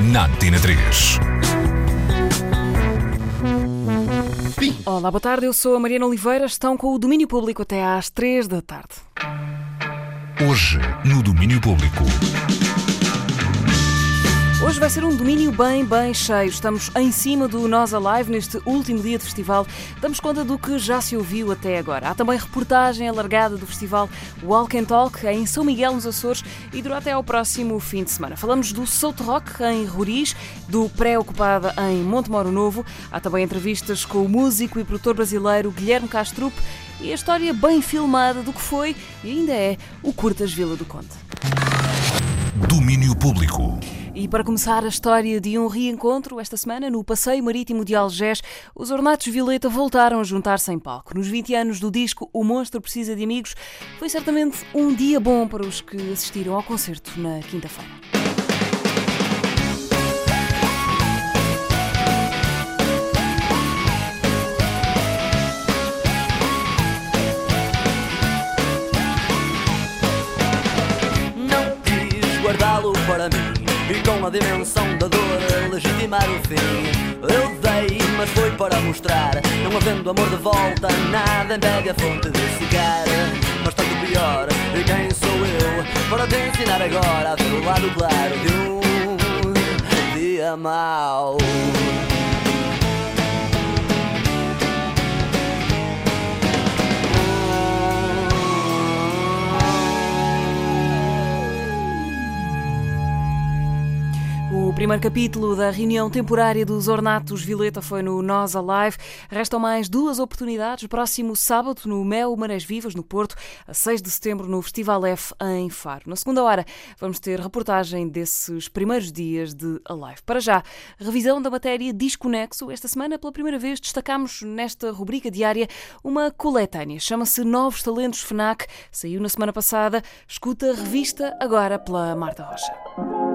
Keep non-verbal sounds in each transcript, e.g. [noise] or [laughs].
na Antena 3. Olá, boa tarde. Eu sou a Mariana Oliveira. Estão com o Domínio Público até às 3 da tarde. Hoje, no Domínio Público. Hoje vai ser um domínio bem, bem cheio. Estamos em cima do Nós Alive neste último dia de festival. Damos conta do que já se ouviu até agora. Há também reportagem alargada do festival Walk and Talk em São Miguel, nos Açores, e durou até ao próximo fim de semana. Falamos do South Rock em Roriz, do Pré-Ocupada em Montemoro Novo. Há também entrevistas com o músico e produtor brasileiro Guilherme Castrup e a história bem filmada do que foi e ainda é o Curtas Vila do Conde. Domínio Público. E para começar a história de um reencontro, esta semana, no Passeio Marítimo de Algés, os Ornatos Violeta voltaram a juntar-se em palco. Nos 20 anos do disco O Monstro Precisa de Amigos, foi certamente um dia bom para os que assistiram ao concerto na quinta-feira. E com a dimensão da dor legitimar o fim. Eu dei, mas foi para mostrar Não havendo amor de volta, nada impede a fonte de secar Mas tanto pior, e quem sou eu Para te ensinar agora a ver o lado claro de um dia mau O primeiro capítulo da reunião temporária dos Ornatos Violeta foi no Nós Alive. Restam mais duas oportunidades. Próximo sábado, no Mel Marés Vivas, no Porto, a 6 de setembro, no Festival F, em Faro. Na segunda hora, vamos ter reportagem desses primeiros dias de Alive. Para já, revisão da matéria Desconexo. Esta semana, pela primeira vez, destacamos nesta rubrica diária uma coletânea. Chama-se Novos Talentos FNAC. Saiu na semana passada. Escuta revista agora pela Marta Rocha.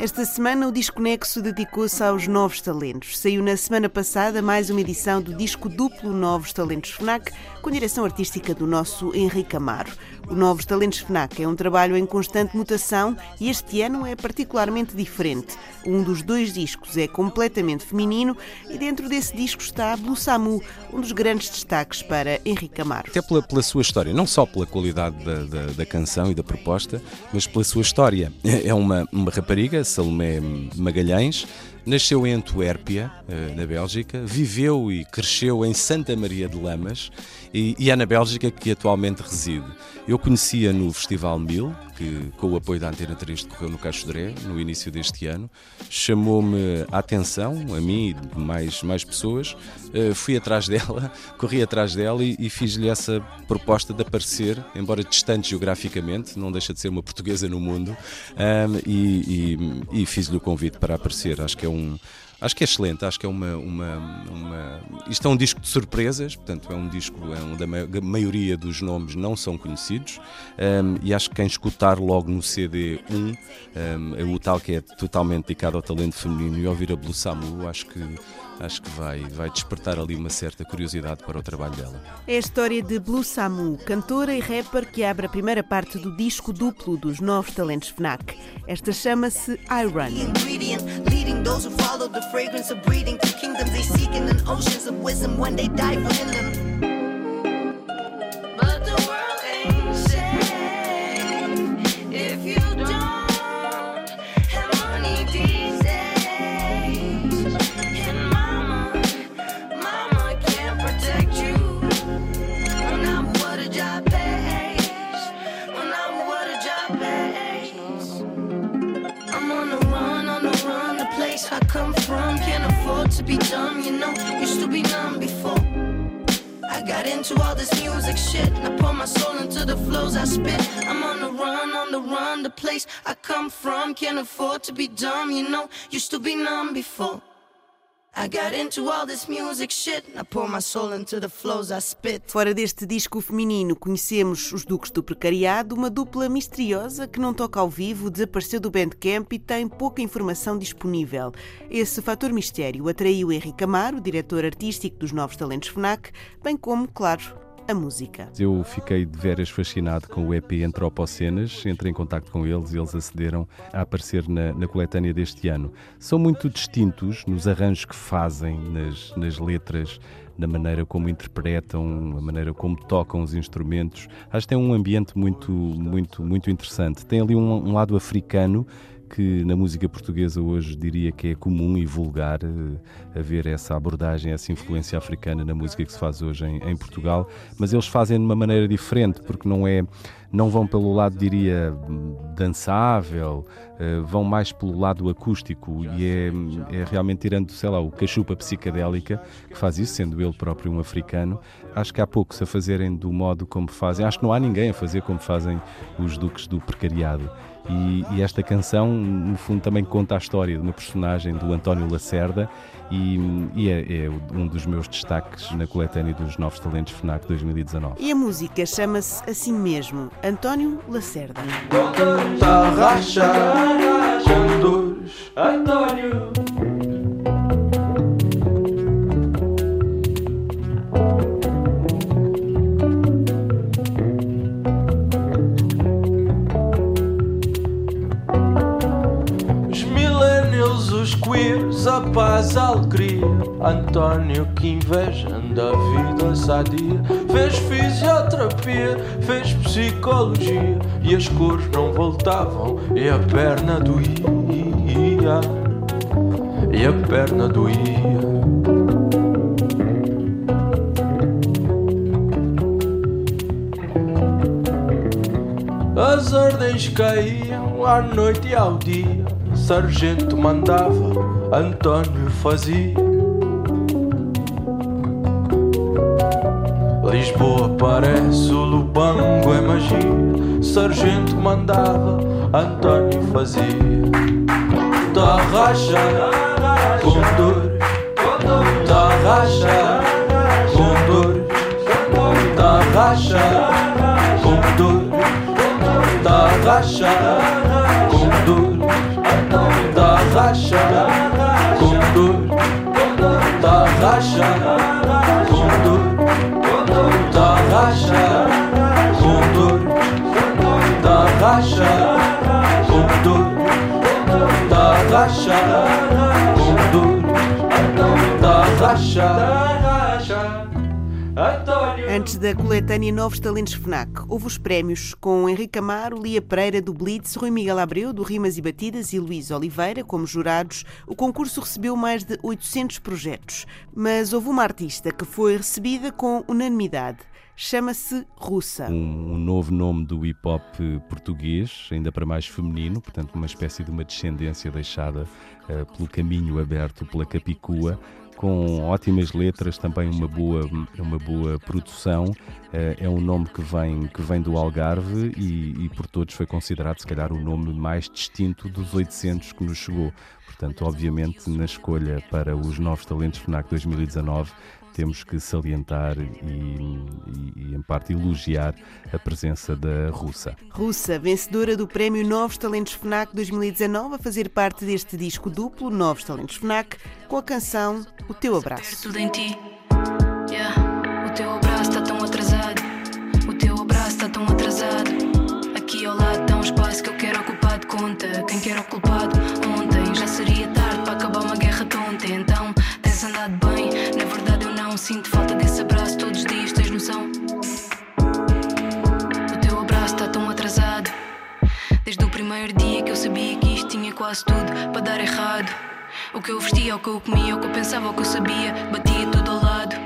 Esta semana o Desconexo dedicou-se aos novos talentos. Saiu na semana passada mais uma edição do disco duplo Novos Talentos FNAC, com direção artística do nosso Henrique Amaro. O Novos Talentos FNAC é um trabalho em constante mutação e este ano é particularmente diferente. Um dos dois discos é completamente feminino e dentro desse disco está Blue Samu, um dos grandes destaques para Henrique Amaro. Até pela, pela sua história, não só pela qualidade da, da, da canção e da proposta, mas pela sua história. É uma, uma rapariga, Salomé Magalhães, Nasceu em Antuérpia, eh, na Bélgica, viveu e cresceu em Santa Maria de Lamas e, e é na Bélgica que atualmente reside. Eu conhecia no Festival Mil, que com o apoio da Antena 3 decorreu no Cachodré, no início deste ano, chamou-me a atenção, a mim e mais, mais pessoas, uh, fui atrás [laughs] dela, corri atrás dela e, e fiz-lhe essa proposta de aparecer, embora distante geograficamente, não deixa de ser uma portuguesa no mundo, um, e, e, e fiz-lhe o convite para aparecer. Acho que é um Acho que é excelente, acho que é uma, uma, uma, Isto é um disco de surpresas, portanto, é um disco é um, da maioria dos nomes não são conhecidos um, e acho que quem escutar logo no CD 1 um, é o tal que é totalmente dedicado ao talento feminino e ouvir a Blue Samu, acho que acho que vai, vai despertar ali uma certa curiosidade para o trabalho dela. É a história de Blue Samu, cantora e rapper que abre a primeira parte do disco duplo dos novos talentos FNAC. Esta chama-se I Run. I come from. Can't afford to be dumb, you know. Used to be numb before. I got into all this music shit. and I pour my soul into the flows I spit. I'm on the run, on the run. The place I come from can't afford to be dumb, you know. Used to be numb before. Fora deste disco feminino, conhecemos os Duques do Precariado, uma dupla misteriosa que não toca ao vivo, desapareceu do Bandcamp e tem pouca informação disponível. Esse fator mistério atraiu Henrique Amaro, diretor artístico dos Novos Talentos FNAC, bem como, claro, a música. Eu fiquei de veras fascinado com o EP Antropocenas, entrei em contato com eles e eles acederam a aparecer na, na coletânea deste ano. São muito distintos nos arranjos que fazem, nas, nas letras, na maneira como interpretam, a maneira como tocam os instrumentos. Acho que tem um ambiente muito, muito, muito interessante. Tem ali um, um lado africano que na música portuguesa hoje diria que é comum e vulgar eh, haver essa abordagem, essa influência africana na música que se faz hoje em, em Portugal, mas eles fazem de uma maneira diferente, porque não é não vão pelo lado, diria, dançável, eh, vão mais pelo lado acústico e é, é realmente tirando, sei lá, o cachupa psicadélica que faz isso, sendo ele próprio um africano. Acho que há poucos a fazerem do modo como fazem. Acho que não há ninguém a fazer como fazem os Duques do Precariado. E, e esta canção, no fundo, também conta a história de uma personagem do António Lacerda e, e é, é um dos meus destaques na coletânea dos Novos Talentos FNAC 2019. E a música chama-se assim mesmo, António Lacerda. Tanta racha com dores António queers, a paz, a alegria. António que inveja da vida sadia Fez fisioterapia, fez psicologia. E as cores não voltavam e a perna doía. E a perna doía. As ordens caíam à noite e ao dia. Sargento mandava, António fazia. Lisboa parece o Lubango é magia. Sargento mandava, António fazia. Tá racha com dores, tá racha com dores, tá racha com dores. Da racha racha com dor Da racha com dor Da racha com dor Da racha com dor Da racha Antes da coletânea Novos Talentos FNAC, houve os prémios com Henrique Amaro, Lia Pereira do Blitz, Rui Miguel Abreu do Rimas e Batidas e Luís Oliveira como jurados. O concurso recebeu mais de 800 projetos, mas houve uma artista que foi recebida com unanimidade. Chama-se Russa. Um, um novo nome do hip hop português, ainda para mais feminino, portanto, uma espécie de uma descendência deixada eh, pelo caminho aberto pela Capicua. Com ótimas letras, também uma boa, uma boa produção. Eh, é um nome que vem, que vem do Algarve e, e por todos foi considerado, se calhar, o nome mais distinto dos 800 que nos chegou. Portanto, obviamente, na escolha para os novos talentos FNAC 2019, temos que salientar e, e- e, em parte, elogiar a presença da russa. Russa, vencedora do Prémio Novos Talentos FNAC 2019, a fazer parte deste disco duplo Novos Talentos FNAC, com a canção O Teu Abraço. tudo em ti. Yeah. O teu abraço está tão atrasado. O teu abraço está tão atrasado. Aqui ao lado está um espaço que eu quero ocupar de conta. Quem quer o culpado ontem já seria tarde para acabar uma guerra tonta. Então tens andado sinto falta desse abraço todos os dias. Tens noção? O teu abraço está tão atrasado. Desde o primeiro dia que eu sabia que isto tinha quase tudo para dar errado. O que eu vestia, o que eu comia, o que eu pensava, o que eu sabia, batia tudo ao lado.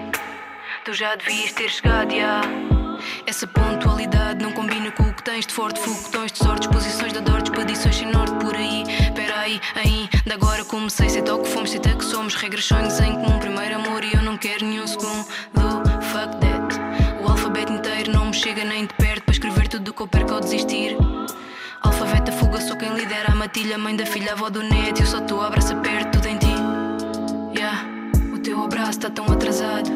Tu já devias ter chegado, já. Essa pontualidade não combina com o que tens de forte, foguetões de sorte, posições de dor, expedições sem norte por aí. Espera aí, ainda agora comecei, sei tal que fomos, sei tal que somos, regras sonhos em comum, primeiro amor e eu não quero nenhum segundo. Fuck that. me chega nem de perto para escrever tudo o que eu perco ao desistir. Alfabeto a fuga, sou quem lidera a matilha, mãe da filha, avó do neto. Eu só tu abraça perto, tudo em ti. Yeah, o teu abraço está tão atrasado.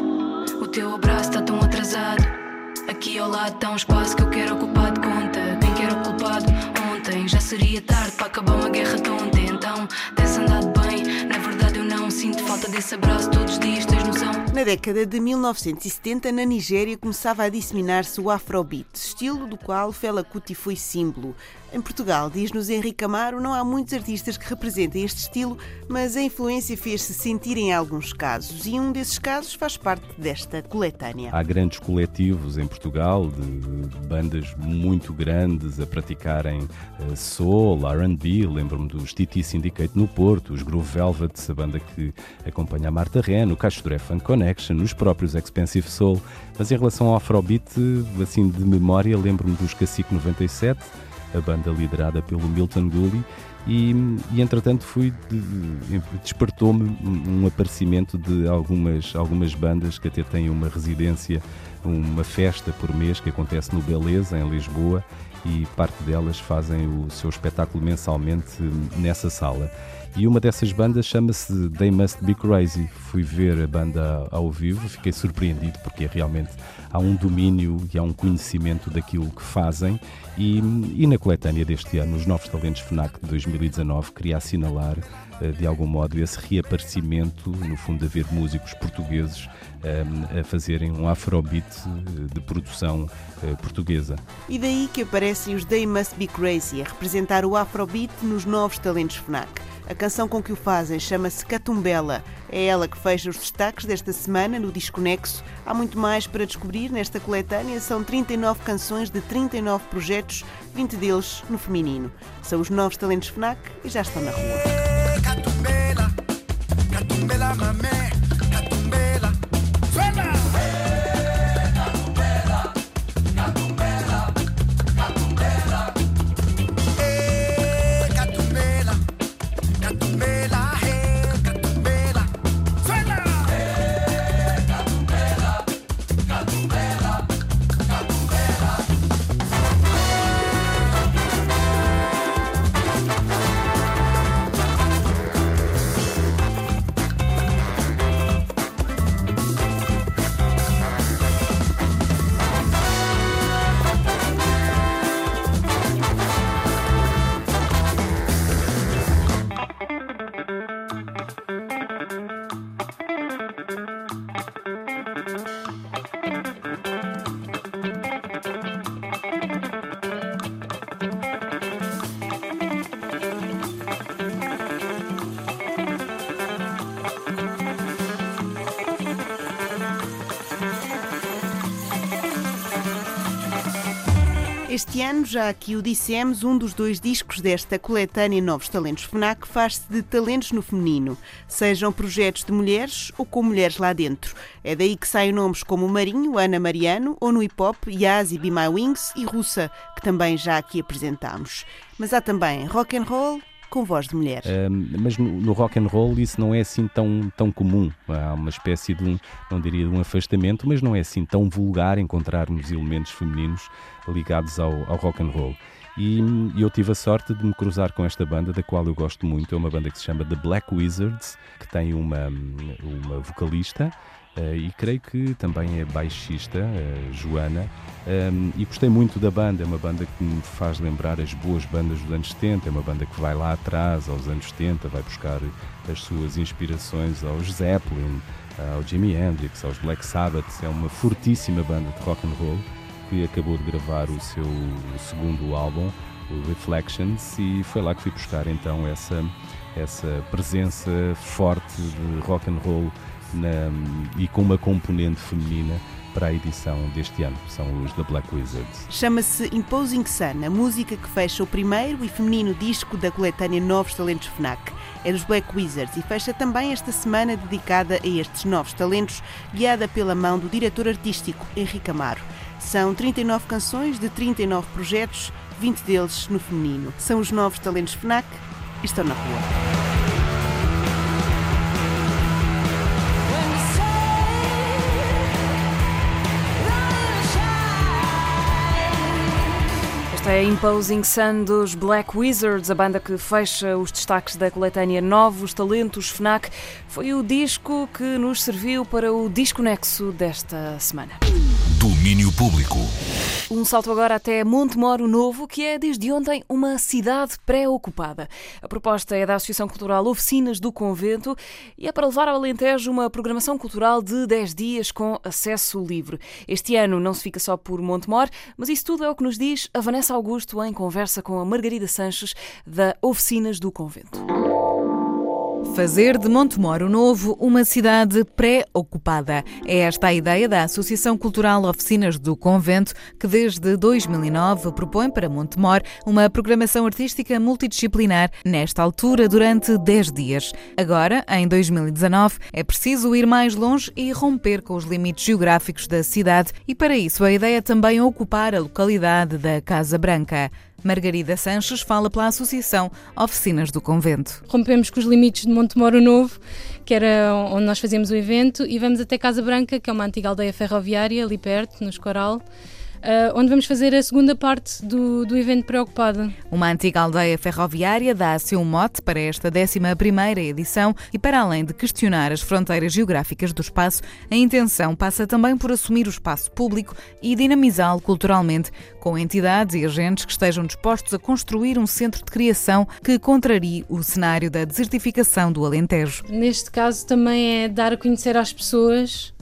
O teu abraço está tão atrasado. Aqui ao lado está um espaço que eu quero ocupar de conta. Quem quer o culpado ontem já seria tarde para acabar uma guerra tonta. Então, tens andado bem. Na verdade, eu não sinto falta desse abraço todos os dias, tens noção? Na década de 1970, na Nigéria, começava a disseminar-se o Afrobeat, estilo do qual Fela Kuti foi símbolo. Em Portugal, diz-nos Henrique Amaro, não há muitos artistas que representem este estilo, mas a influência fez-se sentir em alguns casos, e um desses casos faz parte desta coletânea. Há grandes coletivos em Portugal de bandas muito grandes a praticarem eh, soul, R&B, lembro-me dos TT Syndicate no Porto, os Groove Velvet, a banda que acompanha a Marta Ren, o Cacho Duré Funk Connection, os próprios Expensive Soul, mas em relação ao Afrobeat, assim de memória, lembro-me dos Cacique 97, a banda liderada pelo Milton Gully, e, e entretanto fui de- de- despertou-me um um aparecimento de algumas, algumas bandas que até têm uma residência, uma festa por mês que acontece no Beleza, em Lisboa, e parte delas fazem o seu espetáculo mensalmente nessa sala. E uma dessas bandas chama-se They Must Be Crazy. Fui ver a banda ao vivo, fiquei surpreendido porque realmente há um domínio e há um conhecimento daquilo que fazem. E, e na coletânea deste ano, os Novos Talentos FNAC de 2019, queria assinalar de algum modo esse reaparecimento, no fundo, de haver músicos portugueses eh, a fazerem um afrobeat eh, de produção eh, portuguesa. E daí que aparecem os They Must Be Crazy a representar o Afrobeat nos novos talentos FNAC. A canção com que o fazem chama-se Catumbela. É ela que fecha os destaques desta semana no Disco Nexo. Há muito mais para descobrir nesta coletânea. São 39 canções de 39 projetos, 20 deles no feminino. São os novos talentos FNAC e já estão na rua. Catumbela, catumbela, mamé, já aqui o dissemos, um dos dois discos desta coletânea Novos Talentos FNAC faz-se de talentos no feminino, sejam projetos de mulheres ou com mulheres lá dentro. É daí que saem nomes como Marinho, Ana Mariano ou no hip-hop Yazi Be My Wings e Russa, que também já aqui apresentámos. Mas há também rock and roll com voz de mulher. Um, mas no, no rock and roll isso não é assim tão, tão comum. Há uma espécie de um, não diria de um afastamento, mas não é assim tão vulgar encontrarmos elementos femininos ligados ao, ao rock and roll. E eu tive a sorte de me cruzar com esta banda, da qual eu gosto muito. É uma banda que se chama The Black Wizards, que tem uma, uma vocalista eh, e creio que também é baixista, eh, Joana, um, e gostei muito da banda, é uma banda que me faz lembrar as boas bandas dos anos 70, é uma banda que vai lá atrás, aos anos 70, vai buscar as suas inspirações aos Zeppelin, ao Jimi Hendrix, aos Black Sabbath, é uma fortíssima banda de rock and roll que acabou de gravar o seu segundo álbum, o Reflections, e foi lá que fui buscar então essa, essa presença forte de rock and roll na- e com uma componente feminina para a edição deste ano, são os da Black Wizards. Chama-se Imposing Sun, a música que fecha o primeiro e feminino disco da coletânea Novos Talentos FNAC. É dos Black Wizards e fecha também esta semana dedicada a estes novos talentos, guiada pela mão do diretor artístico Henrique Amaro. São 39 canções de 39 projetos, 20 deles no feminino. São os novos talentos FNAC e estão na rua. Esta é Imposing Sun dos Black Wizards, a banda que fecha os destaques da coletânea Novos Talentos FNAC. Foi o disco que nos serviu para o Desconexo desta semana. Domínio Público. Um salto agora até Montemoro Novo, que é desde ontem uma cidade pré-ocupada. A proposta é da Associação Cultural Oficinas do Convento e é para levar ao Alentejo uma programação cultural de 10 dias com acesso livre. Este ano não se fica só por Montemor, mas isso tudo é o que nos diz a Vanessa Augusto em conversa com a Margarida Sanches da Oficinas do Convento. Fazer de Montemoro Novo uma cidade pré-ocupada. É esta a ideia da Associação Cultural Oficinas do Convento, que desde 2009 propõe para Montemor uma programação artística multidisciplinar, nesta altura durante 10 dias. Agora, em 2019, é preciso ir mais longe e romper com os limites geográficos da cidade, e para isso a ideia é também ocupar a localidade da Casa Branca. Margarida Sanches fala pela Associação Oficinas do Convento. rompemos com os limites de Montemoro Novo, que era onde nós fazíamos o evento, e vamos até Casa Branca, que é uma antiga aldeia ferroviária, ali perto, no Escoral, onde vamos fazer a segunda parte do, do evento Preocupada. Uma antiga aldeia ferroviária dá seu mote para esta 11ª edição e para além de questionar as fronteiras geográficas do espaço, a intenção passa também por assumir o espaço público e dinamizá-lo culturalmente, com entidades e agentes que estejam dispostos a construir um centro de criação que contrarie o cenário da desertificação do Alentejo. Neste caso também é dar a conhecer às pessoas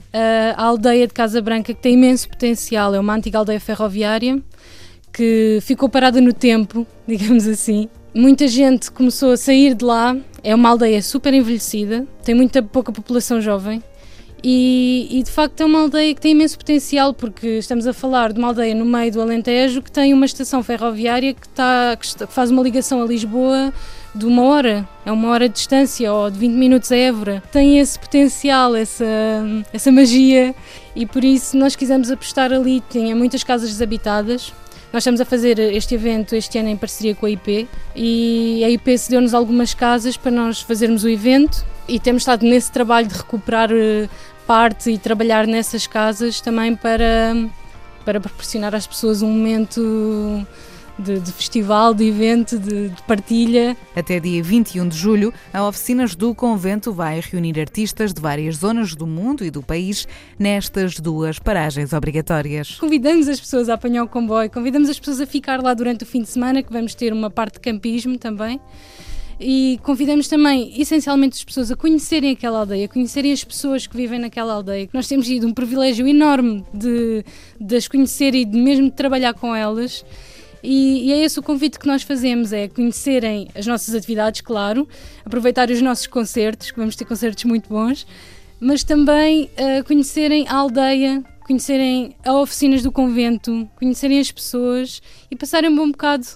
a aldeia de Casa Branca, que tem imenso potencial. É uma antiga aldeia ferroviária que ficou parada no tempo, [laughs] digamos assim. Muita gente começou a sair de lá. É uma aldeia super envelhecida, tem muita pouca população jovem. E, e, de facto é uma aldeia que tem imenso potencial, porque estamos a falar de uma aldeia no meio do Alentejo que tem uma estação ferroviária que, está, que faz uma ligação a Lisboa de uma hora, é uma hora de distância, ou de 20 minutos a Évora. Tem esse potencial, essa, essa magia, e por isso nós quisemos apostar ali. Tinha muitas casas desabitadas. Nós estamos a fazer este evento este ano em parceria com a IP e a IP cedeu-nos algumas casas para nós fazermos o evento e temos estado nesse trabalho de recuperar eh, parte e trabalhar nessas casas também para, para proporcionar às pessoas um momento de, de festival, de evento, de, de partilha. Até dia 21 de julho, a Oficinas do Convento vai reunir artistas de várias zonas do mundo e do país nestas duas paragens obrigatórias. Convidamos as pessoas a apanhar o comboio, convidamos as pessoas a ficar lá durante o fim de semana, que vamos ter uma parte de campismo também. E convidamos também, essencialmente, as pessoas a conhecerem aquela aldeia, a conhecerem as pessoas que vivem naquela aldeia. Nós temos tido um privilégio enorme de, de as conhecer e de mesmo trabalhar com elas. E, e é esse o convite que nós fazemos, é conhecerem as nossas atividades, claro, aproveitar os nossos concertos, que vamos ter concertos muito bons, mas também eh, conhecerem a aldeia, conhecerem as oficinas do convento, conhecerem as pessoas e passarem um bom bocado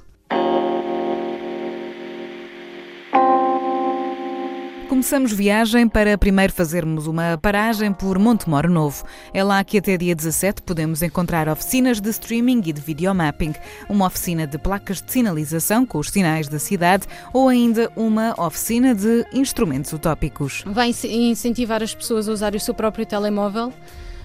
Começamos viagem para primeiro fazermos uma paragem por Montemoro Novo. É lá que até dia 17 podemos encontrar oficinas de streaming e de videomapping, uma oficina de placas de sinalização com os sinais da cidade ou ainda uma oficina de instrumentos utópicos. vai ince- incentivar as pessoas a usar o seu próprio telemóvel,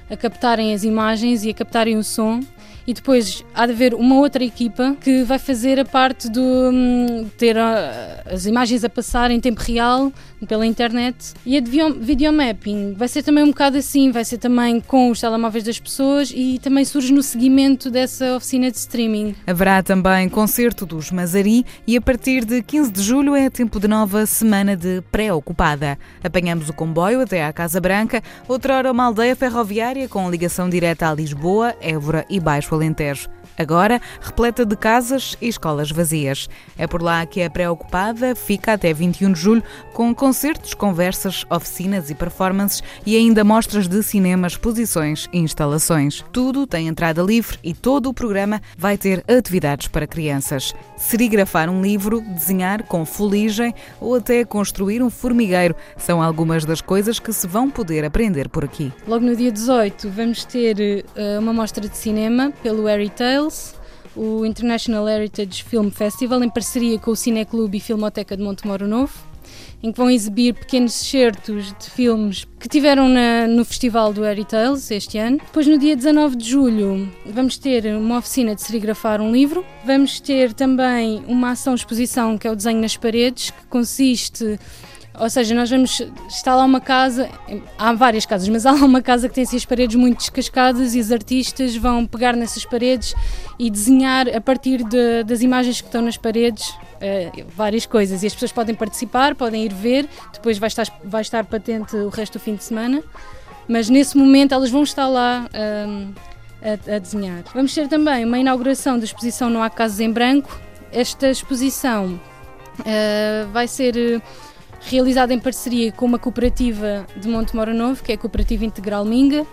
a captarem as imagens e a captarem o som. E depois há de haver uma outra equipa que vai fazer a parte do hum, ter ah, as imagens a passar em tempo real pela internet. E a de video- videomapping vai ser também um bocado assim, vai ser também com os telemóveis das pessoas e também surge no seguimento dessa oficina de streaming. Haverá também concerto dos Mazari e a partir de 15 de julho é tempo de nova semana de pré-ocupada. Apanhamos o comboio até à Casa Branca, outrora uma aldeia ferroviária com ligação direta a Lisboa, Évora e Baixo Alentejo. Agora, repleta de casas e escolas vazias. É por lá que a pré-ocupada fica até 21 de julho, com concertos, conversas, oficinas e performances e ainda mostras de cinema, exposições e instalações. Tudo tem entrada livre e todo o programa vai ter atividades para crianças. Serigrafar um livro, desenhar com fuligem ou até construir um formigueiro são algumas das coisas que se vão poder aprender por aqui. Logo no dia 18 vamos ter eh, uma mostra de cinema pelo Harry Tales, o International Heritage Film Festival, em parceria com o Cineclube e Filmoteca de Montemoro Novo, em que vão exibir pequenos excertos de filmes que tiveram na- no Festival do Harry Tales este ano. Depois, no dia 19 de julho, vamos ter uma oficina de serigrafar um livro. Vamos ter também uma ação-exposição que é o Desenho nas Paredes, que consiste ou seja, nós vamos. Está lá uma casa, há várias casas, mas [laughs] há lá uma casa que tem assim as paredes muito descascadas e os artistas vão pegar nessas paredes e desenhar a partir de- das imagens que estão nas paredes eh, várias coisas. E as pessoas podem participar, podem ir ver, depois vai estar, vai estar patente o resto do fim de semana. Mas nesse momento elas vão estar lá ahm, a, desenhar. Vamos ter também uma inauguração da exposição Não Há Casas em Branco. Esta exposição eh, vai ser eh, realizada em parceria com uma cooperativa de Monte Moro Novo, que é a Cooperativa Integral Minga.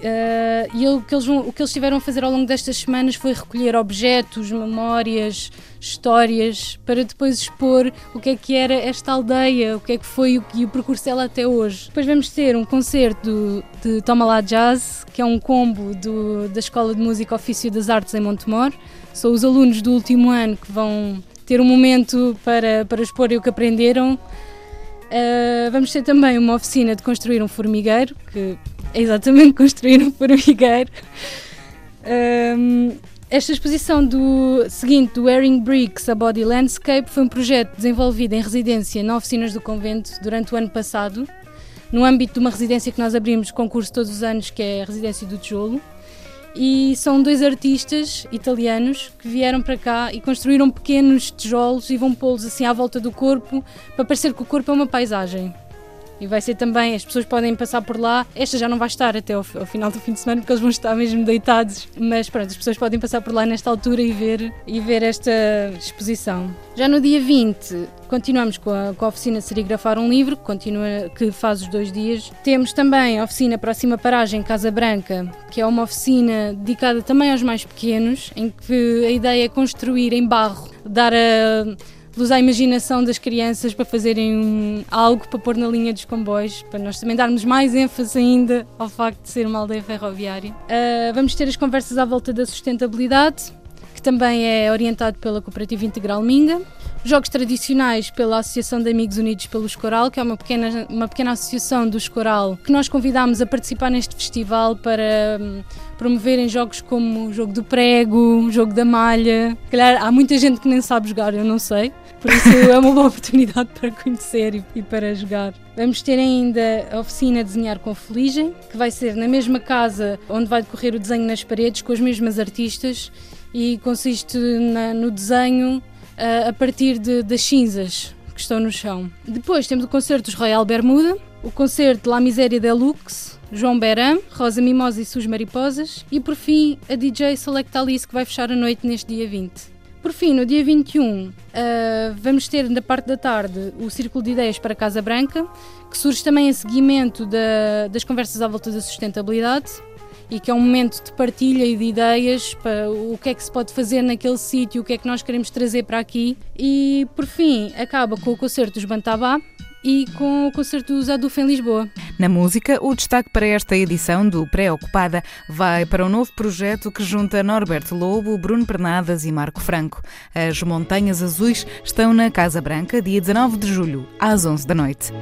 Eh, e o que, eles o que eles tiveram a fazer ao longo destas semanas foi recolher objetos, memórias, histórias, para depois expor o que é que era esta aldeia, o que é que foi e o percurso dela até hoje. Depois vamos ter um concerto de Toma Lá Jazz, que é um combo do- da Escola de Música Ofício das Artes em Montemor. São os alunos do último ano que vão ter um momento para, para expor o que aprenderam. Uh, vamos ter também uma oficina de construir um formigueiro, que é exatamente [laughs] construir um formigueiro. Um, esta exposição do seguinte, do Wearing Bricks a Body Landscape, foi um projeto desenvolvido em residência na Oficinas do Convento durante o ano passado, no âmbito de uma residência que nós abrimos concurso todos os anos, que é a Residência do Tijolo. E são dois artistas italianos que vieram para cá e construíram pequenos tijolos e vão pô-los assim à volta do corpo para parecer que o corpo é uma paisagem. E vai ser também, as pessoas podem passar por lá. Esta já não vai estar até ao, ao final do fim de semana porque eles vão estar mesmo deitados. Mas pronto, as pessoas podem passar por lá nesta altura e ver, e ver esta exposição. Já no dia 20, continuamos com a, com a oficina Serigrafar um Livro, que, continua, que faz os dois dias. Temos também a oficina Próxima Paragem Casa Branca, que é uma oficina dedicada também aos mais pequenos, em que a ideia é construir em barro, dar a luz à imaginação das crianças para fazerem algo para pôr na linha dos comboios, para nós também darmos mais ênfase ainda ao facto de ser uma aldeia ferroviária. Ah, vamos ter as conversas à volta da sustentabilidade, que também é orientado pela Cooperativa Integral Minga. Jogos tradicionais pela Associação de Amigos Unidos pelo Escoral, que é uma pequena, uma pequena associação do Escoral, que nós convidámos a participar neste festival para hum, promoverem jogos como o jogo do prego, o jogo da malha. Calhar há muita gente que nem sabe jogar, eu não sei. Por isso é uma boa [laughs] oportunidade para conhecer e, e para jogar. Vamos ter ainda a oficina Desenhar com Feligem, que vai ser na mesma casa onde vai decorrer o desenho nas paredes, com as mesmas artistas, e consiste na- no desenho ah, a partir de- das cinzas que estão no chão. Depois temos o concerto dos Royal Bermuda, o concerto La Miséria Deluxe, João Beram, Rosa Mimosa e Suas Mariposas, e por fim a DJ Select Alice, que vai fechar a noite neste dia 20. Por fim, no dia 21, ah, vamos ter na parte da tarde o Círculo de Ideias para Casa Branca, que surge também em seguimento da- das conversas à volta da sustentabilidade e que é um momento de partilha e de ideias para o que é que se pode fazer naquele sítio, o que é que nós queremos trazer para aqui. E por fim, acaba com o concerto dos Bantabá e com o concerto dos Aduf em Lisboa. Na música, o destaque para esta edição do Pré-Ocupada vai para um novo projeto que junta Norberto Lobo, Bruno Pernadas e Marco Franco. As Montanhas Azuis estão na Casa Branca, dia 19 de julho, às 11 da noite.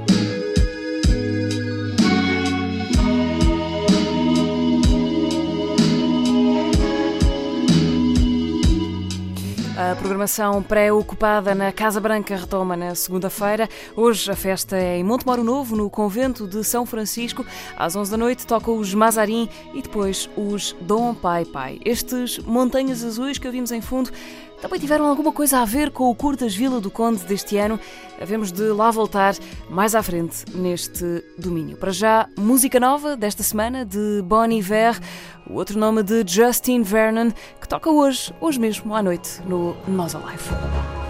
A programação pré-ocupada na Casa Branca retoma na segunda-feira. Hoje a festa é em Montemoro Novo, no convento de São Francisco. Às 11 da noite tocam os Mazarim e depois os Dom Pai Pai. Estes montanhas azuis que ouvimos em fundo também tiveram alguma coisa a ver com o Curtas Vila do Conde deste ano. Havemos de lá voltar mais à frente neste domínio. Para já, música nova desta semana de Bon Iver, o outro nome de Justin Vernon, que toca hoje, hoje mesmo, à noite, no Nós Alive.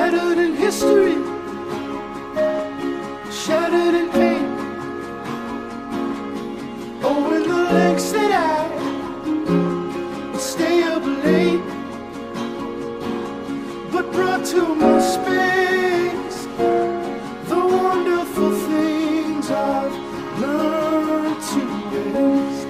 Shattered in history. Shattered in pain. Oh, in the lengths that I Stay up late. But brought to my space The wonderful things I've learned to waste.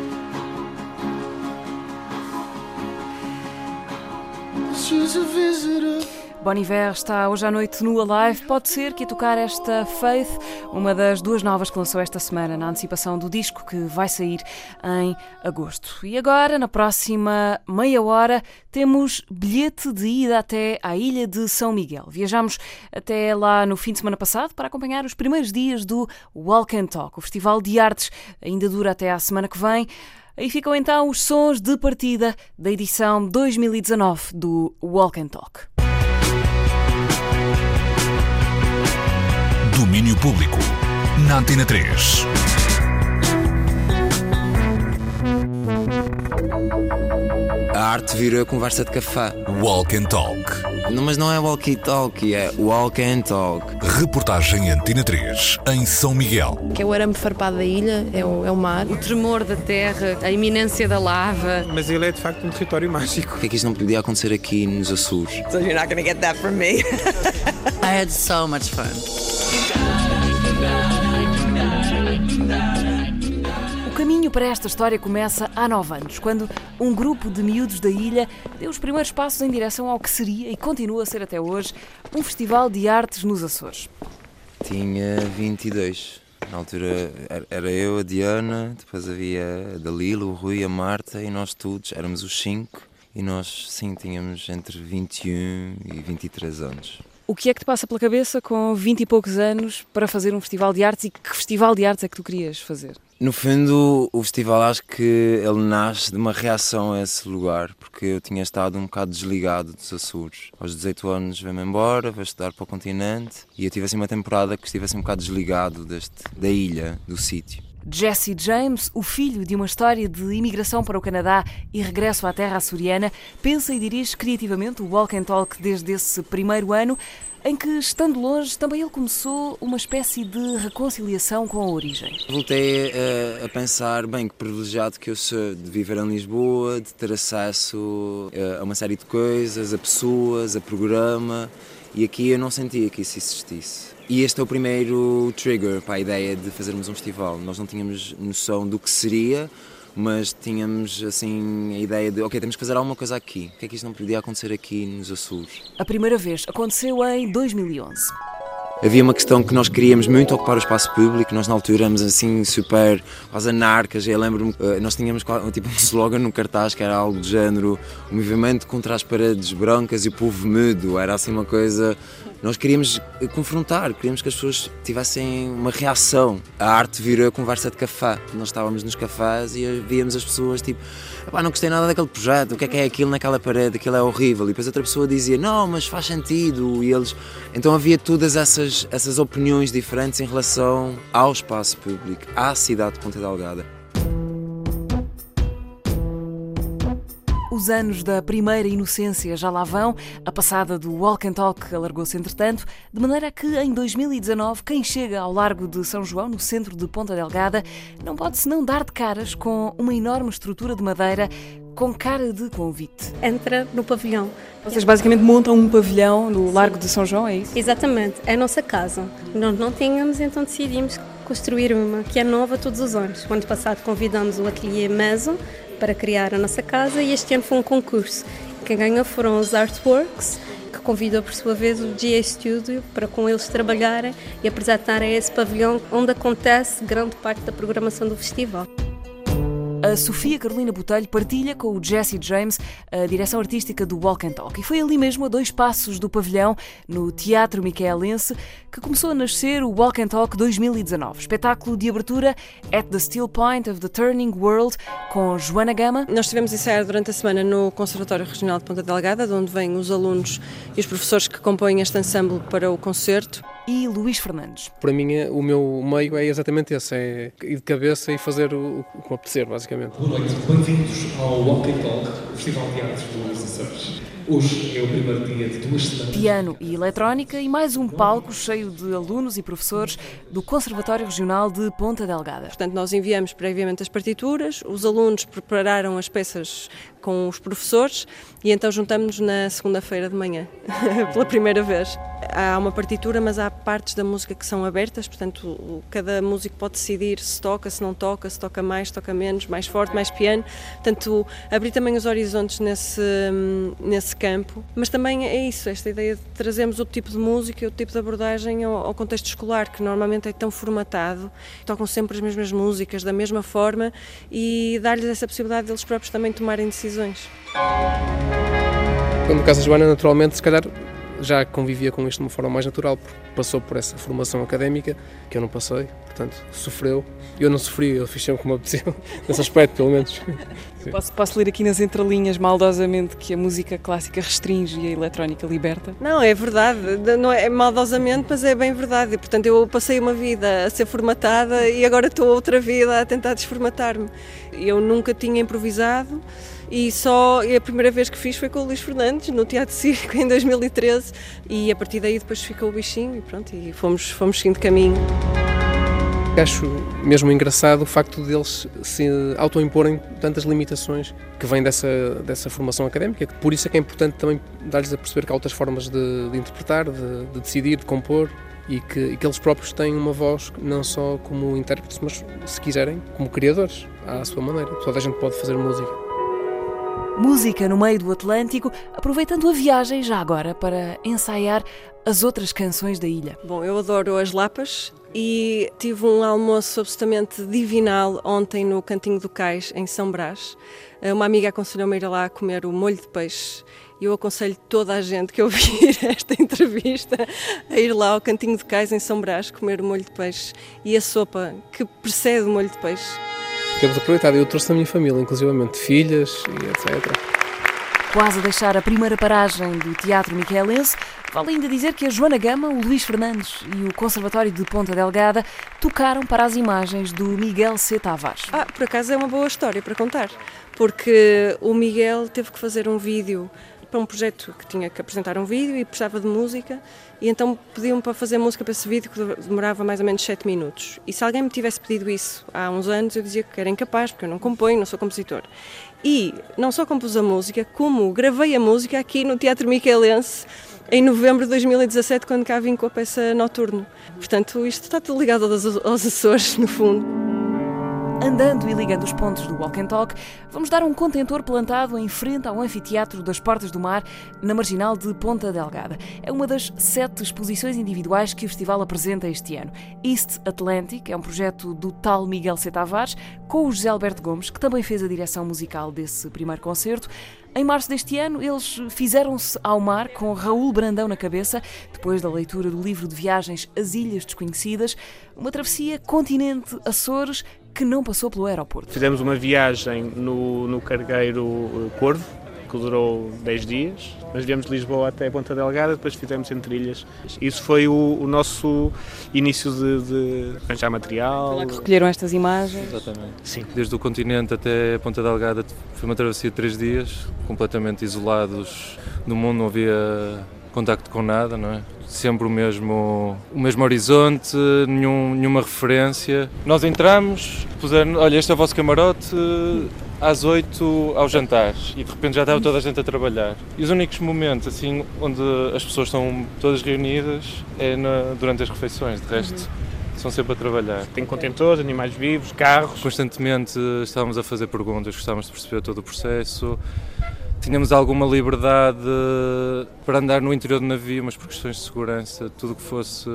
She's a visitor. Bon Iver está hoje à noite no Alive. Pode ser que a tocar esta Faith, uma das duas novas que lançou esta semana, na antecipação do disco que vai sair em agosto. E agora, na próxima meia hora, temos bilhete de ida até à ilha de São Miguel. Viajamos até lá no fim de semana passado para acompanhar os primeiros dias do Walk and Talk. O Festival de Artes ainda dura até à semana que vem. Aí ficam então os sons de partida da edição 2019 do Walk and Talk. Domínio Público. Na Antena 3. A arte vira conversa de café. Walk and Talk. Não, mas não é walkie-talkie, é walk and talk. Reportagem Antena 3 em São Miguel. que é o arame farpado da ilha, é o, é o mar. O tremor da terra, a iminência da lava. Mas ele é de facto um território mágico. O que é que isto não podia acontecer aqui nos Açores? So you're not gonna get that from me. [laughs] I had so much fun. [laughs] caminho para esta história começa há nove anos, quando um grupo de miúdos da ilha deu os primeiros passos em direção ao que seria e continua a ser até hoje um festival de artes nos Açores. Tinha 22. Na altura era- eu, a Diana, depois havia a Dalila, o Rui, a Marta e nós todos, éramos os cinco. E nós, sim, tínhamos entre 21 e 23 anos. O que é que te passa pela cabeça com vinte e poucos anos para fazer um festival de artes e que festival de artes é que tu querias fazer? No fundo, o festival acho que ele nasce de uma reação a esse lugar, porque eu tinha estado um bocado desligado dos Açores. Aos 18 anos veio-me embora, vou estudar para o continente e eu tive assim uma temporada que estive assim um bocado desligado deste, da ilha, do sítio. Jesse James, o filho de uma história de imigração para o Canadá e regresso à terra açoriana, pensa e dirige criativamente o Walk and Talk desde esse primeiro ano, em que, estando longe, também ele começou uma espécie de reconciliação com a origem. Voltei a, a pensar, bem, que privilegiado que eu sou de viver em Lisboa, de ter acesso eh, a uma série de coisas, a pessoas, a programa, e aqui eu não sentia que isso existisse. E este é o primeiro trigger para a ideia de fazermos um festival. Nós não tínhamos noção do que seria, mas tínhamos assim a ideia de, ok, temos que fazer alguma coisa aqui. O que é que isto não podia acontecer aqui nos Açores? A primeira vez aconteceu em 2011. Havia uma questão que nós queríamos muito ocupar o espaço público, nós na altura éramos assim super quase anarcas, eu lembro-me, eh, nós tínhamos tipo um slogan no cartaz que era algo do género o movimento contra as paredes brancas e o povo mudo, era assim uma coisa... Nós queríamos eh, confrontar, queríamos que as pessoas tivessem uma reação. A arte virou a conversa de café. Nós estávamos nos cafés e víamos as pessoas tipo, "Epá, não gostei nada daquele projeto, o que é que é aquilo naquela parede, aquilo é horrível. E depois outra pessoa dizia, não, mas faz sentido. E eles. Então havia todas essas, essas opiniões diferentes em relação ao espaço público, à cidade de Ponta Delgada. Os anos da primeira inocência já lá vão, a passada do Walk and Talk alargou-se entretanto, de maneira que em 2019 quem chega ao Largo de São João, no centro de Ponta Delgada, não pode senão dar de caras com uma enorme estrutura de madeira com cara de convite. Entra no pavilhão. Vocês basicamente montam um pavilhão no Largo de São João, é isso? Exatamente, é a nossa casa. Nós não tínhamos, então decidimos construir uma que é nova todos os anos. O ano passado convidamos o Atelier Meso para criar a nossa casa e este ano foi um concurso. Quem ganhou foram os Artworks, que convidou por sua vez o GA Studio para com eles trabalharem e apresentarem esse pavilhão onde acontece grande parte da programação do festival. A Sofia Carolina Botelho partilha com o Jesse James a direção artística do Walk and Talk. E foi ali mesmo, a dois passos do pavilhão, no Teatro Micaelense, que começou a nascer o Walk and Talk 2019. Espetáculo de abertura at the Still Point of the Turning World, com Joana Gama. Nós estivemos a ensaiar durante a semana no Conservatório Regional de Ponta Delgada, de onde vêm os alunos e os professores que compõem este ensemble para o concerto. E Luís Fernandes. Para mim, é- o meu meio é exatamente esse: é ir de cabeça e fazer o, o que me apetecer, basicamente. Boa noite, bem-vindos ao Walk and Talk, o Festival de Artes dos Açores. Hoje é o primeiro dia de duas semanas. Piano e eletrónica e mais um palco cheio de alunos e professores do Conservatório Regional de Ponta Delgada. Portanto, nós enviamos previamente as partituras, os alunos prepararam as peças com os professores E então juntamos-nos na segunda-feira de manhã, [laughs] pela primeira vez. Há uma partitura, mas há partes da música que são abertas, portanto, cada músico pode decidir se toca, se não toca, se toca mais, toca menos, mais forte, mais piano. Portanto, abrir também os horizontes nesse, nesse campo. Mas também é isso, esta ideia de trazermos outro tipo de música outro tipo de abordagem ao, ao contexto escolar, que normalmente é tão formatado, tocam sempre as mesmas músicas, da mesma forma, e dar-lhes essa possibilidade deles próprios também tomarem decisões. No caso da Joana, naturalmente, se calhar já convivia com isto de uma forma mais natural, porque passou por essa formação académica que eu não passei, portanto, sofreu. Eu não sofri, eu fiz sempre como apeteceu, [laughs] nesse aspecto, pelo menos. [laughs] Posso, posso ler aqui nas entrelinhas maldosamente que a música clássica restringe e a eletrónica liberta? Não, é verdade, de- não é maldosamente, mas é bem verdade. E, Portanto, eu passei uma vida a ser formatada e agora estou outra vida a tentar desformatar-me. Eu nunca tinha improvisado e só e a primeira vez que fiz foi com o Luís Fernandes no Teatro Circo [laughs] em 2013 e a partir daí depois ficou o bichinho e pronto, e fomos, fomos seguindo caminho. Acho mesmo engraçado o facto deles se autoimporem tantas limitações que vêm dessa, dessa formação académica, por isso é que é importante também dar-lhes a perceber que há outras formas de, de interpretar, de, de decidir, de compor e que, e que eles próprios têm uma voz não só como intérpretes, mas se quiserem, como criadores, à sua maneira. Toda a gente pode fazer música. Música no meio do Atlântico, aproveitando a viagem já agora para ensaiar as outras canções da ilha. Bom, eu adoro as lapas e tive um almoço absolutamente divinal ontem no Cantinho do Cais, em São Brás. Eh, Uma amiga aconselhou-me a ir lá comer o molho de peixe e eu aconselho toda a gente que ouvir [laughs] esta entrevista a ir lá ao Cantinho do Cais, em São Brás, comer o molho de peixe e a sopa que precede o molho de peixe. Temos aproveitado, eu trouxe a minha família, inclusivamente filhas e etc. Quase a deixar a primeira paragem do Teatro Miquelense, vale ainda dizer que a Joana Gama, o Luís Fernandes e o Conservatório de Ponta Delgada tocaram para as imagens do Miguel C. Tavares. Ah, por acaso é uma boa história para contar, porque o Miguel teve que fazer um vídeo para um projeto que tinha que apresentar um vídeo e precisava de música, e então pediam para fazer música para esse vídeo que demorava mais ou menos 7 minutos. E se alguém me tivesse pedido isso há uns anos, eu dizia que era incapaz, porque eu não componho, não sou compositor. E não só compus a música, como gravei a música aqui no Teatro Miquelense em novembro de 2017, quando cá vim com a peça Noturno. Portanto, isto está tudo ligado aos, aos Açores, no fundo. Andando e ligando os pontos do Walk and Talk, vamos dar um contentor plantado em frente ao Anfiteatro das Portas do Mar, na marginal de Ponta Delgada. É uma das sete exposições individuais que o festival apresenta este ano. East Atlantic é um projeto do tal Miguel C. Tavares, com o José Alberto Gomes, que também fez a direção musical desse primeiro concerto. Em março deste ano, eles fizeram-se ao mar com Raul Brandão na cabeça, depois da leitura do livro de viagens As Ilhas Desconhecidas, uma travessia continente-Açores que não passou pelo aeroporto. Fizemos uma viagem no, no cargueiro eh, Corvo, que durou 10 dias. Nós viemos de Lisboa até Ponta Delgada, depois fizemos entre ilhas. Isso foi o, o nosso início de, de arranjar material. Lá que recolheram estas imagens. Exatamente. Sim. Desde o continente até Ponta Delgada foi uma travessia de três dias, completamente isolados do mundo, não havia contacto com nada, não é? Sempre o mesmo, o mesmo horizonte, nenhum, nenhuma referência. Nós entramos, puseram, olha, este é o vosso camarote, às 8 ao jantar e de repente já estava toda a gente a trabalhar. E os únicos momentos assim onde as pessoas estão todas reunidas é na- durante as refeições, de resto são sempre a trabalhar. Tem contentores, animais vivos, carros. Constantemente estávamos a fazer perguntas, gostávamos de perceber todo o processo. Tínhamos alguma liberdade para andar no interior do navio, mas por questões de segurança, tudo que fosse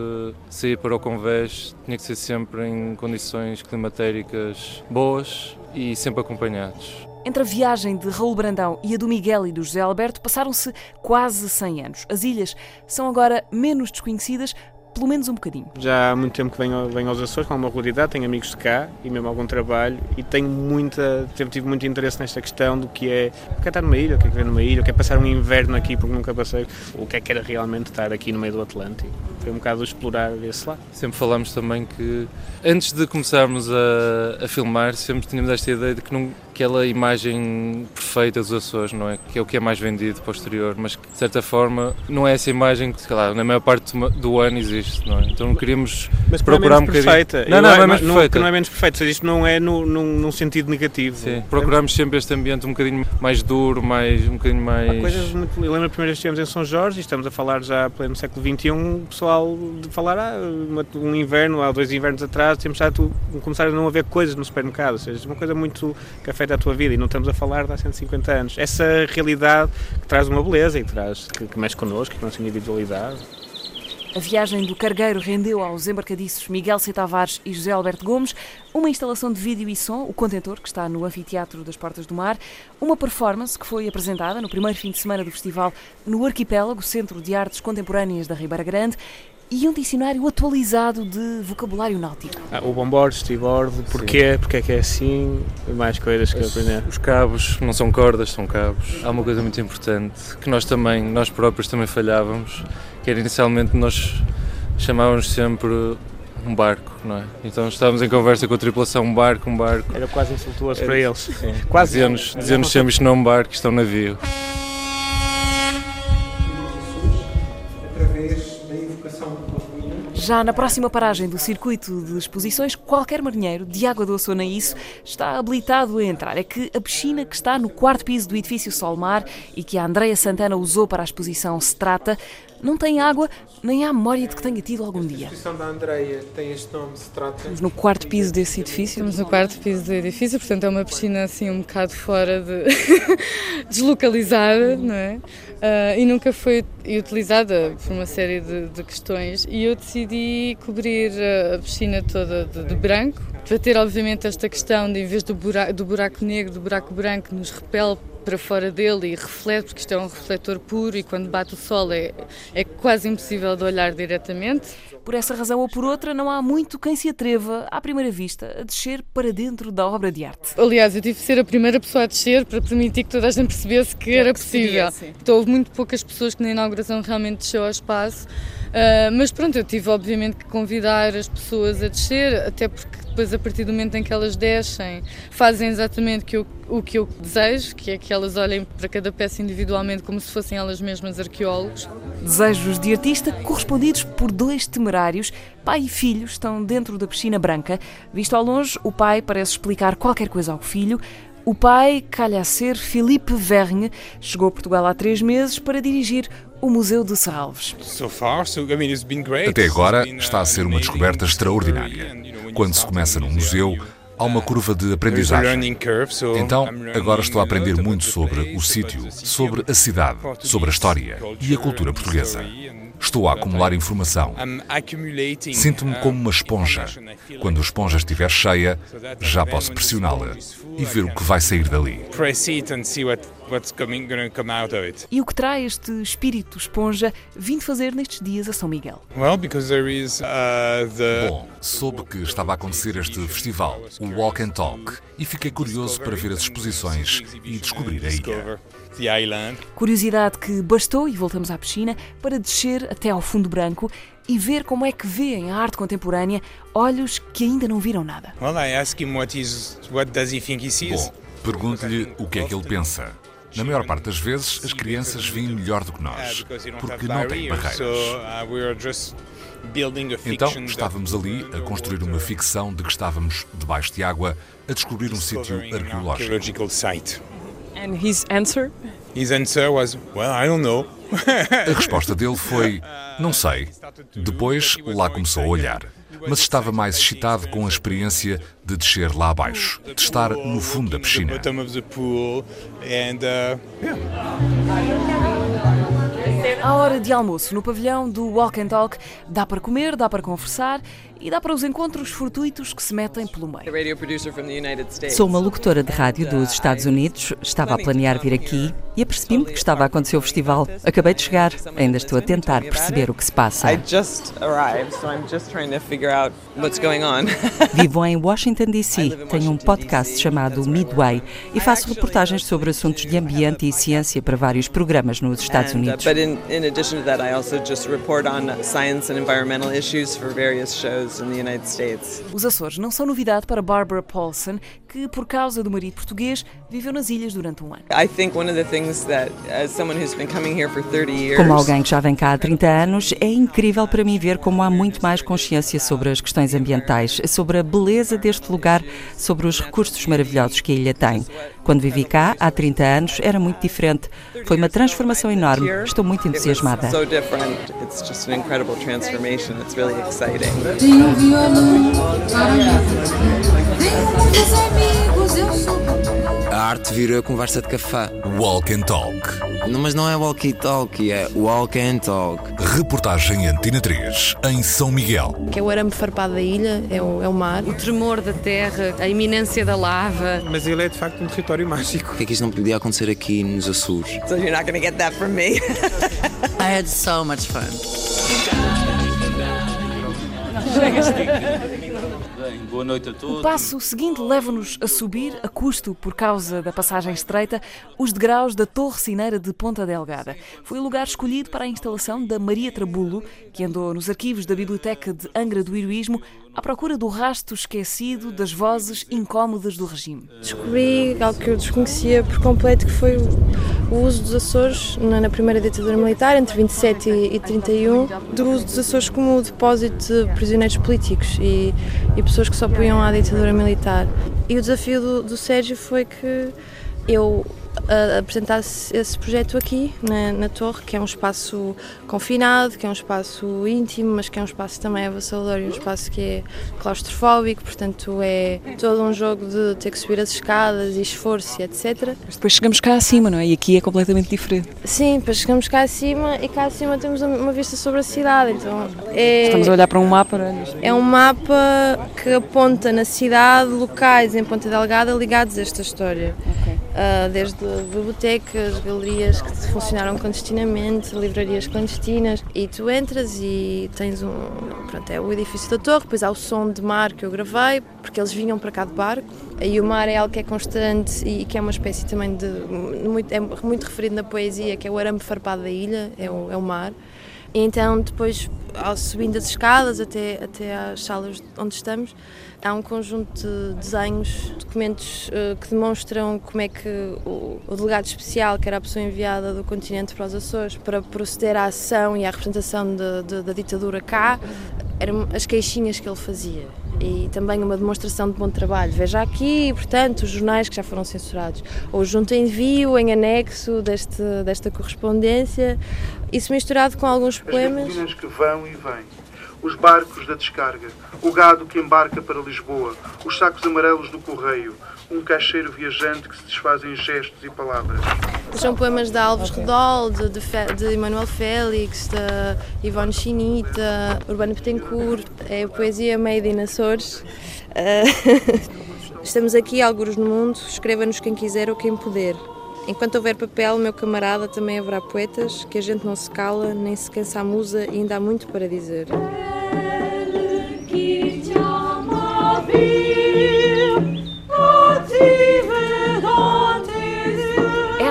sair para o convés tinha que ser sempre em condições climatéricas boas e sempre acompanhados. Entre a viagem de Raul Brandão e a do Miguel e do José Alberto passaram-se quase 100 anos. As ilhas são agora menos desconhecidas, pelo menos um bocadinho. Já há muito tempo que venho, venho aos Açores com alguma regularidade, tenho amigos de cá e mesmo algum trabalho e tenho muita, sempre tive muito interesse nesta questão do que é o que é estar numa ilha, o que é viver numa ilha, o que é passar um inverno aqui porque nunca passei, o que é que era realmente estar aqui no meio do Atlântico. Foi um bocado explorar esse lado. Sempre falamos também que antes de começarmos a, a filmar, sempre tínhamos esta ideia de que não, aquela imagem perfeita dos Açores, não é? Que é o que é mais vendido para o exterior, mas que de certa forma não é essa imagem que, sei lá, na maior parte do- ano existe, não é? Então queríamos Mas não é procurar um menos perfeita. bocadinho. Eu Não, não, não é menos não- perfeita. que não é menos perfeito, ou seja, isto não é no, num, num sentido negativo. Sim, procuramos sempre este ambiente um bocadinho mais duro, mais, um bocadinho mais... Há coisas muito. Eu lembro a primeira vez que estivemos em São Jorge e estamos a falar já pleno século XXI, o pessoal de falar ah, um inverno, há dois invernos atrás, temos já começar a não haver coisas no supermercado, ou seja, uma coisa muito que afeta a tua vida e não estamos a falar de há 150 anos. Essa realidade que traz uma beleza e que, traz, que, que mexe connosco, que nossa individualidade. A viagem do cargueiro rendeu aos embarcadiços Miguel C. Tavares e José Alberto Gomes uma instalação de vídeo e som, o Contentor, que está no Anfiteatro das Portas do Mar, uma performance que foi apresentada no primeiro fim de semana do festival no Arquipélago, Centro de Artes Contemporâneas da Ribeira Grande, e um dicionário atualizado de vocabulário náutico. Ah, o bomboard, steerboard, porquê, porque é que é assim, e mais coisas que eu aprender. Os cabos não são cordas, são cabos. Há uma coisa muito importante que nós também, nós próprios também falhávamos, que era inicialmente nós chamávamos sempre um barco, não é? Então estávamos em conversa com a tripulação, um barco, um barco. Era quase insultuoso para Era- eles. Sim. Quase. Dizia-nos dizia sempre isto não é um barco, isto é um navio. Já na próxima paragem do circuito de exposições, qualquer marinheiro de Água Doce ou Naíço está habilitado a entrar. É que a piscina que está no quarto piso do edifício Solmar e que a Andreia Santana usou para a exposição Se Trata, não tem água nem há memória de que tenha tido algum dia. A da Andreia tem este nome, se trata. Estamos no quarto piso desse edifício. Estamos no quarto piso do edifício, portanto é uma piscina assim um bocado fora de. [laughs] deslocalizada, não é? Ah, e nunca foi utilizada por uma série de, de questões e eu decidi cobrir a piscina toda de, de branco para ter obviamente esta questão de em vez do buraco, do buraco negro, do buraco branco nos repele para fora dele e reflete, porque isto é um refletor puro e quando bate o sol é, é quase impossível de olhar diretamente. Por essa razão ou por outra, não há muito quem se atreva, à primeira vista, a descer para dentro da obra de arte. Aliás, eu tive de ser a primeira pessoa a descer para permitir que toda a gente percebesse que era possível. Então, houve muito poucas pessoas que na inauguração realmente desceu ao espaço. Ah, mas pronto, eu tive obviamente que convidar as pessoas a descer, até porque depois, a partir do momento em que elas descem, fazem exatamente que eu- o que eu desejo, que é que elas olhem para cada peça individualmente como se fossem elas mesmas arqueólogos. Desejos de artista correspondidos por dois temerários. Pai e filho estão dentro da piscina branca. Visto ao longe, o pai parece explicar qualquer coisa ao filho. O pai calha a ser Philippe Vergne. Chegou a Portugal há três meses para dirigir o Museu de Serralves. Até agora está a ser uma descoberta extraordinária. Quando se começa num museu, há uma curva de aprendizagem. Então, agora estou a aprender muito sobre o sítio, sobre a cidade, sobre a história e a cultura portuguesa. Estou a acumular informação. Sinto-me como uma esponja. Quando a esponja estiver cheia, já posso pressioná-la e ver o que vai sair dali. E o que traz este espírito esponja vindo fazer nestes dias a São Miguel? Bom, soube que estava a acontecer este festival, o Walk and Talk, e fiquei curioso para ver as exposições e descobrir a ilha. Curiosidade que bastou, e voltamos à piscina, para descer até ao fundo branco e ver como é que vêem a arte contemporânea olhos que ainda não viram nada. Bom, pergunte-lhe o que é que ele pensa. Na maior parte das vezes, as crianças veem melhor do que nós, porque não têm barreiras. Então, estávamos ali a construir uma ficção de que estávamos debaixo de água a descobrir um sítio arqueológico. And his answer? His answer was, well, I don't know. A resposta dele foi, não sei. Depois, lá começou a olhar. Mas estava mais excitado com a experiência de descer lá abaixo, de estar no fundo da piscina. À hora de almoço, no pavilhão do Walk and Talk, dá para comer, dá para conversar e dá para os encontros fortuitos que se metem pelo meio. Sou uma locutora de rádio dos Estados Unidos, estava a planear vir aqui e apercebi-me que estava a acontecer o festival. Acabei de chegar, ainda estou a tentar perceber o que se passa. I just arrived, so I'm just trying to figure out what's going on. [laughs] Vivo em Washington, D.C., tenho um podcast chamado Midway e faço reportagens sobre assuntos de ambiente e ciência para vários programas nos Estados uh, Unidos. but in, in addition to that, I also just report on science and environmental issues for various shows Os Açores não são novidade para Barbara Paulson, que, por causa do marido português, viveu nas ilhas durante um ano. Como alguém que já vem cá há 30 anos, é incrível para mim ver como há muito mais consciência sobre as questões ambientais, sobre a beleza deste lugar, sobre os recursos maravilhosos que a ilha tem. Quando vivi cá, há 30 anos, era muito diferente. Foi uma transformação enorme. Estou muito entusiasmada. Tenho violão para Tenho muitos amigos, eu sou A arte vira conversa de café. Walk and Talk. Não, mas não é walkie-talkie, é walk and talk. Reportagem Antena 3, em São Miguel. Que é o arame farpado da ilha, é o, é o mar. O tremor da terra, a iminência da lava. Mas ele é de facto um território mágico. O que é que isto não podia acontecer aqui nos Açores? So you're not going to get that from me. [laughs] I had so much fun. Boa noite a todos. O passo seguinte leva-nos a subir, a custo por causa da passagem estreita, os degraus da Torre Cineira de Ponta Delgada. Foi o lugar escolhido para a instalação da Maria Trabulo, que andou nos arquivos da Biblioteca de Angra do Heroísmo à procura do rasto esquecido das vozes incómodas do regime. Descobri algo que eu desconhecia por completo, que foi o uso dos Açores na, primeira ditadura militar, entre 27 e, e 31, do uso dos Açores como depósito de prisioneiros políticos e, e pessoas que se opunham à ditadura militar. E o desafio do, do Sérgio foi que eu uh, apresentasse esse projeto aqui na, na, torre, que é um espaço confinado, que é um espaço íntimo, mas que é um espaço também avassalador e um espaço que é claustrofóbico, portanto é todo um jogo de ter que subir as escadas e esforço e etc. Mas depois chegamos cá acima, não é? E aqui é completamente diferente. Sim, depois chegamos cá acima e cá acima temos uma vista sobre a cidade, então é... Estamos a olhar para um mapa, não é? É um mapa que aponta na cidade locais em Ponta Delgada ligados a esta história. Okay. Uh, desde bibliotecas, galerias que funcionaram clandestinamente, livrarias clandestinas, e tu entras e tens um. Pronto, é o edifício da torre, depois há o som de mar que eu gravei, porque eles vinham para cá de barco, e o mar é algo que é constante e que é uma espécie também de. Muito, é muito referido na poesia, que é o arame farpado da ilha, é o, é o mar. E então, depois, subindo as escadas até, até às salas onde estamos, há um conjunto de desenhos, documentos uh, que demonstram como é que o, delegado especial, que era a pessoa enviada do continente para os Açores, para proceder à ação e à representação de, de, da ditadura cá, eram as queixinhas que ele fazia. E também uma demonstração de bom trabalho. Veja aqui, portanto, os jornais que já foram censurados. Ou junto envio, em anexo deste, desta correspondência. Isso misturado com alguns poemas. As que vão e vêm os barcos da descarga, o gado que embarca para Lisboa, os sacos amarelos do correio, um caixeiro viajante que se desfaz em gestos e palavras. São poemas de Alves Redol, de, de, de Emanuel Félix, de Ivone Chinita, Urbano Petencourt, é poesia made in Açores. Uh, [laughs] estamos aqui, alguns no mundo, escreva-nos quem quiser ou quem puder. Enquanto houver papel, meu camarada, também haverá poetas, que a gente não se cala, nem se cansa a musa e ainda há muito para dizer.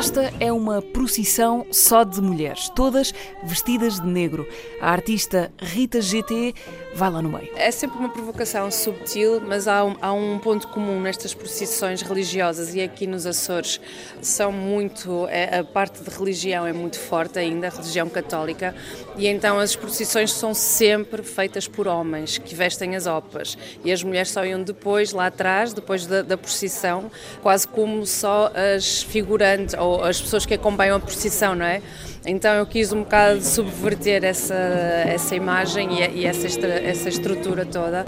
Esta é uma procissão só de mulheres, todas vestidas de negro. A artista Rita GT vai lá no meio. É sempre uma provocação subtil, mas há um, há um ponto comum nestas procissões religiosas e aqui nos Açores são muito. É, a parte de religião é muito forte ainda, a religião católica, e então as procissões são sempre feitas por homens que vestem as opas e as mulheres só iam depois, lá atrás, depois da, da procissão, quase como só as figurantes ou as pessoas que acompanham a procissão, não é? Então eu quis um bocado subverter essa, essa imagem e, e essa, essa estrutura toda.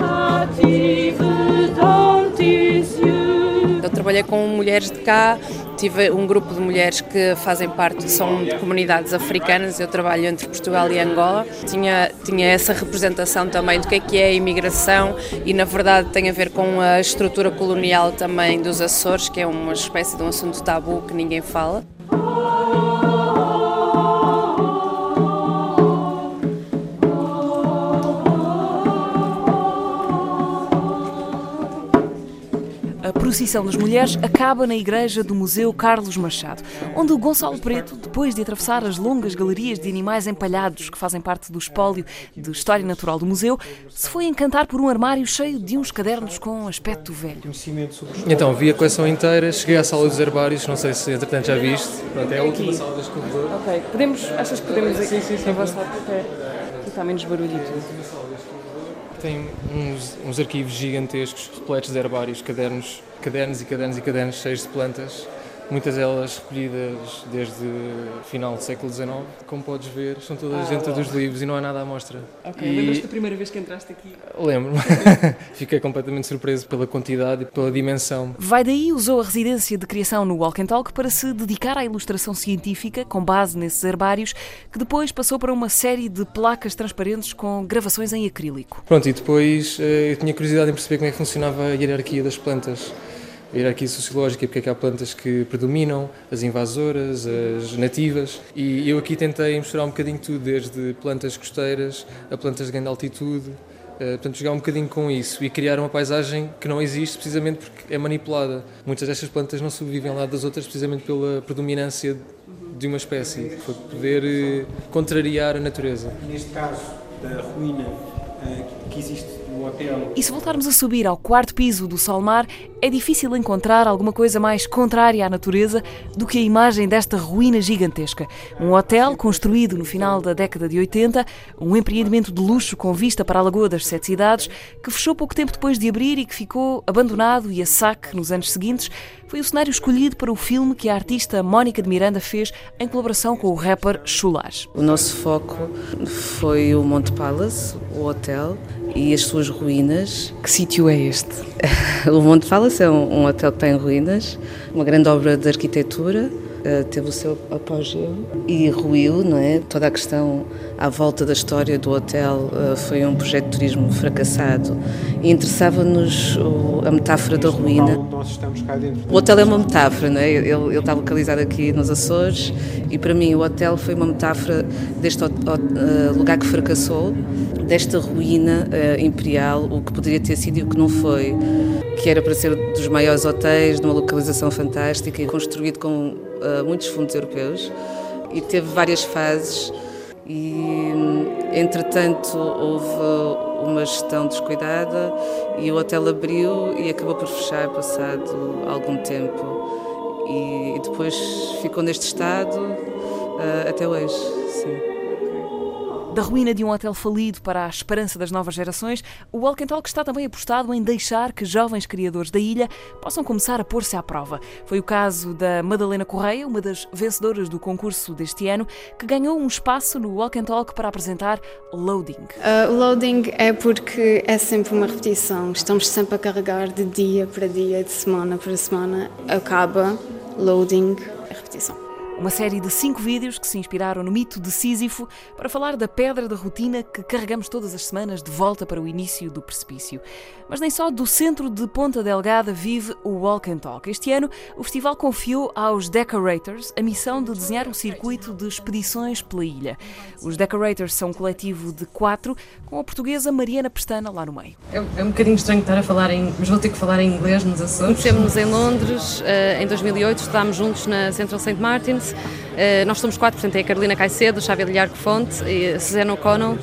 Eu trabalhei com mulheres de cá, tive um grupo de mulheres que fazem parte, são de comunidades africanas, eu trabalho entre Portugal e Angola. Tinha, tinha essa representação também do que é que é a imigração e na verdade tem a ver com a estrutura colonial também dos Açores, que é uma espécie de um assunto tabu que ninguém fala. Procissão das mulheres acaba na igreja do Museu Carlos Machado, onde o Gonçalo Preto, depois de atravessar as longas galerias de animais empalhados que fazem parte do espólio de História Natural do museu, se foi encantar por um armário cheio de uns cadernos com aspecto velho. Então, vi a coleção inteira, cheguei à sala dos herbários, não sei se entretanto já viste. Pronto, é a última sala deste corredor. Ok, podemos, achas que podemos aqui? Sim, sim, sim. Aqui está menos barulho e tudo. Tem uns, uns arquivos gigantescos, repletos de herbários, cadernos, cadernos e cadernos e cadernos cheios de plantas muitas delas recolhidas desde o final do século XIX. Como podes ver, estão todas ah, dentro dos livros e não há nada à mostra. Ok, e... lembras-te da primeira vez que entraste aqui? Lembro-me. [laughs] Fiquei completamente surpreso pela quantidade e pela dimensão. Vai daí usou a residência de criação no Walk and Talk para se dedicar à ilustração científica com base nesses herbários, que depois passou para uma série de placas transparentes com gravações em acrílico. Pronto, e depois eh, eu tinha curiosidade em perceber como é que funcionava a hierarquia das plantas a hierarquia sociológica, porque é que há plantas que predominam, as invasoras, as nativas, e eu aqui tentei misturar um bocadinho tudo, desde plantas costeiras a plantas de grande altitude, Uh, portanto, jogar um bocadinho com isso e criar uma paisagem que não existe precisamente porque é manipulada. Muitas destas plantas não sobrevivem lado das outras precisamente pela predominância de uma espécie, para poder uh, contrariar a natureza. Neste caso da ruína uh, que existe hotel. E se voltarmos a subir ao quarto piso do Solmar, é difícil encontrar alguma coisa mais contrária à natureza do que a imagem desta ruína gigantesca. Um hotel construído no final da década de 80, um empreendimento de luxo com vista para a Lagoa das Sete Cidades, que fechou pouco tempo depois de abrir e que ficou abandonado e a saque nos anos seguintes, foi o cenário escolhido para o filme que a artista Mónica de Miranda fez em colaboração com o rapper Chulage. O nosso foco foi o Monte Palace, o hotel e as suas ruínas. [laughs] Que sítio é este? o Monte Palace é um, hotel que tem ruínas, uma grande obra de arquitetura teve o seu apogeu e ruiu, não é? Toda a questão à volta da história do hotel uh, foi um projeto de turismo fracassado e interessava-nos a metáfora da ruína. O hotel é uma metáfora, não é? Ele, ele está localizado aqui nos Açores e para mim o hotel foi uma metáfora deste uh, lugar que fracassou, desta ruína imperial, o que poderia ter sido e o que não foi, que era para ser dos maiores hotéis, numa localização fantástica e construído com uh, muitos fundos europeus e teve várias fases e entretanto houve uma gestão descuidada e o hotel abriu e acabou por fechar passado algum tempo e depois ficou neste estado uh, até hoje, sim. Da ruína de um hotel falido para a esperança das novas gerações, o Walk and Talk está também apostado em deixar que jovens criadores da ilha possam começar a pôr-se à prova. Foi o caso da Madalena Correia, uma das vencedoras do concurso deste ano, que ganhou um espaço no Walk and Talk para apresentar Loading. Uh, loading é porque é sempre uma repetição. Estamos sempre a carregar de dia para dia, de semana para semana. Acaba, loading, é repetição. Uma série de cinco vídeos que se inspiraram no mito de Sísifo para falar da pedra da rotina que carregamos todas as semanas de volta para o início do precipício. Mas nem só do centro de Ponta Delgada vive o Walk and Talk. Este ano, o festival confiou aos Decorators a missão de desenhar um circuito de expedições pela ilha. Os Decorators são um coletivo de quatro, com a portuguesa Mariana Pestana lá no meio. É, é um bocadinho estranho estar a falar em... mas vou ter que falar em inglês nos Açores. Conhecemos-nos em Londres, eh, em 2008, estudámos juntos na Central St. Martins, Uh, nós somos quatro, portanto é a Carolina Caicedo, Xavier Lharco Fonte e a Susana O'Connell.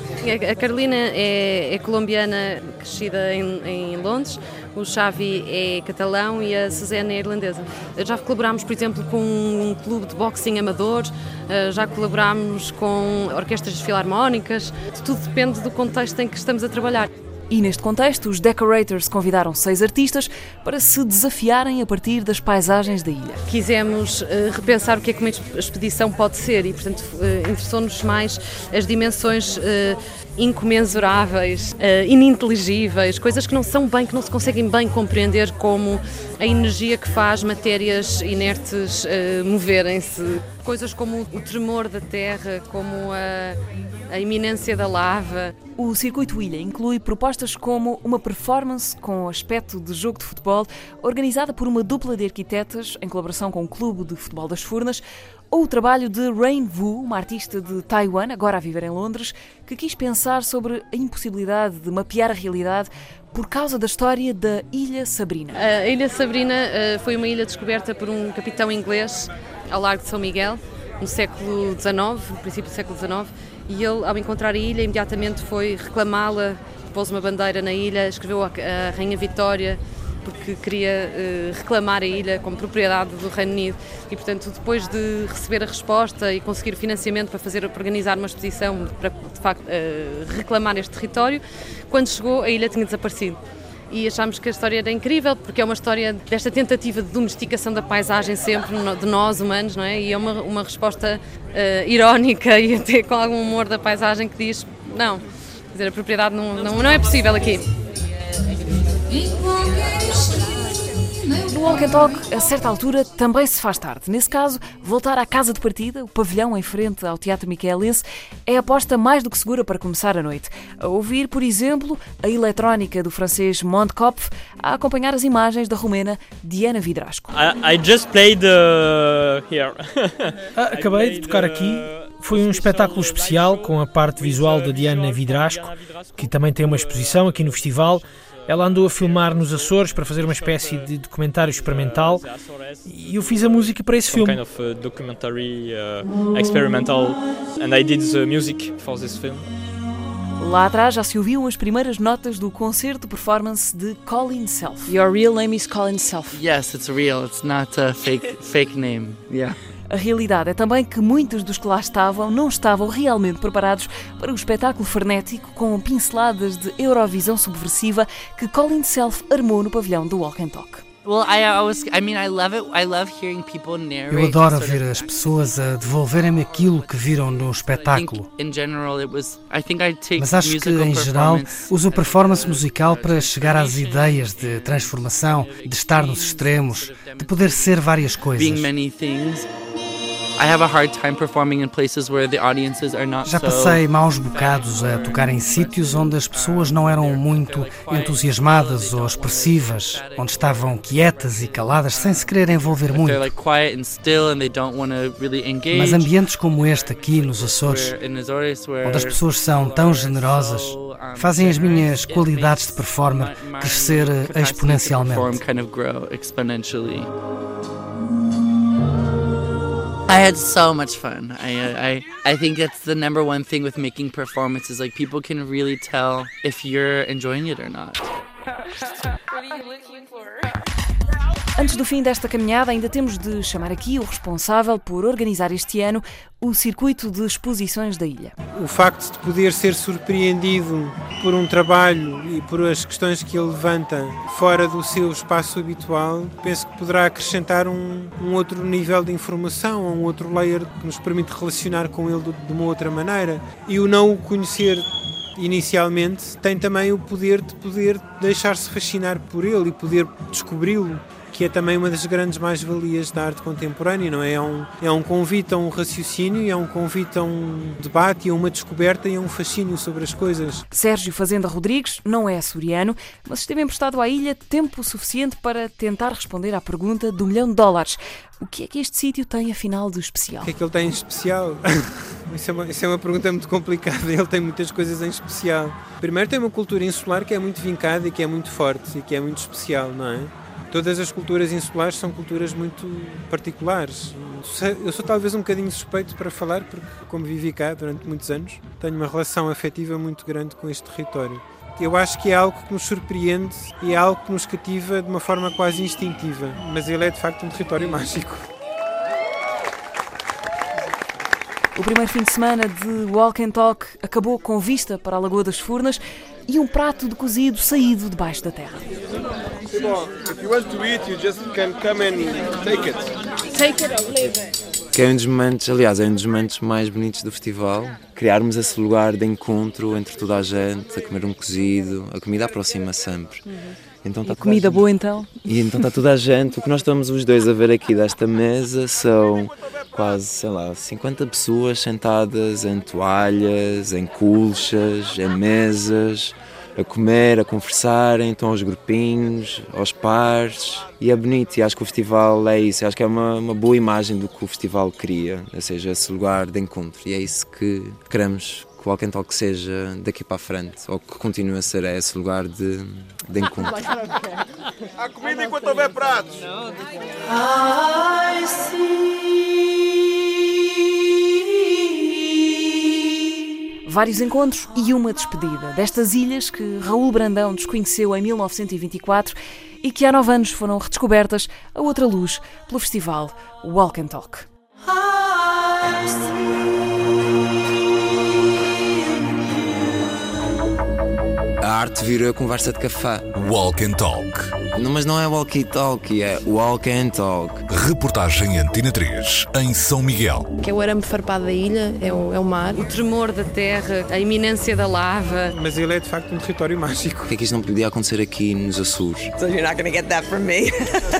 A Carolina é, é colombiana, crescida em, em, Londres, o Xavi é catalão e a Susana é irlandesa. Já colaborámos, por exemplo, com um clube de boxing amador, uh, já colaborámos com orquestras filarmónicas, tudo depende do contexto em que estamos a trabalhar. E neste contexto, os Decorators convidaram seis artistas para se desafiarem a partir das paisagens da ilha. Quisemos uh, repensar o que é que uma expedição pode ser e, portanto, uh, interessou-nos mais as dimensões. Uh, incomensuráveis, ininteligíveis, coisas que não são bem, que não se conseguem bem compreender como a energia que faz matérias inertes moverem-se. Coisas como o tremor da terra, como a, a iminência da lava. O Circuito Ilha inclui propostas como uma performance com aspecto de jogo de futebol, organizada por uma dupla de arquitetas em colaboração com o Clube de Futebol das Furnas, ou o trabalho de Rain Wu, uma artista de Taiwan, agora a viver em Londres, que quis pensar sobre a impossibilidade de mapear a realidade por causa da história da Ilha Sabrina. A Ilha Sabrina uh, foi uma ilha descoberta por um capitão inglês ao largo de São Miguel, no século XIX, no princípio do século XIX, e ele, ao encontrar a ilha, imediatamente foi reclamá-la, pôs uma bandeira na ilha, escreveu a Rainha Vitória, porque queria uh, reclamar a ilha como propriedade do Reino Unido e, portanto, depois de receber a resposta e conseguir financiamento para fazer organizar uma exposição para de facto uh, reclamar este território, quando chegou a ilha tinha desaparecido. E achámos que a história era incrível porque é uma história desta tentativa de domesticação da paisagem sempre de nós humanos, não é? E é uma, uma resposta uh, irónica e até com algum humor da paisagem que diz não, quer dizer, a propriedade não, não, não é possível aqui. No Walk and Talk, a certa altura, também se faz tarde. Nesse caso, voltar à casa de partida, o pavilhão em frente ao Teatro Miquelense, é a aposta mais do que segura para começar a noite. A ouvir, por exemplo, a eletrónica do francês Mondkopf, a acompanhar as imagens da romena Diana Vidrasco. I, I just played uh, here. [laughs] ah, acabei de tocar aqui. Foi um espetáculo especial com a parte visual da Diana Vidrasco, que também tem uma exposição aqui no festival. Ela andou a filmar nos Açores para fazer uma espécie de documentário experimental e eu fiz a música para esse filme. kind of uh, documentary uh, experimental and I did the music for this film. Lá atrás já se ouviam as primeiras notas do concerto performance de Colin Self. Your real name is Colin Self. Yes, it's real. It's not a fake fake name. Yeah. A realidade é também que muitos dos que lá estavam não estavam realmente preparados para o espetáculo frenético com pinceladas de Eurovisão subversiva que Colin Self armou no pavilhão do Walk and Talk. Well, I, I was, I mean, I love it. I love hearing people narrate. Eu adoro ver as pessoas a devolverem-me aquilo que viram no espetáculo. Mas acho que, em geral, uso a performance musical para chegar às ideias de transformação, de estar nos extremos, de poder ser várias coisas. Já passei maus bocados a tocar em sítios onde as pessoas não eram muito entusiasmadas ou expressivas, onde estavam quietas e caladas sem se querer envolver muito. Mas ambientes como este aqui nos Açores, onde as pessoas são tão generosas, fazem as minhas qualidades de performer crescer exponencialmente. I had so much fun. I, uh, I I think that's the number one thing with making performances. Like people can really tell if you're enjoying it or not. [laughs] Antes do fim desta caminhada, ainda temos de chamar aqui o responsável por organizar este ano o circuito de exposições da ilha. O facto de poder ser surpreendido por um trabalho e por as questões que ele levanta fora do seu espaço habitual, penso que poderá acrescentar um, um outro nível de informação, um outro layer que nos permite relacionar com ele de, uma outra maneira. E o não o conhecer inicialmente tem também o poder de poder deixar-se fascinar por ele e poder descobri-lo que é também uma das grandes mais-valias da arte contemporânea, não é? É um, é um convite a um raciocínio, é um convite a um debate, a uma descoberta e a um fascínio sobre as coisas. Sérgio Fazenda Rodrigues não é açoriano, mas esteve emprestado à ilha tempo suficiente para tentar responder à pergunta do milhão de dólares. O que é que este sítio tem afinal de especial? O que é que ele tem em especial? [laughs] Isso é, uma, isso é uma pergunta muito complicada. Ele tem muitas coisas em especial. Primeiro, tem uma cultura insular que é muito vincada e que é muito forte e que é muito especial, não é? Todas as culturas insulares são culturas muito particulares. Eu sou talvez um bocadinho suspeito para falar, porque, como vivi cá durante muitos anos, tenho uma relação afetiva muito grande com este território. Eu acho que é algo que nos surpreende e é algo que nos cativa de uma forma quase instintiva, mas ele é de facto um território mágico. O primeiro fim de semana de Walk and Talk acabou com vista para a Lagoa das Furnas e um prato de cozido saído debaixo da terra. Que é um dos momentos, aliás, é um dos momentos mais bonitos do festival. Criarmos esse lugar de encontro entre toda a gente, a comer um cozido, a comida aproxima sempre. Então e comida boa então? E então está toda a gente. O que nós estamos os dois a ver aqui desta mesa são quase, sei lá, 50 pessoas sentadas em toalhas, em colchas, em mesas, a comer, a conversarem, estão aos grupinhos, aos pares e é bonito. E acho que o festival é isso, acho que é uma, uma boa imagem do que o festival cria, ou seja, esse lugar de encontro. E é isso que queremos que o Walk and Talk seja daqui para a frente, ou que continue a ser esse lugar de, de encontro. A comida enquanto houver pratos. I see. Vários encontros e uma despedida destas ilhas que Raul Brandão desconheceu em 1924 e que há nove anos foram redescobertas a outra luz pelo festival Walk and Talk. I A arte vira conversa de café. Walk and Talk. Não, mas não é walkie talkie, é walk and talk. Reportagem Antena 3 em São Miguel. Que é o arame farpado da ilha, é o, é o mar. O tremor da terra, a iminência da lava. Mas ele é de facto um território mágico. Por que é que isto não podia acontecer aqui nos Açores? So you're not going to get that from me.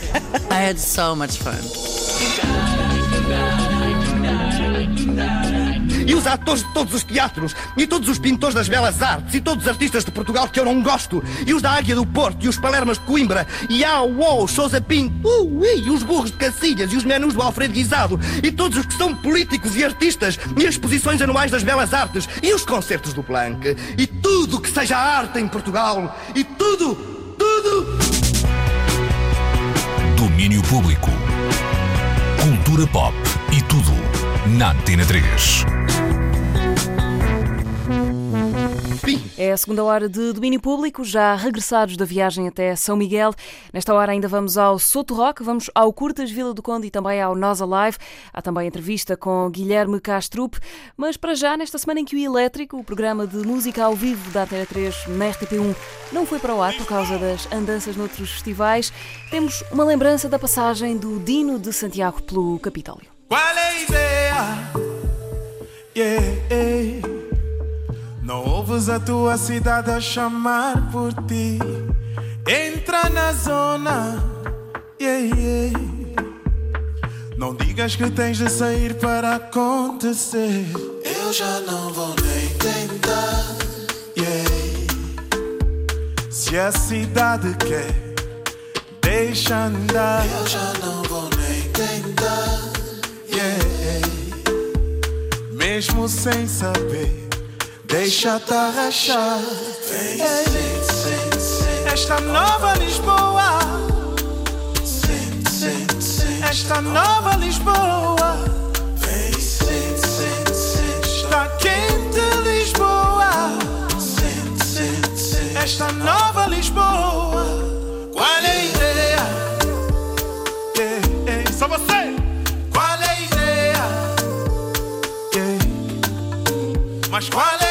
[laughs] I had so much fun. [laughs] E os atores de todos os teatros, e todos os pintores das belas artes, e todos os artistas de Portugal que eu não gosto, e os da Águia do Porto, e os Palermas de Coimbra, e a UOL, Sousa Pinto, uh, e os burros de Cacilhas, e os menus do Alfredo Guisado, e todos os que são políticos e artistas, e as exposições anuais das belas artes, e os concertos do Planck, e tudo que seja arte em Portugal, e tudo, tudo. Domínio Público. Cultura pop e tudo na Antena 3. É a segunda hora de domínio público, já regressados da viagem até São Miguel. Nesta hora ainda vamos ao Soto Rock, vamos ao Curtas Vila do Conde e também ao Nós Alive. Há também entrevista com Guilherme Castrup. Mas para já, nesta semana em que o Elétrico, o programa de música ao vivo da Antena 3 na RTP1, não foi para o ar por causa das andanças noutros festivais, temos uma lembrança da passagem do Dino de Santiago pelo Capitólio. Qual é a ideia? Yeah, yeah. Não ouves a tua cidade a chamar por ti. Entra na zona. Yeah, yeah. Não digas que tens de sair para acontecer. Eu já não vou nem tentar. Yeah. Se a cidade quer, deixa andar. Eu já não vou nem tentar. Yeah. Mesmo sem saber, Vem, sente, sente, sente. Esta nova Lisboa. Esta nova Lisboa. Está quente Lisboa. Esta nova Lisboa. Qual é a ideia? Yeah, yeah. Só você! Qual é a ideia? Mas qual é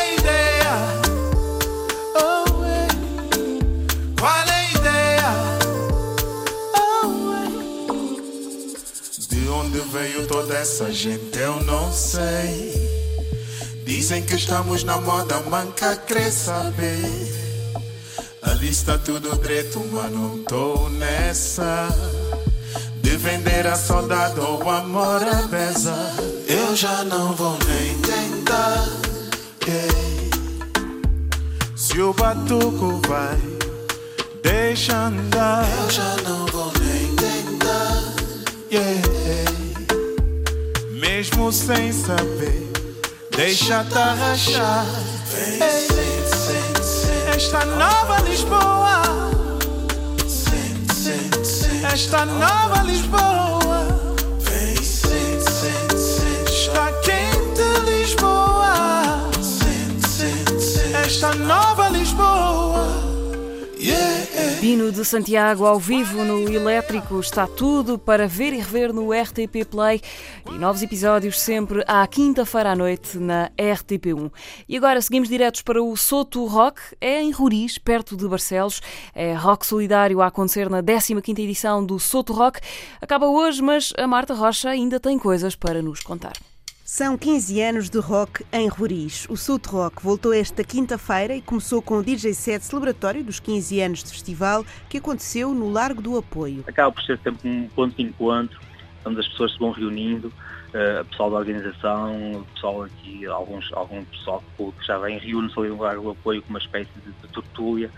veio toda essa gente eu não sei. Dizem que estamos na moda manca, quer saber. Ali está tudo direito, mas não tô nessa. De vender a saudade ou amor a beza. Eu já não vou nem tentar. Se o batuco vai, deixa andar. Eu já não vou nem tentar. yeah. Mesmo sem saber, deixa-te arrachar. Vem, sente, sente, sente. Esta nova Lisboa. Esta nova Lisboa. Está quente Lisboa. Esta nova. Dino de Santiago ao vivo no Elétrico. Está tudo para ver e rever no RTP Play e novos episódios sempre à quinta-feira à noite na RTP1. E agora seguimos diretos para o Soto Rock, é em Roriz, perto de Barcelos. É rock solidário a acontecer na 15ª edição do Soto Rock. Acaba hoje, mas a Marta Rocha ainda tem coisas para nos contar. São 15 anos de rock em Roriz. O Soto Rock voltou esta quinta-feira e começou com o DJ set celebratório dos 15 anos de festival que aconteceu no Largo do Apoio. acaba por ser sempre um ponto de encontro, onde as pessoas se vão reunindo uh, pessoal da organização, pessoal aqui, alguns, algum pessoal que já vem, reúne-se ali lugar o apoio com uma espécie de, de tortulha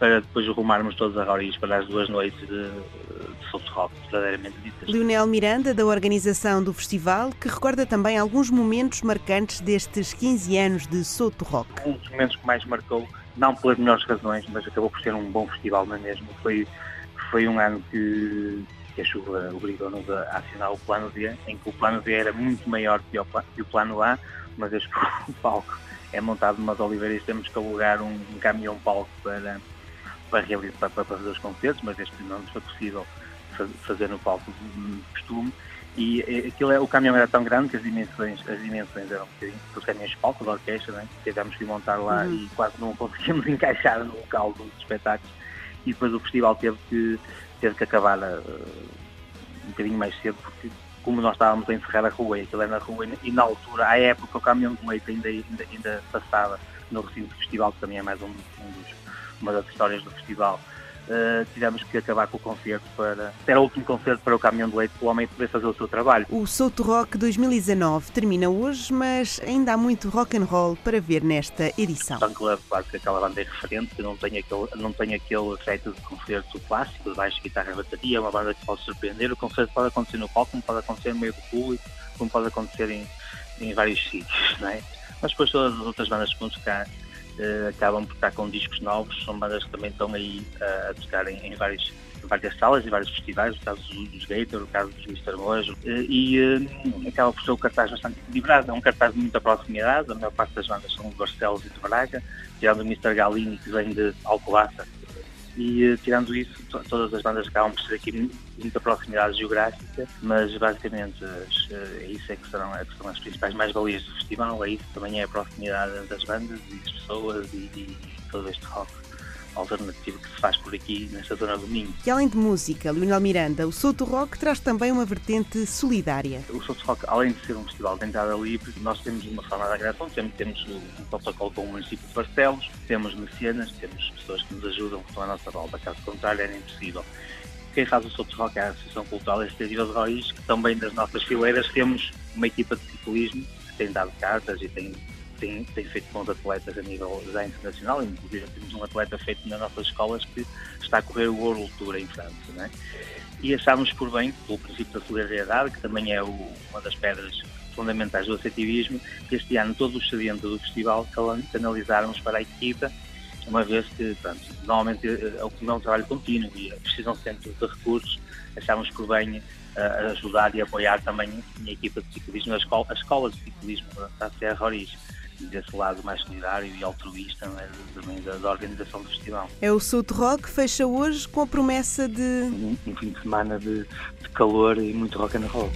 para depois arrumarmos todos a Roriz para as duas noites de, de Souto Rock, verdadeiramente ditas. Leonel Miranda, da organização do festival, que recorda também alguns momentos marcantes destes 15 anos de Souto Rock. Um dos momentos que mais marcou, não pelas melhores razões, mas acabou por ser um bom festival não é mesmo, foi, foi um ano que, que a chuva obrigou-nos a acionar o plano D, em que o plano D era muito maior que o, que o plano A, que o [laughs] palco é montado numas oliveiras, temos que alugar um, um caminhão-palco para para, realizar, para fazer os concertos, mas este não nos foi possível fazer no palco de costume. E aquilo é, o caminhão era tão grande que as dimensões, as dimensões eram um bocadinho os caminhões de palco da orquestra, né? tivemos que montar lá uhum. e quase não conseguimos [laughs] encaixar no local dos espetáculos. E depois o festival teve que, teve que acabar uh, um bocadinho mais cedo, porque como nós estávamos a encerrar a rua, aquilo era na rua, e na altura, à época, o caminhão de leite ainda, ainda, ainda passava no recinto do festival, que também é mais um, um dos uma das histórias do festival, uh, tivemos que acabar com o concerto para. Era o último concerto para o caminhão de leite, para o homem poder fazer o seu trabalho. O Souto Rock 2019 termina hoje, mas ainda há muito rock and roll para ver nesta edição. Fan Club, claro que aquela banda é referente, que não tem aquele, não tem aquele efeito de concerto clássico, de baixo, guitarra e bateria, é uma banda que pode surpreender. O concerto pode acontecer no palco, como pode acontecer no meio do público, como pode acontecer em, em vários sítios, não é? Mas depois todas as outras bandas que vão tocar acabam por estar com discos novos, são bandas que também estão aí uh, a tocar em, em várias salas e vários festivais, o caso dos Gator, o caso dos Mr. Mojo, eh, e uh, acaba por ser um cartaz bastante equilibrado, é um cartaz de muita proximidade, a maior parte das bandas são de Barcelos e de Braga, tirando o Mr. Galini, que vem de Alcobaça, e tirando isso, todas as bandas acabam por ser aqui muita proximidade geográfica, mas basicamente as, é isso é que serão, é que serão as principais mais-valias do festival, é isso também é a proximidade das bandas e das pessoas e, e todo este rock alternativo que se faz por aqui nesta zona do Minho. E além de música, Leonel Miranda, o Souto Rock traz também uma vertente solidária. O Souto Rock, além de ser um festival de entrada livre, nós temos uma forma de agressão, temos, temos um protocolo com o município de Barcelos, temos mecenas, temos pessoas que nos ajudam, que estão à nossa volta, caso contrário era impossível. Quem faz o Souto Rock é a Associação Cultural Extensiva de Raiz, que também das nossas fileiras temos uma equipa de ciclismo que tem dado cartas e tem tem, tem feito bons atletas a nível já internacional, inclusive temos um atleta feito nas nossas escolas que está a correr o World Tour em França. Né? E achámos por bem, pelo princípio da solidariedade, que também é o, uma das pedras fundamentais do associativismo, que este ano todo o excedente do festival canalizarmos para a equipa, uma vez que, pronto, normalmente é um trabalho contínuo e precisam sempre de recursos, achámos por bem uh, ajudar e apoiar também a equipa de ciclismo, as, escola, as escolas de ciclismo da Serra Roriz desse lado mais solidário e altruísta é? também da, da, organização do festival. É o Souto Rock, fecha hoje com a promessa de... Um, um fim de semana de, de calor e muito rock and roll.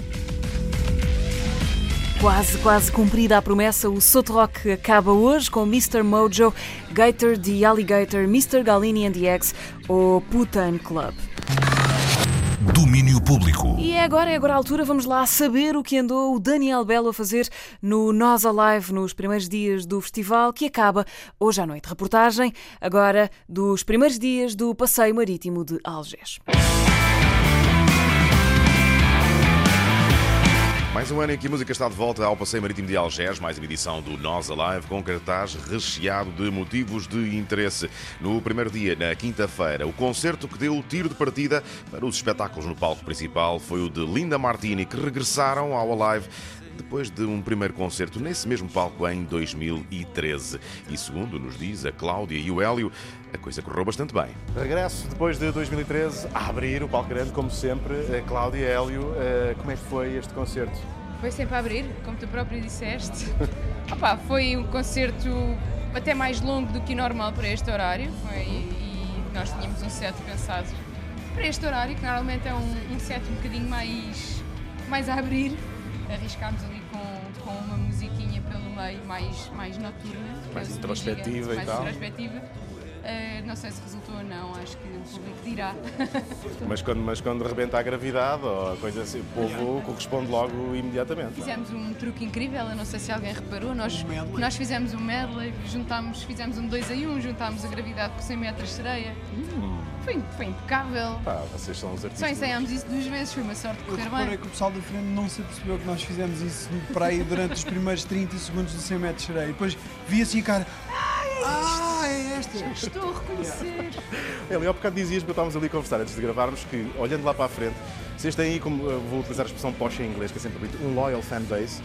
Quase, quase cumprida a promessa, o Souto Rock acaba hoje com Mr. Mojo, Gator the Alligator, Mr. Galini and the X, ou Putain Club. Domínio público. E é agora, é agora a altura, vamos lá saber o que andou o Daniel Belo a fazer no Nós Alive nos primeiros dias do festival, que acaba hoje à noite. Reportagem agora dos primeiros dias do Passeio Marítimo de Algés. Mais um ano em que a música está de volta ao Passeio Marítimo de Algés, mais uma edição do Nós Alive, com cartaz recheado de motivos de interesse. No primeiro dia, na quinta-feira, o concerto que deu o tiro de partida para os espetáculos no palco principal foi o de Linda Martini, que regressaram ao Alive depois de um primeiro concerto nesse mesmo palco em 2013. E segundo nos diz a Cláudia e o Hélio, a coisa correu bastante bem. Regresso depois de 2013 a abrir o palco grande, como sempre. Cláudia e Hélio, eh, como é que foi este concerto? Foi sempre a abrir, como tu próprio disseste. [laughs] Opa, foi um concerto até mais longo do que o normal para este horário. Foi, e nós tínhamos um set pensado para este horário, que normalmente é um, um set um bocadinho mais, mais a abrir arriscámos ali com, com uma musiquinha pelo meio mais, mais noturna. Mais introspectiva e mais tal. introspectiva. Uh, não sei se resultou ou não, acho que o público dirá. [laughs] Mas quando, mas quando rebenta a gravidade ou coisa assim, o povo corresponde logo imediatamente. Fizemos um truque incrível, eu não sei se alguém reparou, nós, nós fizemos um medley, juntámos, fizemos um 2 em 1, um, juntámos a gravidade com 100 metros de sereia. Hum. Foi, foi impecável. Pá, vocês são os Só artistas. ensaiámos isso duas vezes, foi uma sorte de Eu correr bem. que o pessoal da frente não se apercebeu que nós fizemos isso para aí durante os primeiros 30 segundos do 100 metros de sereia. Depois via-se a cara. Ah, é esta! Estou a reconhecer. [laughs] Eli, há bocado dizias, porque estávamos ali a conversar antes de gravarmos, que olhando lá para a frente, vocês têm aí, como eh, vou utilizar a expressão posh em inglês, que é sempre bonito, um loyal fanbase,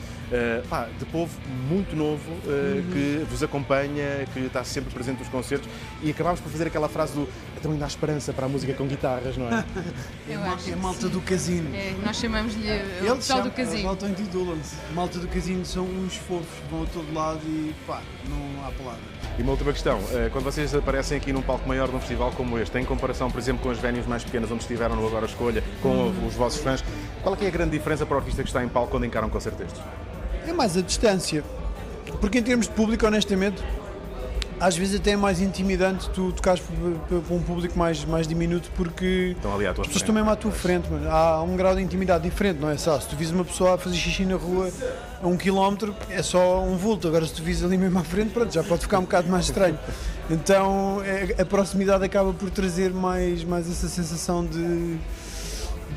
pá, de povo muito novo, eh, Uhum. que vos acompanha, que está sempre presente nos concertos, e acabámos por fazer aquela frase do também dá esperança para a música com guitarras, não é? É, [laughs] Eu é malta sim. do casino. É, nós chamamos-lhe o Eles pessoal do chamam, eles casino. auto-intitulam-se. Malta do casino são uns fofos, vão a todo lado e pá, não há palavra. E uma última questão, quando vocês aparecem aqui num palco maior de um festival como este, em comparação, por exemplo, com as venues mais pequenas onde estiveram no Agora Escolha, com Hum. Os vossos fãs, qual é, que é a grande diferença para o artista que está em palco quando encara um concerto destes? É mais a distância. Porque em termos de público, honestamente, às vezes até é mais intimidante tu tocares para um público mais, mais diminuto porque Estão ali à tua as pessoas frente. estão mesmo à tua frente, mano. Há um grau de intimidade diferente, não é só? Se tu vis uma pessoa a fazer xixi na rua a um quilómetro, é só um vulto. Agora se tu vis ali mesmo à frente, pronto, já pode ficar um bocado mais estranho. Então é- a proximidade acaba por trazer mais, mais essa sensação de,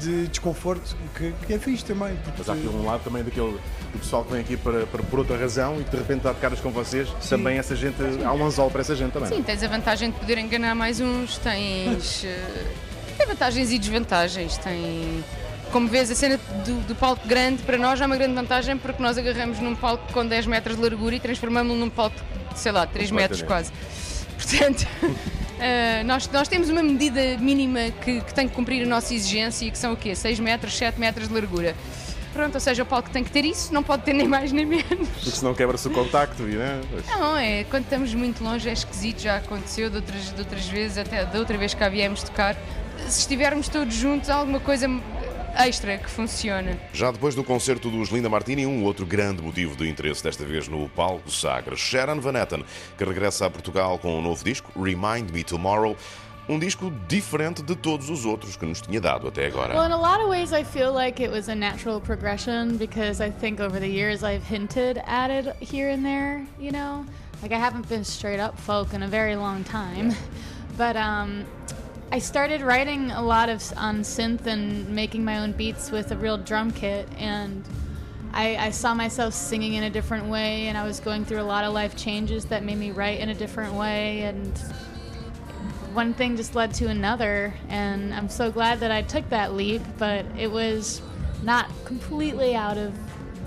de desconforto, que, que é fixe também. porque Mas há aqui um lado também daquele do pessoal que vem aqui para, para por outra razão e que de repente está de caras com vocês, também essa gente, há um anzol para essa gente também. Sim, tens a vantagem de poder enganar mais uns, tens. [laughs] eh, tem vantagens e desvantagens. Tem. Como vês, a cena do, do palco grande para nós é uma grande vantagem porque nós agarramos num palco com 10 metros de largura e transformamos-lo num palco de, sei lá, 3 metros quase. Portanto, [laughs] eh, nós, nós temos uma medida mínima que, que tem que cumprir a nossa exigência e que são o quê? 6 metros, 7 metros de largura. Pronto, ou seja, o palco tem que ter isso, não pode ter nem mais nem menos. Porque senão quebra-se o contacto né? Não, é, quando estamos muito longe é esquisito, já aconteceu de outras, de outras vezes, até da outra vez que cá viemos tocar. Se estivermos todos juntos, alguma coisa extra que funciona. Já depois do concerto dos Linda Martini, um outro grande motivo de interesse, desta vez no palco Sagres. Sharon Van Etten, que regressa a Portugal com um novo disco, Remind Me Tomorrow. Um disco diferente de todos os outros que nos tinha dado até agora. Well, in a lot of ways, I feel like it was a natural progression because I think over the years I've hinted at it here and there, you know? Like, I haven't been straight up folk in a very long time. But um, I started writing a lot of on synth and making my own beats with a real drum kit, and I, I saw myself singing in a different way, and I was going through a lot of life changes that made me write in a different way, and one thing just led to another, and I'm so glad that I took that leap. But it was not completely out of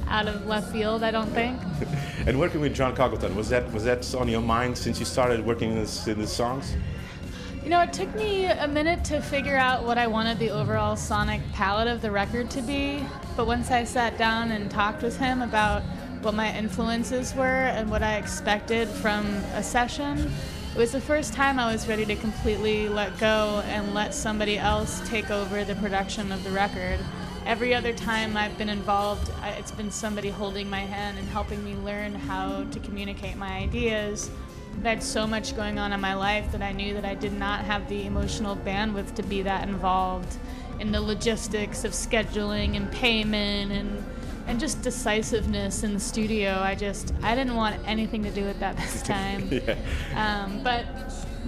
out of left field, I don't think. [laughs] And working with John Congleton, was that was that on your mind since you started working in this in these songs? You know, it took me a minute to figure out what I wanted the overall sonic palette of the record to be. But once I sat down and talked with him about what my influences were and what I expected from a session, it was the first time I was ready to completely let go and let somebody else take over the production of the record. Every other time I've been involved, it's been somebody holding my hand and helping me learn how to communicate my ideas. I had so much going on in my life that I knew that I did not have the emotional bandwidth to be that involved in the logistics of scheduling and payment and and just decisiveness in the studio. I just I didn't want anything to do with that this [laughs] time. yeah. Um, but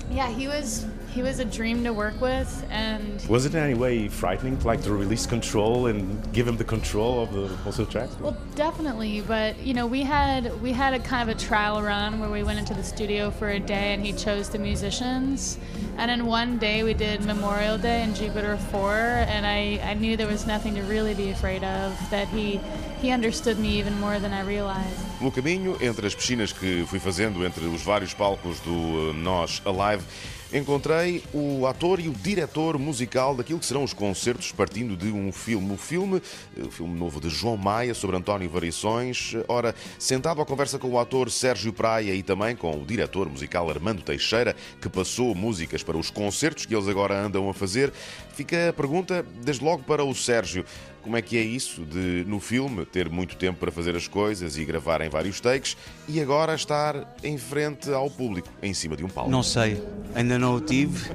yeah, he was he was a dream to work with, and Was it in any way frightening, like to release control and give him the control of the also tracks? Well, definitely, but you know, we had we had a kind of a trial run where we went into the studio for a day and he chose the musicians. And in one day we did Memorial Day in Jupiter 4 and I, I knew there was nothing to really be afraid of, that he he understood me even more than I realized. No caminho, entre as piscinas que fui fazendo entre os vários palcos do eh, Nós Alive, encontrei o ator e o diretor musical daquilo que serão os concertos partindo de um filme. O filme, eh, o filme novo de João Maia sobre António Variações. Ora, sentado à conversa com o ator Sérgio Praia e também com o diretor musical Armando Teixeira, que passou músicas para os concertos que eles agora andam a fazer, fica a pergunta, desde logo para o Sérgio. Como é que é isso de, no filme, ter muito tempo para fazer as coisas e gravar em vários takes e agora estar em frente ao público, em cima de um palco? Não sei, ainda não o tive.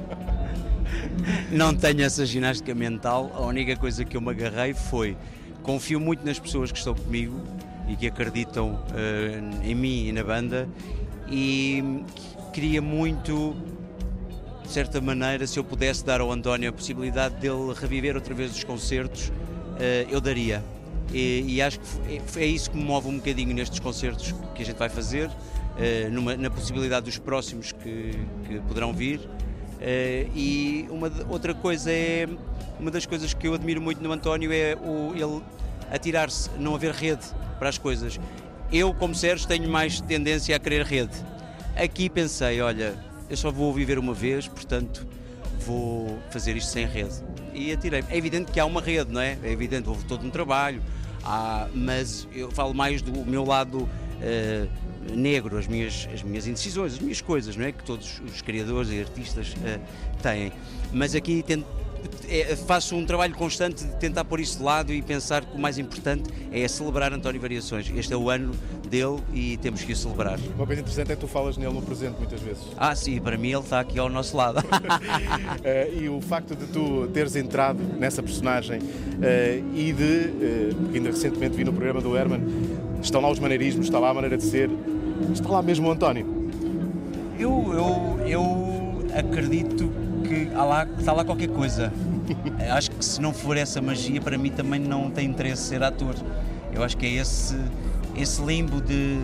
Não tenho essa ginástica mental. A única coisa que eu me agarrei foi confio muito nas pessoas que estão comigo e que acreditam uh, em mim e na banda e queria muito de certa maneira se eu pudesse dar ao António a possibilidade dele reviver outra vez os concertos eu daria e, e, acho que é isso que me move um bocadinho nestes concertos que a gente vai fazer uh, numa, na possibilidade dos próximos que, que poderão vir e uma outra coisa é uma das coisas que eu admiro muito no António é o, ele atirar-se, não haver rede para as coisas. Eu, como Sérgio, tenho mais tendência a querer rede. Aqui pensei, olha, eu só vou viver uma vez, portanto vou fazer isto sem rede. E atirei. É evidente que há uma rede, não é? É evidente, houve todo um trabalho, há, mas eu falo mais do meu lado uh, negro, as minhas, as minhas indecisões, as minhas coisas, não é? Que todos os criadores e artistas uh, têm. Mas aqui tento é, faço um trabalho constante de tentar pôr isso de lado e pensar que o mais importante é celebrar António Variações. Este é o ano dele e temos que o celebrar. Uma coisa interessante é que tu falas nele no presente muitas vezes. Ah, sim, para mim ele está aqui ao nosso lado. uh, [laughs] e o facto de tu teres entrado nessa personagem uh, e de, uh, ainda recentemente vi no programa do Herman, estão lá os maneirismos, está lá a maneira de ser, está lá mesmo o António. Eu, eu, eu acredito que há lá, está lá qualquer coisa. [laughs] acho que se não for essa magia, para mim também não tem interesse ser ator. Eu acho que é esse, esse limbo de,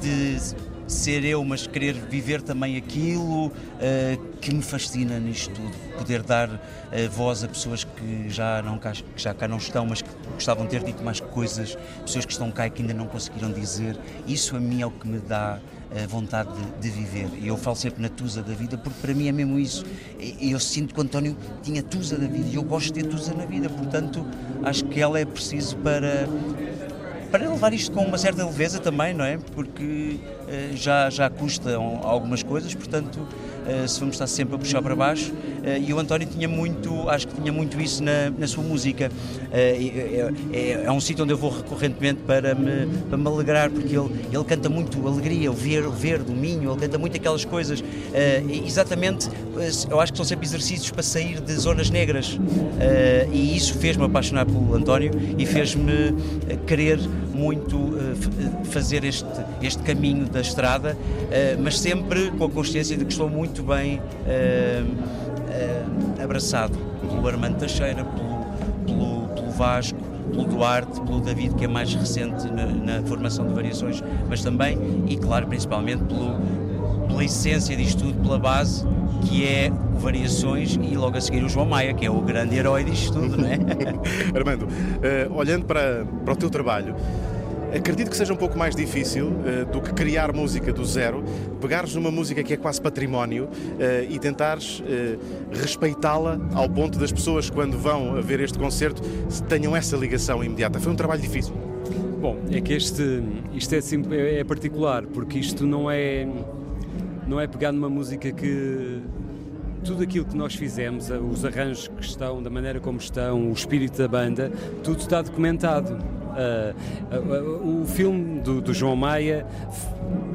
de ser eu, mas querer viver também aquilo uh, que me fascina nisto tudo. Poder dar uh, voz a pessoas que já, não, que já cá não estão, mas que gostavam de ter dito mais coisas, pessoas que estão cá e que ainda não conseguiram dizer. Isso a mim é o que me dá a vontade de, de, viver. E eu falo sempre na tusa da vida, porque para mim é mesmo isso. E eu sinto que o António tinha tusa da vida e eu gosto de ter tusa na vida, portanto acho que ela é preciso para para levar isto com uma certa leveza também, não é? Porque uh, já, já custa algumas coisas, portanto, se vamos estar sempre a puxar para baixo, uh, e o António tinha muito, acho que tinha muito isso na, na sua música. É, é, é, um sítio onde eu vou recorrentemente para me, para me alegrar, porque ele, ele canta muito alegria, o ver, verde, o minho, ele canta muito aquelas coisas. exatamente, eu acho que são sempre exercícios para sair de zonas negras, e isso fez-me apaixonar pelo António e fez-me querer muito fazer este, este caminho da estrada, mas sempre com a consciência de que estou muito bem uh, abraçado pelo Armando Teixeira, pelo, pelo, pelo Vasco, pelo Duarte, pelo David, que é mais recente na, na, formação de variações, mas também, e claro, principalmente pelo, pela essência disto tudo, pela base, que é Variações e logo a seguir o João Maia, que é o grande herói disto tudo, não é? [laughs] Armando, uh, olhando para, para o teu trabalho, acredito que seja um pouco mais difícil uh, do que criar música do zero, pegares numa música que é quase património uh, e tentares respeitá-la ao ponto das pessoas, quando vão a ver este concerto, tenham essa ligação imediata. Foi um trabalho difícil. Bom, é que este, isto é, é particular, porque isto não é não é pegar numa música que tudo aquilo que nós fizemos, os arranjos que estão, da maneira como estão, o espírito da banda, tudo está documentado. Uh, uh, uh, o filme do, do João Maia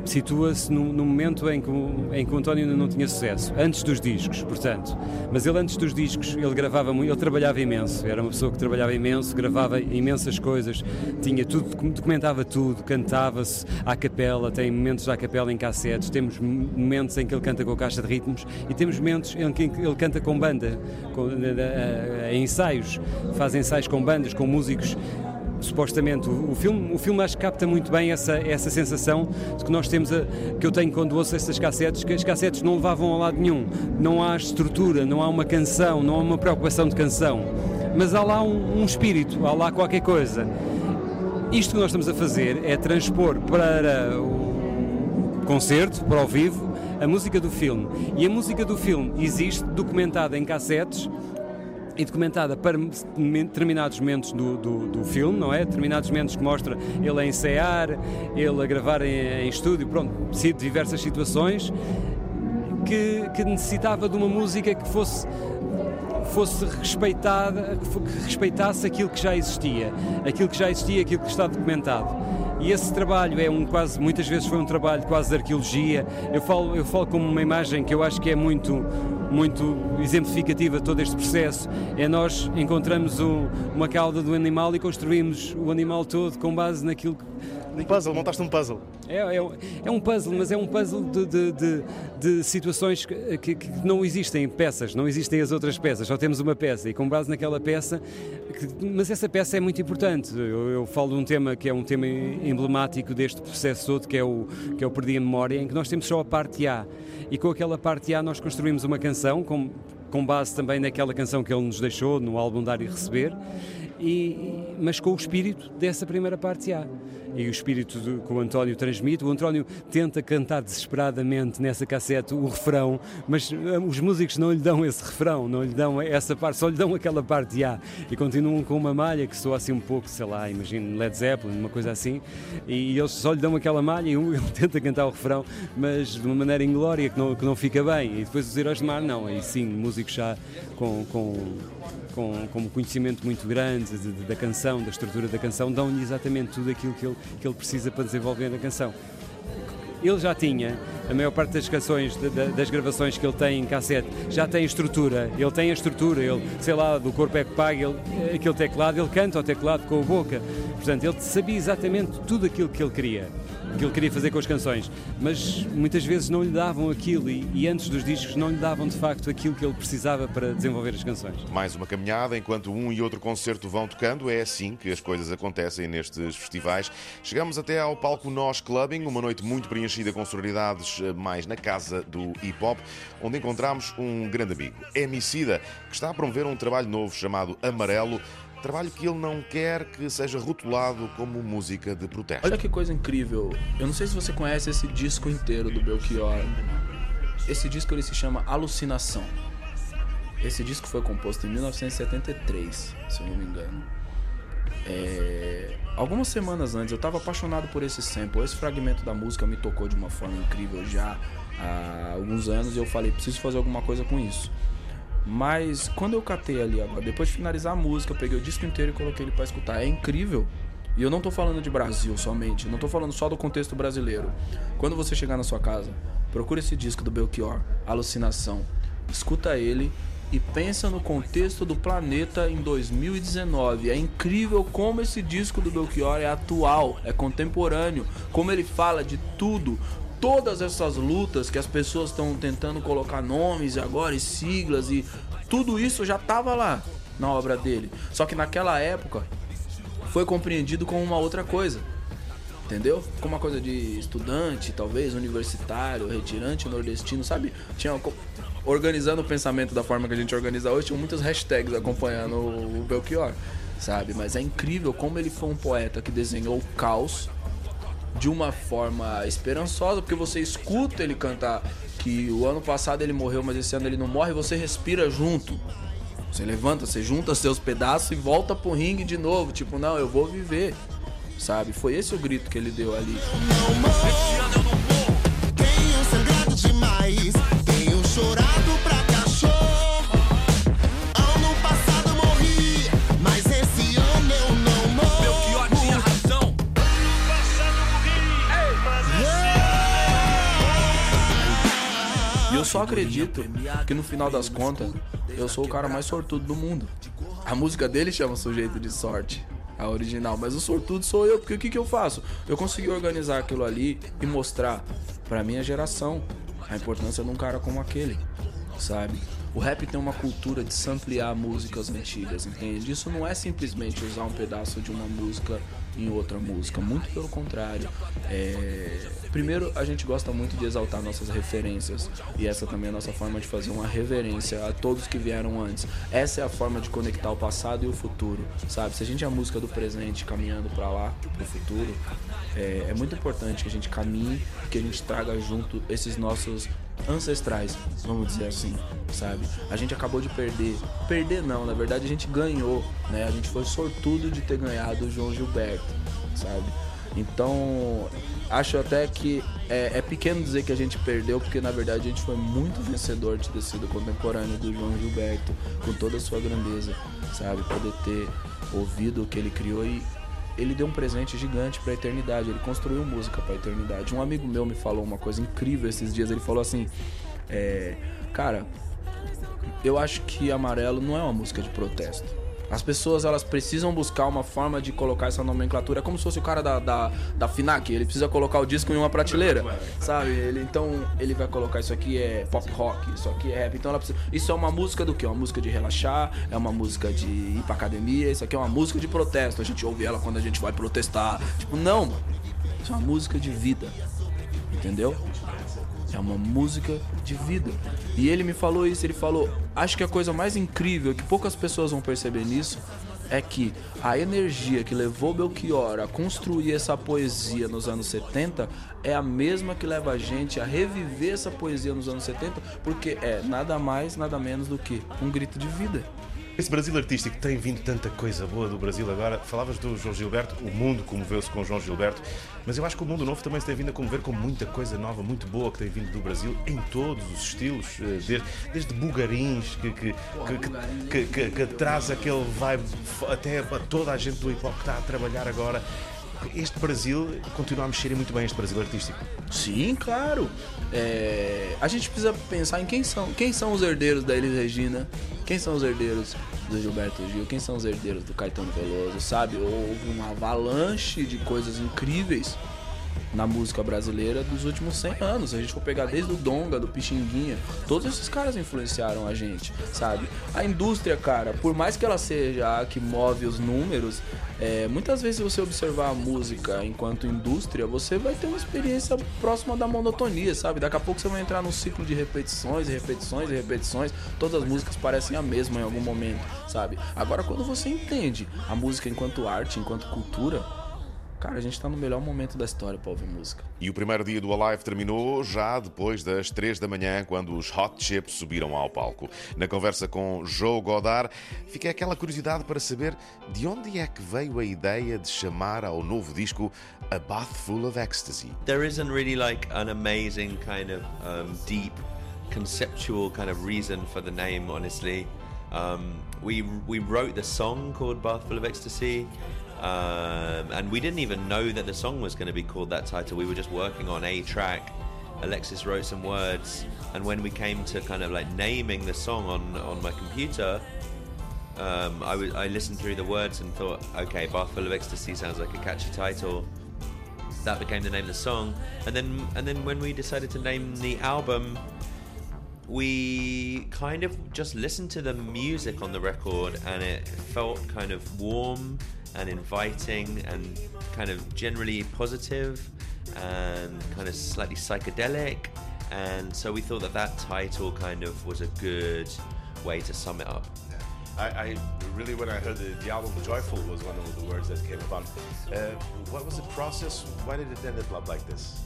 situa-se no, no, momento em que, em que o António ainda não tinha sucesso, antes dos discos, portanto. Mas ele antes dos discos, ele gravava muito, ele trabalhava imenso, era uma pessoa que trabalhava imenso, gravava imensas coisas, tinha tudo, documentava tudo, cantava-se à capela, tem momentos à capela em cassetes, temos momentos em que ele canta com a caixa de ritmos e temos momentos em que ele canta com banda, com, em ensaios, faz ensaios com bandas, com músicos supostamente o, filme o filme acho que capta muito bem essa essa sensação de que nós temos a, que eu tenho quando ouço essas cassetes que as cassetes não levavam a lado nenhum. Não há estrutura não há uma canção não há uma preocupação de canção. Mas há lá um, um espírito há lá qualquer coisa. Isto que nós estamos a fazer é transpor para o concerto para o vivo a música do filme. E a música do filme existe documentada em cassetes e documentada para determinados momentos do, do, do, filme, não é? Determinados momentos que mostra ele a ensaiar, ele a gravar em, em estúdio, pronto, diversas situações que, que necessitava de uma música que fosse fosse respeitada, que respeitasse aquilo que já existia, aquilo que já existia, aquilo que está documentado. E esse trabalho é um quase, muitas vezes foi um trabalho quase de arqueologia. Eu falo, eu falo como uma imagem que eu acho que é muito, muito exemplificativa todo este processo. É nós encontramos um, uma cauda do animal e construímos o animal todo com base naquilo que um puzzle, montaste um puzzle. É, é, é um puzzle, mas é um puzzle de, de, de, de situações que, que, que, não existem peças, não existem as outras peças, só temos uma peça e com base naquela peça, que, mas essa peça é muito importante. Eu, eu, falo de um tema que é um tema emblemático deste processo todo, que é o, que é o Perdi a Memória, em que nós temos só a parte A e com aquela parte A nós construímos uma canção com, com base também naquela canção que ele nos deixou no álbum Dar e Receber. E, mas com o espírito dessa primeira parte A e o espírito do, que o António transmite. O António tenta cantar desesperadamente nessa cassete o refrão, mas uh, os músicos não lhe dão esse refrão, não lhe dão essa parte, só lhe dão aquela parte A e continuam com uma malha que soa assim um pouco, sei lá, imagino Led Zeppelin, uma coisa assim, e eles só lhe dão aquela malha e [laughs] ele tenta cantar o refrão, mas de uma maneira inglória que não, que não fica bem. E depois os Heróis de Mar, não, aí sim, músicos já com, com com, com um conhecimento muito grande de, de, da canção, da estrutura da canção, dão-lhe exatamente tudo aquilo que ele, que ele precisa para desenvolver a canção. Ele já tinha, a maior parte das canções, das gravações que ele tem em cassete, já tem estrutura, ele tem a estrutura, ele, sei lá, do corpo é que paga, ele, aquele teclado, ele canta o teclado com a boca, portanto, ele sabia exatamente tudo aquilo que ele queria que ele queria fazer com as canções, mas muitas vezes não lhe davam aquilo e, e, antes dos discos não lhe davam de facto aquilo que ele precisava para desenvolver as canções. Mais uma caminhada enquanto um e outro concerto vão tocando, é assim que as coisas acontecem nestes festivais. Chegamos até ao palco Nós Clubbing, uma noite muito preenchida com sonoridades eh, mais na casa do hip hop, onde encontramos um grande amigo, Emicida, que está a promover um trabalho novo chamado Amarelo Trabalho que ele não quer que seja rotulado como música de protesto. Olha que coisa incrível. Eu não sei se você conhece esse disco inteiro do Belchior. Esse disco ele se chama Alucinação. Esse disco foi composto em 1973, se eu não me engano. É... Algumas semanas antes eu estava apaixonado por esse sample. Esse fragmento da música me tocou de uma forma incrível já há alguns anos e eu falei, preciso fazer alguma coisa com isso. Mas quando eu catei ali agora, depois de finalizar a música, eu peguei o disco inteiro e coloquei ele para escutar. É incrível. E eu não tô falando de Brasil somente, não tô falando só do contexto brasileiro. Quando você chegar na sua casa, procura esse disco do Belchior, Alucinação. Escuta ele e pensa no contexto do planeta em 2019. É incrível como esse disco do Belchior é atual, é contemporâneo, como ele fala de tudo, todas essas lutas que as pessoas estão tentando colocar nomes agora e siglas e tudo isso já estava lá na obra dele. Só que naquela época foi compreendido como uma outra coisa. Entendeu? Como uma coisa de estudante, talvez, universitário, retirante, nordestino, sabe? Tinha organizando o pensamento da forma que a gente organiza hoje, tinha muitas hashtags acompanhando o Belchior, sabe? Mas é incrível como ele foi um poeta que desenhou o caos de uma forma esperançosa, porque você escuta ele cantar que o ano passado ele morreu, mas esse ano ele não morre, você respira junto. Você levanta, você junta seus pedaços e volta pro ringue de novo, tipo, não, eu vou viver. Sabe? Foi esse o grito que ele deu ali. Não morro, eu não morro. Tenho sangrado demais, só acredito que no final das contas eu sou o cara mais sortudo do mundo. A música dele chama Sujeito de Sorte, a original, mas o sortudo sou eu, porque o que, que eu faço? Eu consegui organizar aquilo ali e mostrar pra minha geração a importância de um cara como aquele, sabe? O rap tem uma cultura de samplear músicas antigas, entende? Isso não é simplesmente usar um pedaço de uma música em outra música, muito pelo contrário. É... Primeiro, a gente gosta muito de exaltar nossas referências, e essa também é a nossa forma de fazer uma reverência a todos que vieram antes. Essa é a forma de conectar o passado e o futuro, sabe? Se a gente é a música do presente caminhando para lá, pro futuro, é... é muito importante que a gente caminhe que a gente traga junto esses nossos ancestrais, vamos dizer assim, sabe? A gente acabou de perder, perder não, na verdade a gente ganhou, né? A gente foi sortudo de ter ganhado o João Gilberto, sabe? Então, acho até que é, é, pequeno dizer que a gente perdeu, porque na verdade a gente foi muito vencedor de ter sido contemporâneo do João Gilberto, com toda a sua grandeza, sabe? Poder ter ouvido o que ele criou e ele deu um presente gigante para a eternidade, ele construiu música para a eternidade. Um amigo meu me falou uma coisa incrível esses dias, ele falou assim: é, Cara, eu acho que Amarelo não é uma música de protesto as pessoas elas precisam buscar uma forma de colocar essa nomenclatura. É como se fosse o cara da, da, da FINAC, ele precisa colocar o disco em uma prateleira, sabe? Ele, então ele vai colocar isso aqui é pop rock, isso aqui é rap. Então ela precisa. Isso é uma música do que? Uma música de relaxar, é uma música de ir pra academia, isso aqui é uma música de protesto. A gente ouve ela quando a gente vai protestar. Tipo, não, mano. Isso é uma música de vida. Entendeu? É uma música de vida. E ele me falou isso, ele falou: "Acho que a coisa mais incrível que poucas pessoas vão perceber nisso é que a energia que levou Belchior a construir essa poesia nos anos 70 é a mesma que leva a gente a reviver essa poesia nos anos 70, porque é nada mais, nada menos do que um grito de vida. Esse Brasil artístico tem vindo tanta coisa boa do Brasil agora. Falavas do João Gilberto, o mundo comoveu-se com o João Gilberto, mas eu acho que o mundo novo também se tem vindo a comover com muita coisa nova, muito boa que tem vindo do Brasil, em todos os estilos, eh, desde, desde Bugarins, que, que, que, que, que traz aquele vibe até a toda a gente do hip hop que está a trabalhar agora este Brasil continua a mexer muito bem este Brasil artístico. Sim, claro. É, a gente precisa pensar em quem são, quem são os herdeiros da Elis Regina, quem são os herdeiros do Gilberto Gil, quem são os herdeiros do Caetano Veloso, sabe? Houve uma avalanche de coisas incríveis na música brasileira dos últimos 100 anos. A gente for pegar desde o Donga, do Pixinguinha, todos esses caras influenciaram a gente, sabe? A indústria, cara, por mais que ela seja a que move os números, é, muitas vezes se você observar a música enquanto indústria, você vai ter uma experiência próxima da monotonia, sabe? Daqui a pouco você vai entrar num ciclo de repetições e repetições e repetições. Todas as músicas parecem a mesma em algum momento, sabe? Agora, quando você entende a música enquanto arte, enquanto cultura, Cara, a gente está no melhor momento da história para ouvir música. E o primeiro dia do Alive terminou já depois das 3 da manhã, quando os Hot Chips subiram ao palco. Na conversa com Joe Godard, fica aquela curiosidade para saber de onde é que veio a ideia de chamar ao novo disco A Bath Full of Ecstasy. There isn't really like an amazing kind of um, deep conceptual kind of reason for the name, honestly. Um, we we wrote the song called Bath Full of Ecstasy. Um, and we didn't even know that the song was going to be called that title. We were just working on a track. Alexis wrote some words, and when we came to kind of like naming the song on on my computer, um, I, w- I listened through the words and thought, okay, Bath Full of Ecstasy sounds like a catchy title. That became the name of the song, and then and then when we decided to name the album, we kind of just listened to the music on the record, and it felt kind of warm and inviting and kind of generally positive and kind of slightly psychedelic. And so we thought that that title kind of was a good way to sum it up. I, I really, when I heard the, the, album "Joyful" was one of the words that came upon. Uh, what was the process? Why did it end up like this?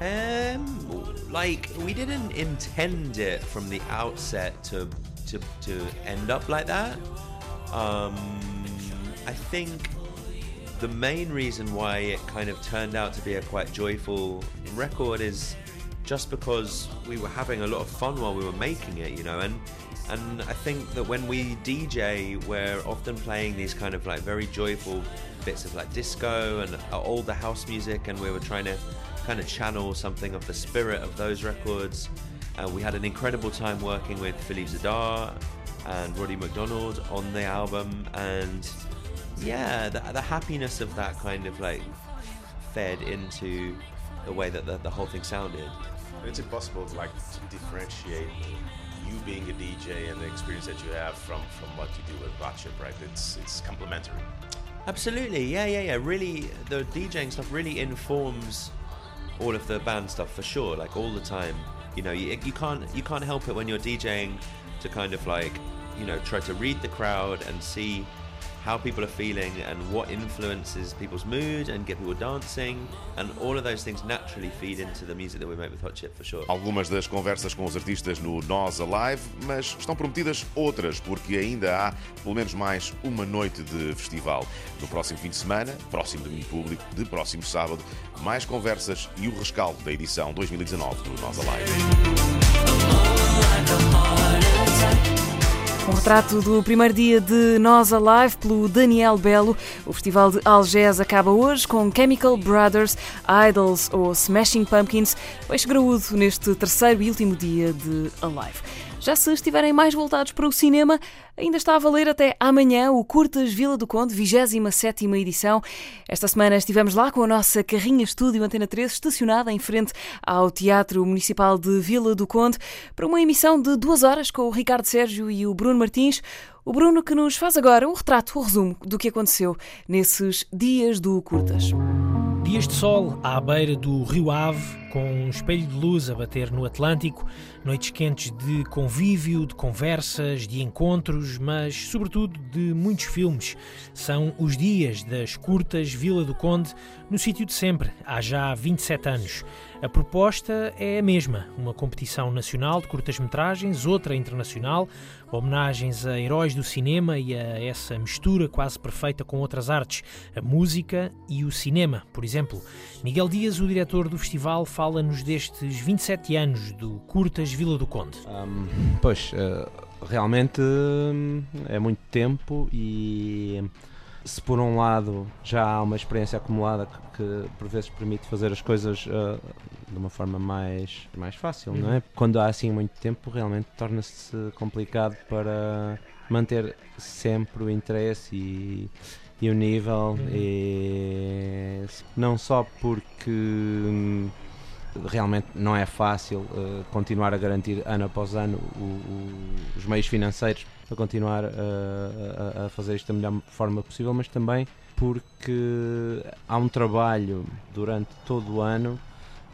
Um, like we didn't intend it from the outset to to to end up like that. Um, I think the main reason why it kind of turned out to be a quite joyful record is just because we were having a lot of fun while we were making it, you know, and and I think that when we DJ, we're often playing these kind of like very joyful bits of like disco and older house music, and we were trying to kind of channel something of the spirit of those records. Uh, we had an incredible time working with Philippe Zadar and Roddy McDonald on the album, and yeah, the, the happiness of that kind of like fed into the way that the, the whole thing sounded. It's impossible to like to differentiate you being a DJ and the experience that you have from from what you do with Botchip, right? It's it's complementary. Absolutely, yeah, yeah, yeah. Really, the DJing stuff really informs all of the band stuff for sure. Like all the time, you know, you, you can't you can't help it when you're DJing to kind of like you know try to read the crowd and see how people are feeling and what influences people's mood and get people dancing and all of those things naturally feed into the music that we make with Hot Chip for sure. Algumas das conversas com os artistas no Nós Alive, mas estão prometidas outras porque ainda há pelo menos mais uma noite de festival. No próximo fim de semana, próximo domingo público, de próximo sábado, mais conversas e o rescaldo da edição 2019 do Nós Alive. Um retrato do primeiro dia de Nós Alive pelo Daniel Belo. O Festival de Algés acaba hoje com Chemical Brothers, Idols ou Smashing Pumpkins, peixe graúdo neste terceiro e último dia de Alive. Já se estiverem mais voltados para o cinema, ainda está a valer até amanhã o Curtas Vila do Conde, 27 edição. Esta semana estivemos lá com a nossa carrinha estúdio Antena 3 estacionada em frente ao Teatro Municipal de Vila do Conde para uma emissão de duas horas com o Ricardo Sérgio e o Bruno Martins. O Bruno que nos faz agora um retrato, um resumo do que aconteceu nesses dias do Curtas. Dias de sol à beira do Rio Ave, com um espelho de luz a bater no Atlântico, noites quentes de convívio, de conversas, de encontros, mas sobretudo de muitos filmes. São os dias das curtas Vila do Conde, no sítio de sempre, há já 27 anos. A proposta é a mesma: uma competição nacional de curtas-metragens, outra internacional, homenagens a heróis do cinema e a essa mistura quase perfeita com outras artes, a música e o cinema, por exemplo. Miguel Dias, o diretor do festival, fala-nos destes 27 anos do Curtas Vila do Conde. Um, pois, uh, realmente uh, é muito tempo e se por um lado já há uma experiência acumulada que, que por vezes permite fazer as coisas uh, de uma forma mais, mais fácil, uhum. não é? Uhum. Quando há assim muito tempo, realmente torna-se complicado para manter sempre o interesse e, e o nível, uhum. e não só porque hum, realmente não é fácil uh, continuar a garantir ano após ano o, o, os meios financeiros para continuar uh, a, a, fazer isto da melhor forma possível, mas também porque há um trabalho durante todo o ano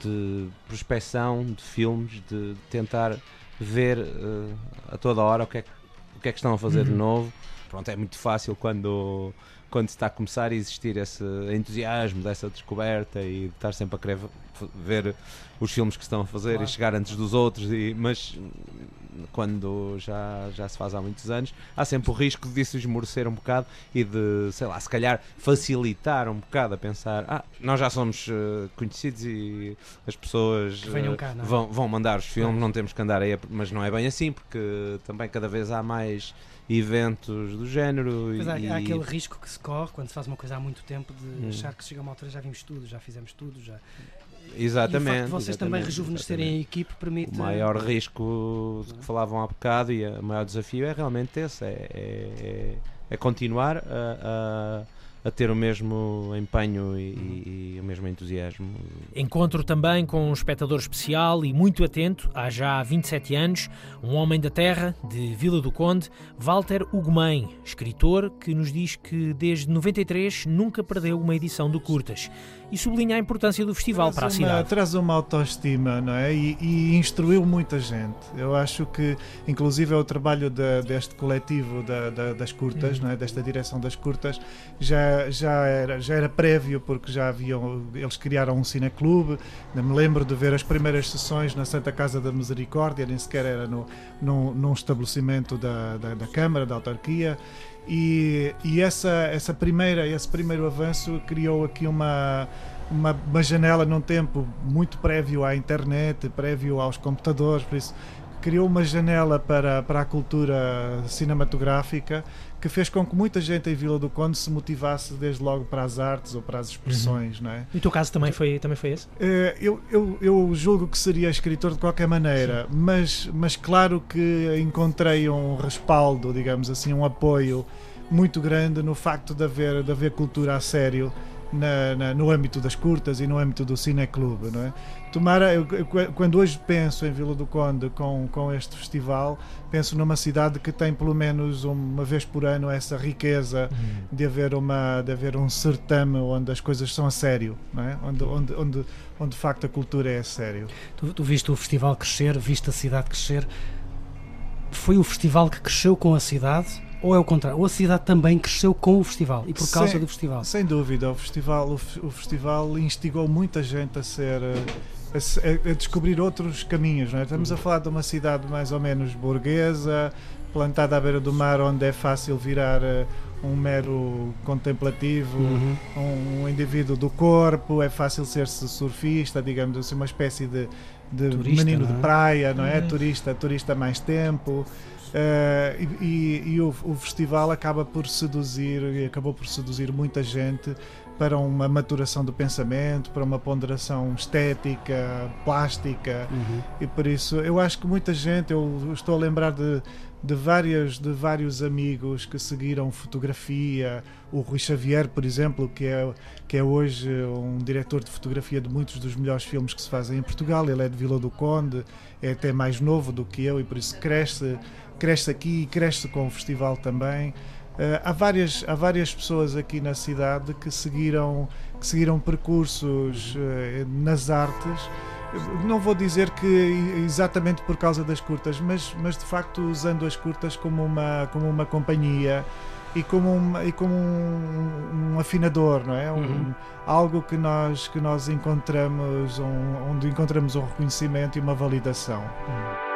de prospecção de filmes, de tentar ver uh, a toda hora o que é, o que, é que estão a fazer uhum. de novo. Pronto, é muito fácil quando, quando está a começar a existir esse entusiasmo dessa descoberta e de estar sempre a querer ver os filmes que estão a fazer claro. e chegar antes dos outros, e, mas quando já, já se faz há muitos anos, há sempre o risco de se esmorecer um bocado e de, sei lá, se calhar facilitar um bocado a pensar, ah, nós já somos uh, conhecidos e as pessoas uh, cá, é? vão, vão mandar os filmes, não temos que andar aí, mas não é bem assim, porque também cada vez há mais eventos do género. E... há, há aquele risco que se corre quando se faz uma coisa há muito tempo de hum. achar que chega uma altura já vimos tudo, já fizemos tudo, já Exatamente. E o facto de vocês exatamente, também rejuvenescerem a equipe permite. O maior risco que falavam há bocado e o maior desafio é realmente esse: é, é, é continuar a, a a ter o mesmo empenho e, e, o mesmo entusiasmo. Encontro também com um espectador especial e muito atento, há já 27 anos, um homem da terra, de Vila do Conde, Walter Ugumem, escritor que nos diz que desde 93 nunca perdeu uma edição do Curtas e sublinha a importância do festival traz para a cidade. Uma, traz uma autoestima, não é? E, e, instruiu muita gente. Eu acho que, inclusive, é o trabalho de, deste coletivo da, da, das curtas, uhum. não é? Desta direção das curtas, já, já, era, já era prévio, porque já haviam, eles criaram um cineclube. Me lembro de ver as primeiras sessões na Santa Casa da Misericórdia, nem sequer era no, no, num estabelecimento da, da, da Câmara, da autarquia. E, e essa, essa primeira, esse primeiro avanço criou aqui uma, uma, uma, janela num tempo muito prévio à internet, prévio aos computadores, por isso criou uma janela para, para a cultura cinematográfica que fez com que muita gente em Vila do Conde se motivasse desde logo para as artes ou para as expressões. Uhum. Não é? E o teu caso também foi, também foi esse? Eh, eu, eu, eu julgo que seria escritor de qualquer maneira, mas, mas claro que encontrei um respaldo, digamos assim, um apoio muito grande no facto de haver, de haver cultura a sério na, na, no âmbito das curtas e no âmbito do cineclube, não é? Tomara, eu, quando hoje penso em Vila do Conde com, com este festival, penso numa cidade que tem pelo menos uma vez por ano essa riqueza uhum. de, haver uma, de haver um certame onde as coisas são a sério, não é? onde, onde, onde, onde de facto a cultura é a sério. Tu, tu viste o festival crescer, viste a cidade crescer. Foi o festival que cresceu com a cidade ou é o contrário? Ou a cidade também cresceu com o festival e por causa sem, do festival? Sem dúvida, o festival, o, o festival instigou muita gente a ser. A, a, descobrir outros caminhos, não é? Estamos a falar de uma cidade mais ou menos burguesa, plantada à beira do mar, onde é fácil virar uh, um mero contemplativo, uhum. um, um, indivíduo do corpo, é fácil ser-se surfista, digamos assim, uma espécie de, de turista, menino é? de praia, não é? Uhum. Turista, turista mais tempo. Uh, e, e o, o, festival acaba por seduzir e acabou por seduzir muita gente para uma maturação do pensamento, para uma ponderação estética, plástica uhum. e por isso eu acho que muita gente, eu estou a lembrar de, de, várias, de vários amigos que seguiram fotografia, o Rui Xavier, por exemplo, que é, que é hoje um diretor de fotografia de muitos dos melhores filmes que se fazem em Portugal, ele é de Vila do Conde, é até mais novo do que eu e por isso cresce cresce aqui e cresce com o festival também. Uh, há, várias, há várias pessoas aqui na cidade que seguiram, que seguiram percursos uh, nas artes. Não vou dizer que exatamente por causa das curtas, mas, mas de facto usando as curtas como uma, como uma companhia e como um, e como um, um afinador, não é? Um, uhum. Algo que nós, que nós encontramos, um, onde encontramos um reconhecimento e uma validação. Uhum.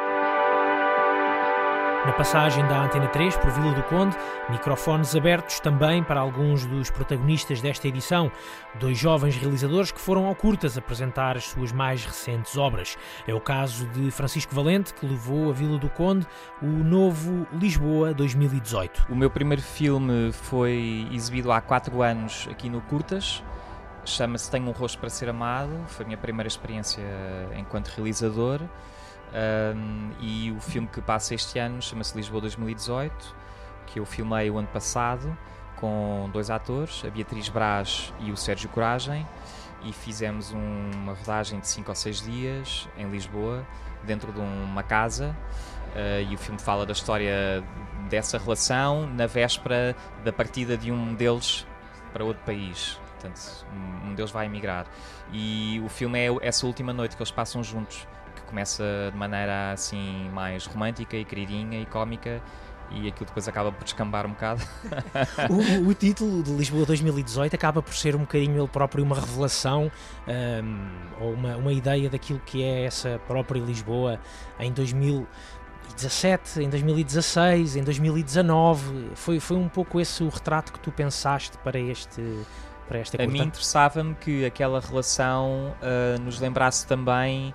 Na passagem da Antena 3 por Vila do Conde, microfones abertos também para alguns dos protagonistas desta edição, dois jovens realizadores que foram ao Curtas apresentar as suas mais recentes obras. É o caso de Francisco Valente, que levou a Vila do Conde o novo Lisboa 2018. O meu primeiro filme foi exibido há quatro anos aqui no Curtas. Chama-se Tenho um Rosto para Ser Amado. Foi a minha primeira experiência enquanto realizador. Um, e o filme que passa este ano chama-se Lisboa 2018, que eu filmei o ano passado com dois atores, a Beatriz Braz e o Sérgio Coragem, e fizemos um, uma rodagem de 5 ou 6 dias em Lisboa, dentro de uma casa. Uh, e o filme fala da história dessa relação na véspera da partida de um deles para outro país. Portanto, um deles vai emigrar. E o filme é essa última noite que eles passam juntos começa de maneira assim mais romântica e queridinha e cómica e aquilo depois acaba por descambar um bocado. [laughs] o, o, [laughs] título de Lisboa 2018 acaba por ser um bocadinho ele próprio uma revelação um, ou uma, uma ideia daquilo que é essa própria Lisboa em 2017, em 2016, em 2019. Foi, foi um pouco esse o retrato que tu pensaste para este. Para esta curta? A mim interessava-me que aquela relação uh, nos lembrasse também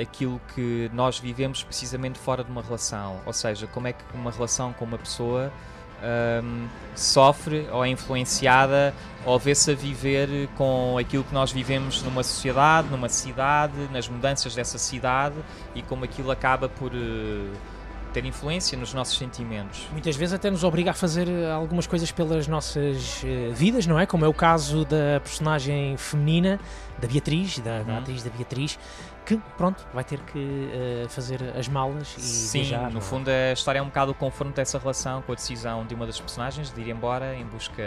aquilo que nós vivemos precisamente fora de uma relação. Ou seja, como é que uma relação com uma pessoa um, sofre ou é influenciada ou vê-se a viver com aquilo que nós vivemos numa sociedade, numa cidade, nas mudanças dessa cidade e como aquilo acaba por. Uh, ter influência nos nossos sentimentos. Muitas vezes até nos obriga a fazer algumas coisas pelas nossas uh, vidas, não é? Como é o caso da personagem feminina, da Beatriz, da, da uhum. atriz da Beatriz, que pronto, vai ter que uh, fazer as malas e Sim, viajar, no é? fundo a história é um bocado o confronto dessa relação com a decisão de uma das personagens de ir embora em busca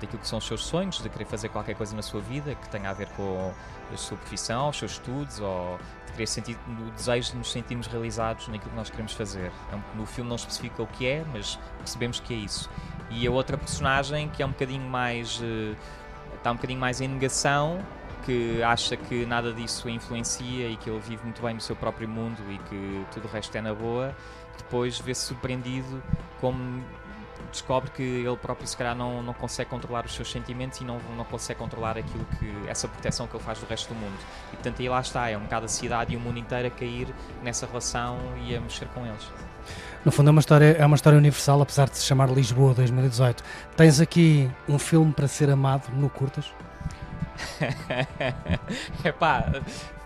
daquilo que são os seus sonhos, de querer fazer qualquer coisa na sua vida que tenha a ver com a sua profissão, os seus estudos ou de querer sentir o desejo de nos sentirmos realizados naquilo que nós queremos fazer. É no filme não especifica o que é, mas percebemos que é isso. E a outra personagem que é um bocadinho mais uh, está um bocadinho mais em negação que acha que nada disso influencia e que ele vive muito bem no seu próprio mundo e que tudo o resto é na boa, depois vê-se surpreendido como descobre que ele próprio se calhar não, não consegue controlar os seus sentimentos e não, não consegue controlar aquilo que essa proteção que ele faz do resto do mundo. E portanto aí lá está, é um bocado a cidade e o mundo inteiro a cair nessa relação e a mexer com eles. No fundo é uma história, é uma história universal, apesar de se chamar Lisboa 2018. Tens aqui um filme para ser amado no curtas? [laughs] é pá,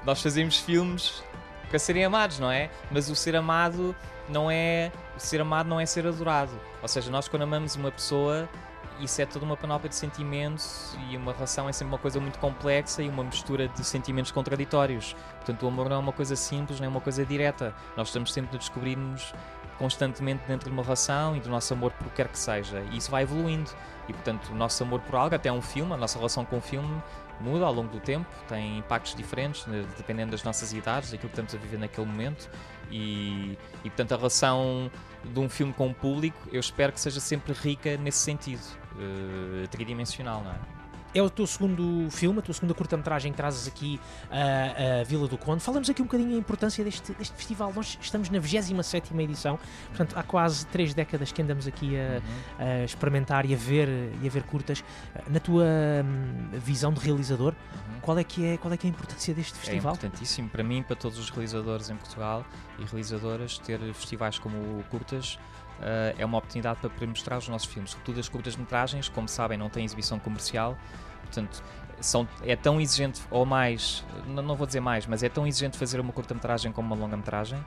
nós fazemos filmes para serem amados, não é? Mas o ser amado não é. O ser amado não é ser adorado. Ou seja, nós quando amamos uma pessoa, isso é toda uma panóplia de sentimentos e uma relação é sempre uma coisa muito complexa e uma mistura de sentimentos contraditórios. Portanto, o amor não é uma coisa simples, nem é uma coisa direta. Nós estamos sempre a descobrir-nos constantemente dentro de uma relação e do nosso amor por o que quer que seja. E isso vai evoluindo. E portanto, o nosso amor por algo, até um filme, a nossa relação com o filme muda ao longo do tempo, tem impactos diferentes, né, dependendo das nossas idades, daquilo que estamos a viver naquele momento. E, e portanto a relação de um filme com o público, eu espero que seja sempre rica nesse sentido, uh, tridimensional, não é? É o teu segundo filme, a tua segunda curta-metragem que trazes aqui a, a Vila do Conde. Falamos aqui um bocadinho da importância deste, deste festival. Nós estamos na 27 edição, portanto, há quase três décadas que andamos aqui a, uhum. a experimentar e a ver, e a ver curtas. Na tua hum, visão de realizador, uhum. qual, é que é, qual é que é a importância deste é festival? É importantíssimo para mim, para todos os realizadores em Portugal e realizadoras, ter festivais como o Curtas. Uh, é uma oportunidade para mostrar os nossos filmes, sobretudo as curtas-metragens, como sabem, não têm exibição comercial, Portanto, são, é tão exigente, ou mais, não, não vou dizer mais, mas é tão exigente fazer uma curta-metragem como uma longa-metragem.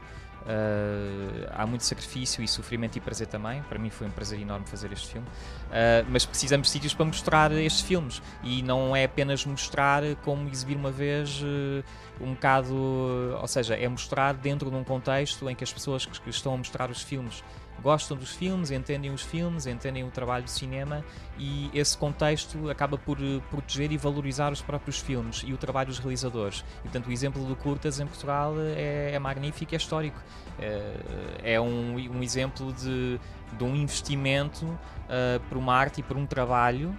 Uh, há muito sacrifício e sofrimento e prazer também. Para mim foi um prazer enorme fazer este filme. Uh, mas precisamos de sítios para mostrar estes filmes. E não é apenas mostrar como exibir uma vez uh, um bocado. Ou seja, é mostrar dentro de um contexto em que as pessoas que estão a mostrar os filmes gostam dos filmes, entendem os filmes, entendem o trabalho de cinema e esse contexto acaba por eh, proteger e valorizar os próprios filmes e o trabalho dos realizadores. E, portanto, o exemplo do Curtas em Portugal é, é magnífico, é histórico. É, é um, um exemplo de, de um investimento uh, por uma arte e por um trabalho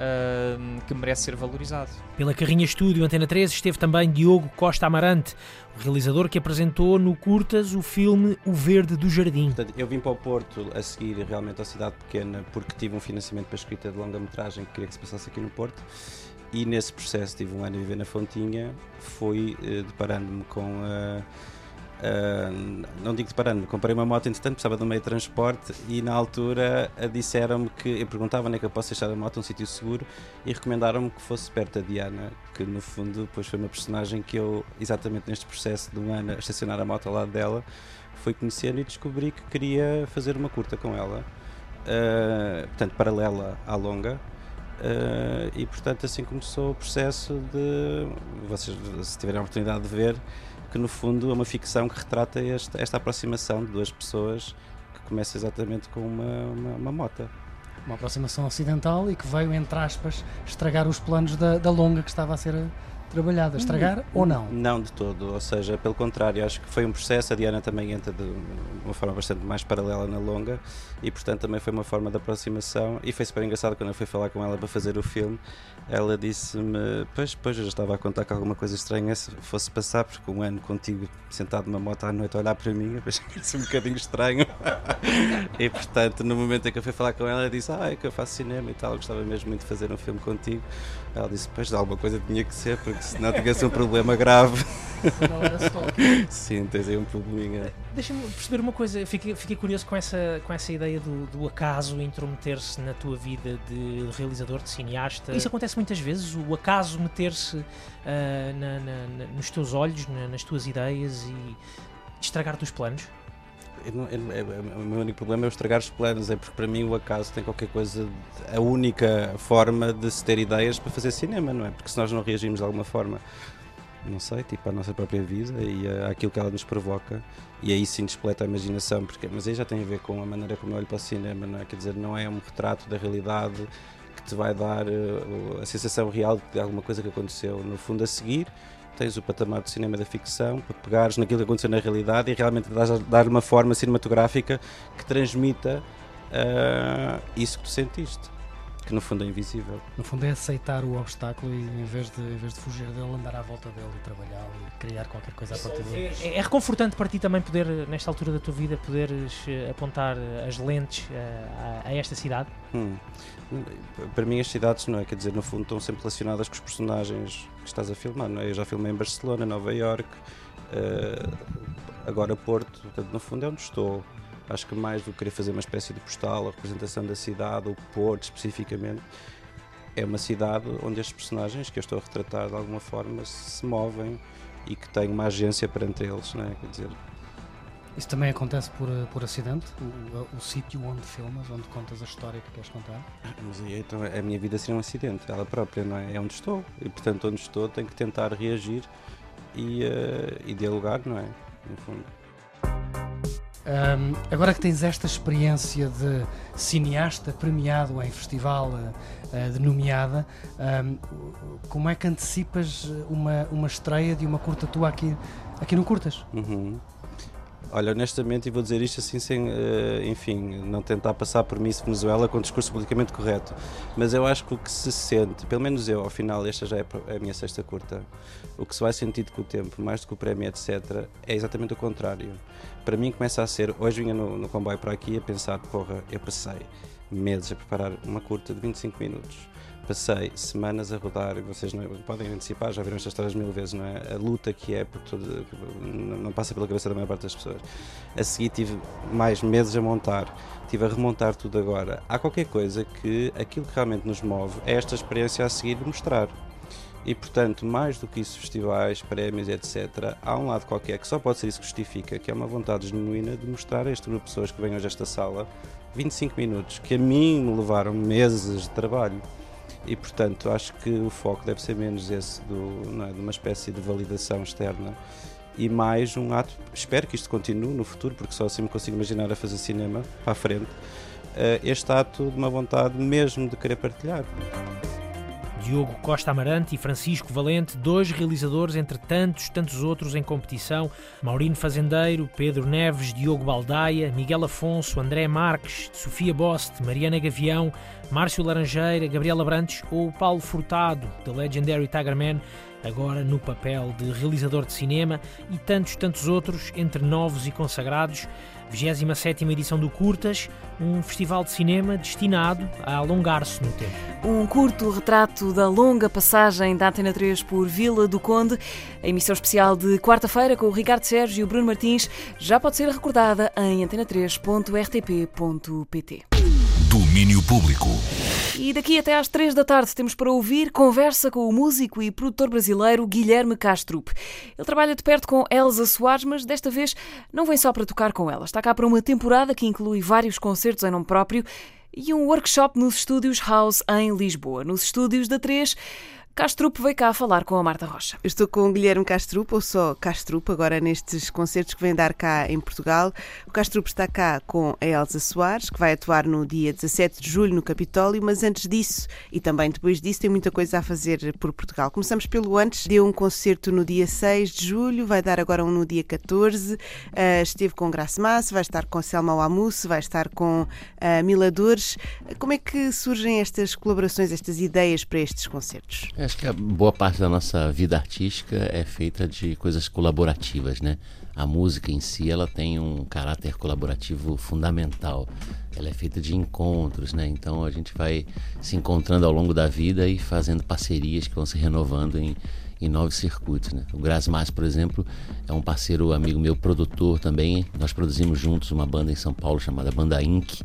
uh, que merece ser valorizado. Pela Carrinha Estúdio Antena 3 esteve também Diogo Costa Amarante, o realizador que apresentou no Curtas o filme O Verde do Jardim. Portanto, eu vim para o Porto a seguir realmente à cidade pequena porque tive um financiamento para a escrita de longa-metragem que queria que se passasse aqui no Porto e nesse processo tive um ano a viver na Fontinha, fui uh, deparando-me com uh, Uh, não digo de parando, comprei uma moto, entretanto precisava de um meio de transporte e na altura disseram-me que, eu perguntava onde é que eu posso deixar a moto, um sítio seguro, e recomendaram-me que fosse perto da Diana, que no fundo depois foi uma personagem que eu, exatamente neste processo de um ano a estacionar a moto ao lado dela, fui conhecendo e descobri que queria fazer uma curta com ela, uh, portanto paralela à longa, Uh, e portanto assim começou o processo de vocês se tiverem a oportunidade de ver que no fundo é uma ficção que retrata esta, esta aproximação de duas pessoas que começa exatamente com uma, uma, uma mota. Uma aproximação ocidental e que veio, entre aspas, estragar os planos da, da longa que estava a ser trabalhada, estragar hum, ou não? Não de todo, ou seja, pelo contrário, acho que foi um processo, a Diana também entra de uma forma bastante mais paralela na longa e portanto também foi uma forma de aproximação e foi super engraçado quando eu fui falar com ela para fazer o filme, ela disse-me, pois, pois eu já estava a contar que alguma coisa estranha se fosse passar, porque um ano contigo sentado numa moto à noite a olhar para mim, eu achei um bocadinho estranho. [laughs] e portanto, no momento em que eu fui falar com ela, ela disse, ah, é que eu faço cinema e tal, gostava mesmo muito de fazer um filme contigo. Ela disse, pois, alguma coisa tinha que ser, porque senão tivesse um problema grave. Não era só. [laughs] Sim, tens aí um probleminha. Deixa-me perceber uma coisa, fiquei, fiquei curioso com essa, com essa ideia do, do acaso intrometer-se na tua vida de realizador, de cineasta. Isso acontece muitas vezes, o acaso meter-se uh, na, na, nos teus olhos, na, nas tuas ideias e estragar-te os planos? Eu não, eu, eu, o meu único problema é estragar os planos, é porque para mim o acaso tem qualquer coisa. A única forma de se ter ideias para fazer cinema, não é? Porque se nós não reagimos de alguma forma, não sei, tipo à nossa própria vida e àquilo que ela nos provoca, e aí sim despleta a imaginação, porque, mas aí já tem a ver com a maneira como eu olho para o cinema, não é? Quer dizer, não é um retrato da realidade que te vai dar uh, a sensação real de alguma coisa que aconteceu. No fundo, a seguir, tens o patamar do cinema da ficção para pegares naquilo que aconteceu na realidade e realmente dar uma forma cinematográfica que transmita uh, isso que tu sentiste que no fundo é invisível. No fundo é aceitar o obstáculo e em vez de, em vez de fugir dele, andar à volta dele e trabalhar e criar qualquer coisa a partir dele. É, é reconfortante para ti também poder, nesta altura da tua vida, poderes eh, apontar as lentes eh, a, a esta cidade? Hum. Para mim as cidades, não é? Quer dizer, no fundo estão sempre relacionadas com os personagens que estás a filmar, não é? Eu já filmei em Barcelona, Nova York, uh, agora Porto, portanto, no fundo é onde estou. Acho que mais do que querer fazer uma espécie de postal, a representação da cidade, o Porto especificamente, é uma cidade onde estes personagens que eu estou a retratar de alguma forma se movem e que têm uma agência perante eles, não é? Quer dizer, isso também acontece por, por acidente? O, o sítio onde filmas, onde contas a história que queres contar? Mas aí então a minha vida seria um acidente, ela própria, não é? É onde estou. E portanto, onde estou, tenho que tentar reagir e, uh, e dialogar, não é? No fundo. Um, agora que tens esta experiência de cineasta premiado em festival uh, de nomeada, um, como é que antecipas uma, uma estreia de uma curta tua aqui, aqui no Curtas? Uhum. Olha, honestamente, e vou dizer isto assim sem, uh, enfim, não tentar passar por Miss Venezuela com o discurso politicamente correto, mas eu acho que o que se sente, pelo menos eu, ao final, esta já é a minha sexta curta, o que se vai sentir com o tempo, mais do que o prémio, etc., é exatamente o contrário. Para mim começa a ser, hoje vinha no, no comboio para aqui a pensar, porra, eu passei meses a preparar uma curta de 25 minutos passei semanas a rodar, e vocês não, podem antecipar, já viram estas histórias mil vezes, não é? A luta que é, por todo, não passa pela cabeça da maior parte das pessoas. A seguir tive mais meses a montar, tive a remontar tudo agora. Há qualquer coisa que aquilo que realmente nos move é esta experiência a seguir de mostrar. E portanto, mais do que isso, festivais, prémios, etc., há um lado qualquer que só pode ser isso que justifica, que é uma vontade genuína de mostrar a este grupo de pessoas que vêm hoje a esta sala 25 minutos, que a mim me levaram meses de trabalho e portanto acho que o foco deve ser menos esse do, é, de uma espécie de validação externa e mais um ato, espero que isto continue no futuro, porque só assim me consigo imaginar a fazer cinema para a frente, eh, este ato de uma vontade mesmo de querer partilhar. Diogo Costa Amarante e Francisco Valente, dois realizadores entre tantos, tantos outros em competição, Maurino Fazendeiro, Pedro Neves, Diogo Baldaia, Miguel Afonso, André Marques, Sofia Bost, Mariana Gavião, Márcio Laranjeira, Gabriela Brantes ou Paulo Furtado, The Legendary Tiger Man, agora no papel de realizador de cinema, e tantos, tantos outros, entre novos e consagrados, 27 edição do Curtas, um festival de cinema destinado a alongar-se no tempo. Um curto retrato da longa passagem da Antena 3 por Vila do Conde. A emissão especial de quarta-feira com o Ricardo Sérgio e o Bruno Martins já pode ser recordada em antena3.rtp.pt. Domínio Público. E daqui até às três da tarde temos para ouvir conversa com o músico e produtor brasileiro Guilherme Castrup. Ele trabalha de perto com Elsa Soares, mas desta vez não vem só para tocar com ela. Está cá para uma temporada que inclui vários concertos em nome próprio e um workshop nos estúdios House em Lisboa. Nos estúdios da 3 Castrup veio cá falar com a Marta Rocha. estou com o Guilherme Castrup, ou só Castrup, agora nestes concertos que vem dar cá em Portugal. O Castrup está cá com a Elsa Soares, que vai atuar no dia 17 de julho no Capitólio, mas antes disso, e também depois disso, tem muita coisa a fazer por Portugal. Começamos pelo antes, deu um concerto no dia 6 de julho, vai dar agora um no dia 14, uh, eh, esteve com Graça Massa, vai estar com Selma Wamus, vai estar com uh, Miladores. Como é que surgem estas colaborações, estas ideias para estes concertos? Acho que a boa parte da nossa vida artística é feita de coisas colaborativas, né? A música em si, ela tem um caráter colaborativo fundamental. Ela é feita de encontros, né? Então a gente vai se encontrando ao longo da vida e fazendo parcerias que vão se renovando em, em novos circuitos. Né? O Grasmas, por exemplo, é um parceiro amigo meu, produtor também. Nós produzimos juntos uma banda em São Paulo chamada Banda Inc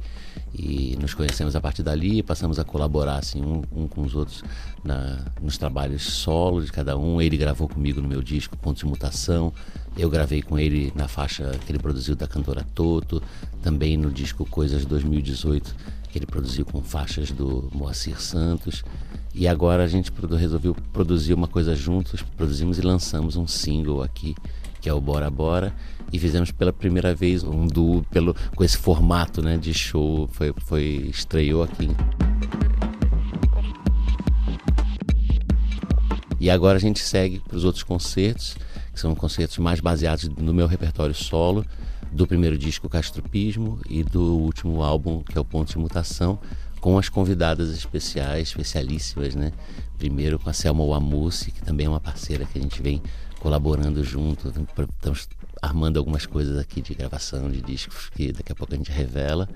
e nos conhecemos a partir dali e passamos a colaborar assim um, um com os outros na, nos trabalhos solo de cada um. Ele gravou comigo no meu disco Pontos de Mutação, eu gravei com ele na faixa que ele produziu da cantora Toto, também no disco Coisas 2018 que ele produziu com faixas do Moacir Santos. E agora a gente resolveu produzir uma coisa juntos, produzimos e lançamos um single aqui que é o Bora Bora, e fizemos pela primeira vez um duo pelo, com esse formato né, de show, foi, foi estreou aqui. E agora a gente segue para os outros concertos, que são concertos mais baseados no meu repertório solo, do primeiro disco Castropismo e do último álbum, que é o Ponto de Mutação, com as convidadas especiais, especialíssimas, né? Primeiro com a Selma Wamussi, que também é uma parceira que a gente vem colaborando junto. Estamos armando algumas coisas aqui de gravação de discos que daqui a pouco a gente revela.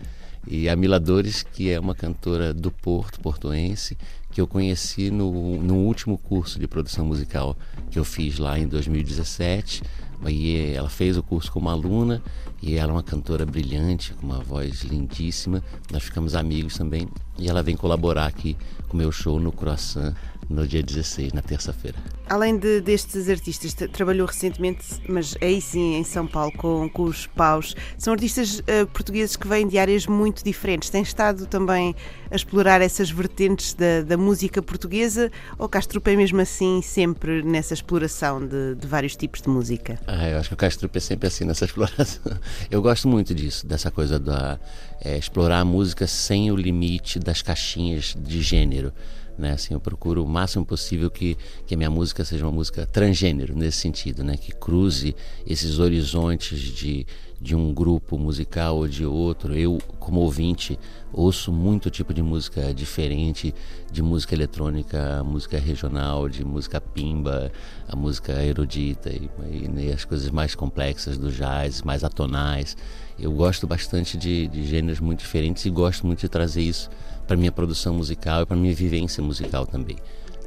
E a Mila Dores, que é uma cantora do Porto, portuense, que eu conheci no, no último curso de produção musical que eu fiz lá em 2017. E ela fez o curso como aluna e ela é uma cantora brilhante, com uma voz lindíssima. Nós ficamos amigos também e ela vem colaborar aqui com o meu show no Croissant no dia 16, na terça-feira. Além de, destes artistas, trabalhou recentemente, mas aí sim em São Paulo, com, com os Paus. São artistas uh, portugueses que vêm de áreas muito diferentes. Tem estado também a explorar essas vertentes da, da música portuguesa ou Castrupe é mesmo assim sempre nessa exploração de, de vários tipos de música? Ah, eu acho que o Castrupe é sempre assim nessa [laughs] exploração. Eu gosto muito disso, dessa coisa da é, explorar a música sem o limite das caixinhas de gênero Né? Assim, eu procuro o máximo possível que, que a minha música seja uma música transgênero, nesse sentido, né? que cruze esses horizontes de, de um grupo musical ou de outro. Eu, como ouvinte, ouço muito tipo de música diferente, de música eletrônica, música regional, de música pimba, a música erudita e, e, e as coisas mais complexas do jazz, mais atonais. Eu gosto bastante de, de gêneros muito diferentes e gosto muito de trazer isso para minha produção musical e para minha vivência musical também.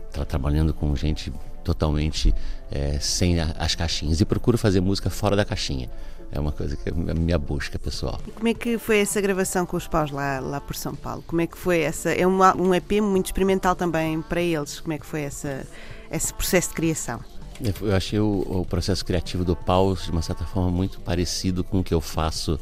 Estou trabalhando com gente totalmente é, sem a, as caixinhas e procuro fazer música fora da caixinha. É uma coisa que é a minha busca pessoal. E como é que foi essa gravação com os paus lá, lá por São Paulo? Como é que foi essa? É uma, um EP muito experimental também para eles. Como é que foi essa, esse processo de criação? Eu achei o, o processo criativo do Paus, de uma certa forma, muito parecido com o que eu faço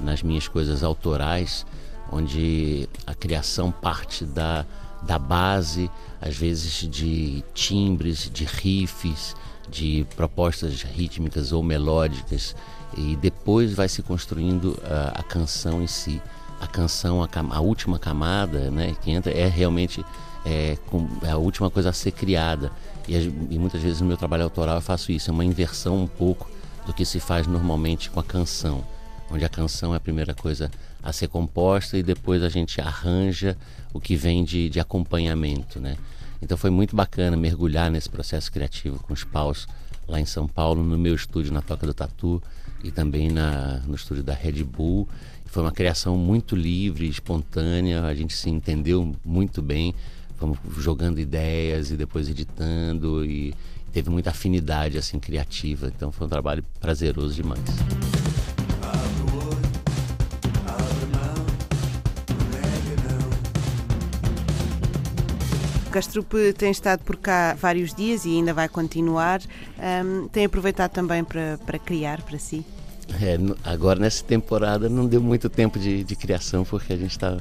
nas minhas coisas autorais, onde a criação parte da, da base, às vezes de timbres, de riffs, de propostas rítmicas ou melódicas, e depois vai se construindo a, a canção em si. A canção, a, a, última camada né, que entra é realmente é, é a última coisa a ser criada. E, e, muitas vezes no meu trabalho autoral eu faço isso, é uma inversão um pouco do que se faz normalmente com a canção, onde a canção é a primeira coisa a ser composta e depois a gente arranja o que vem de, de acompanhamento, né? Então foi muito bacana mergulhar nesse processo criativo com os paus lá em São Paulo, no meu estúdio na Toca do Tatu e também na, no estúdio da Red Bull. Foi uma criação muito livre, espontânea, a gente se entendeu muito bem, fomos jogando ideias e depois editando e teve muita afinidade assim criativa, então foi um trabalho prazeroso demais. Castrupe tem estado por cá vários dias e ainda vai continuar. Um, tem aproveitado também para, para criar para si? É, agora nessa temporada não deu muito tempo de, de criação porque a gente está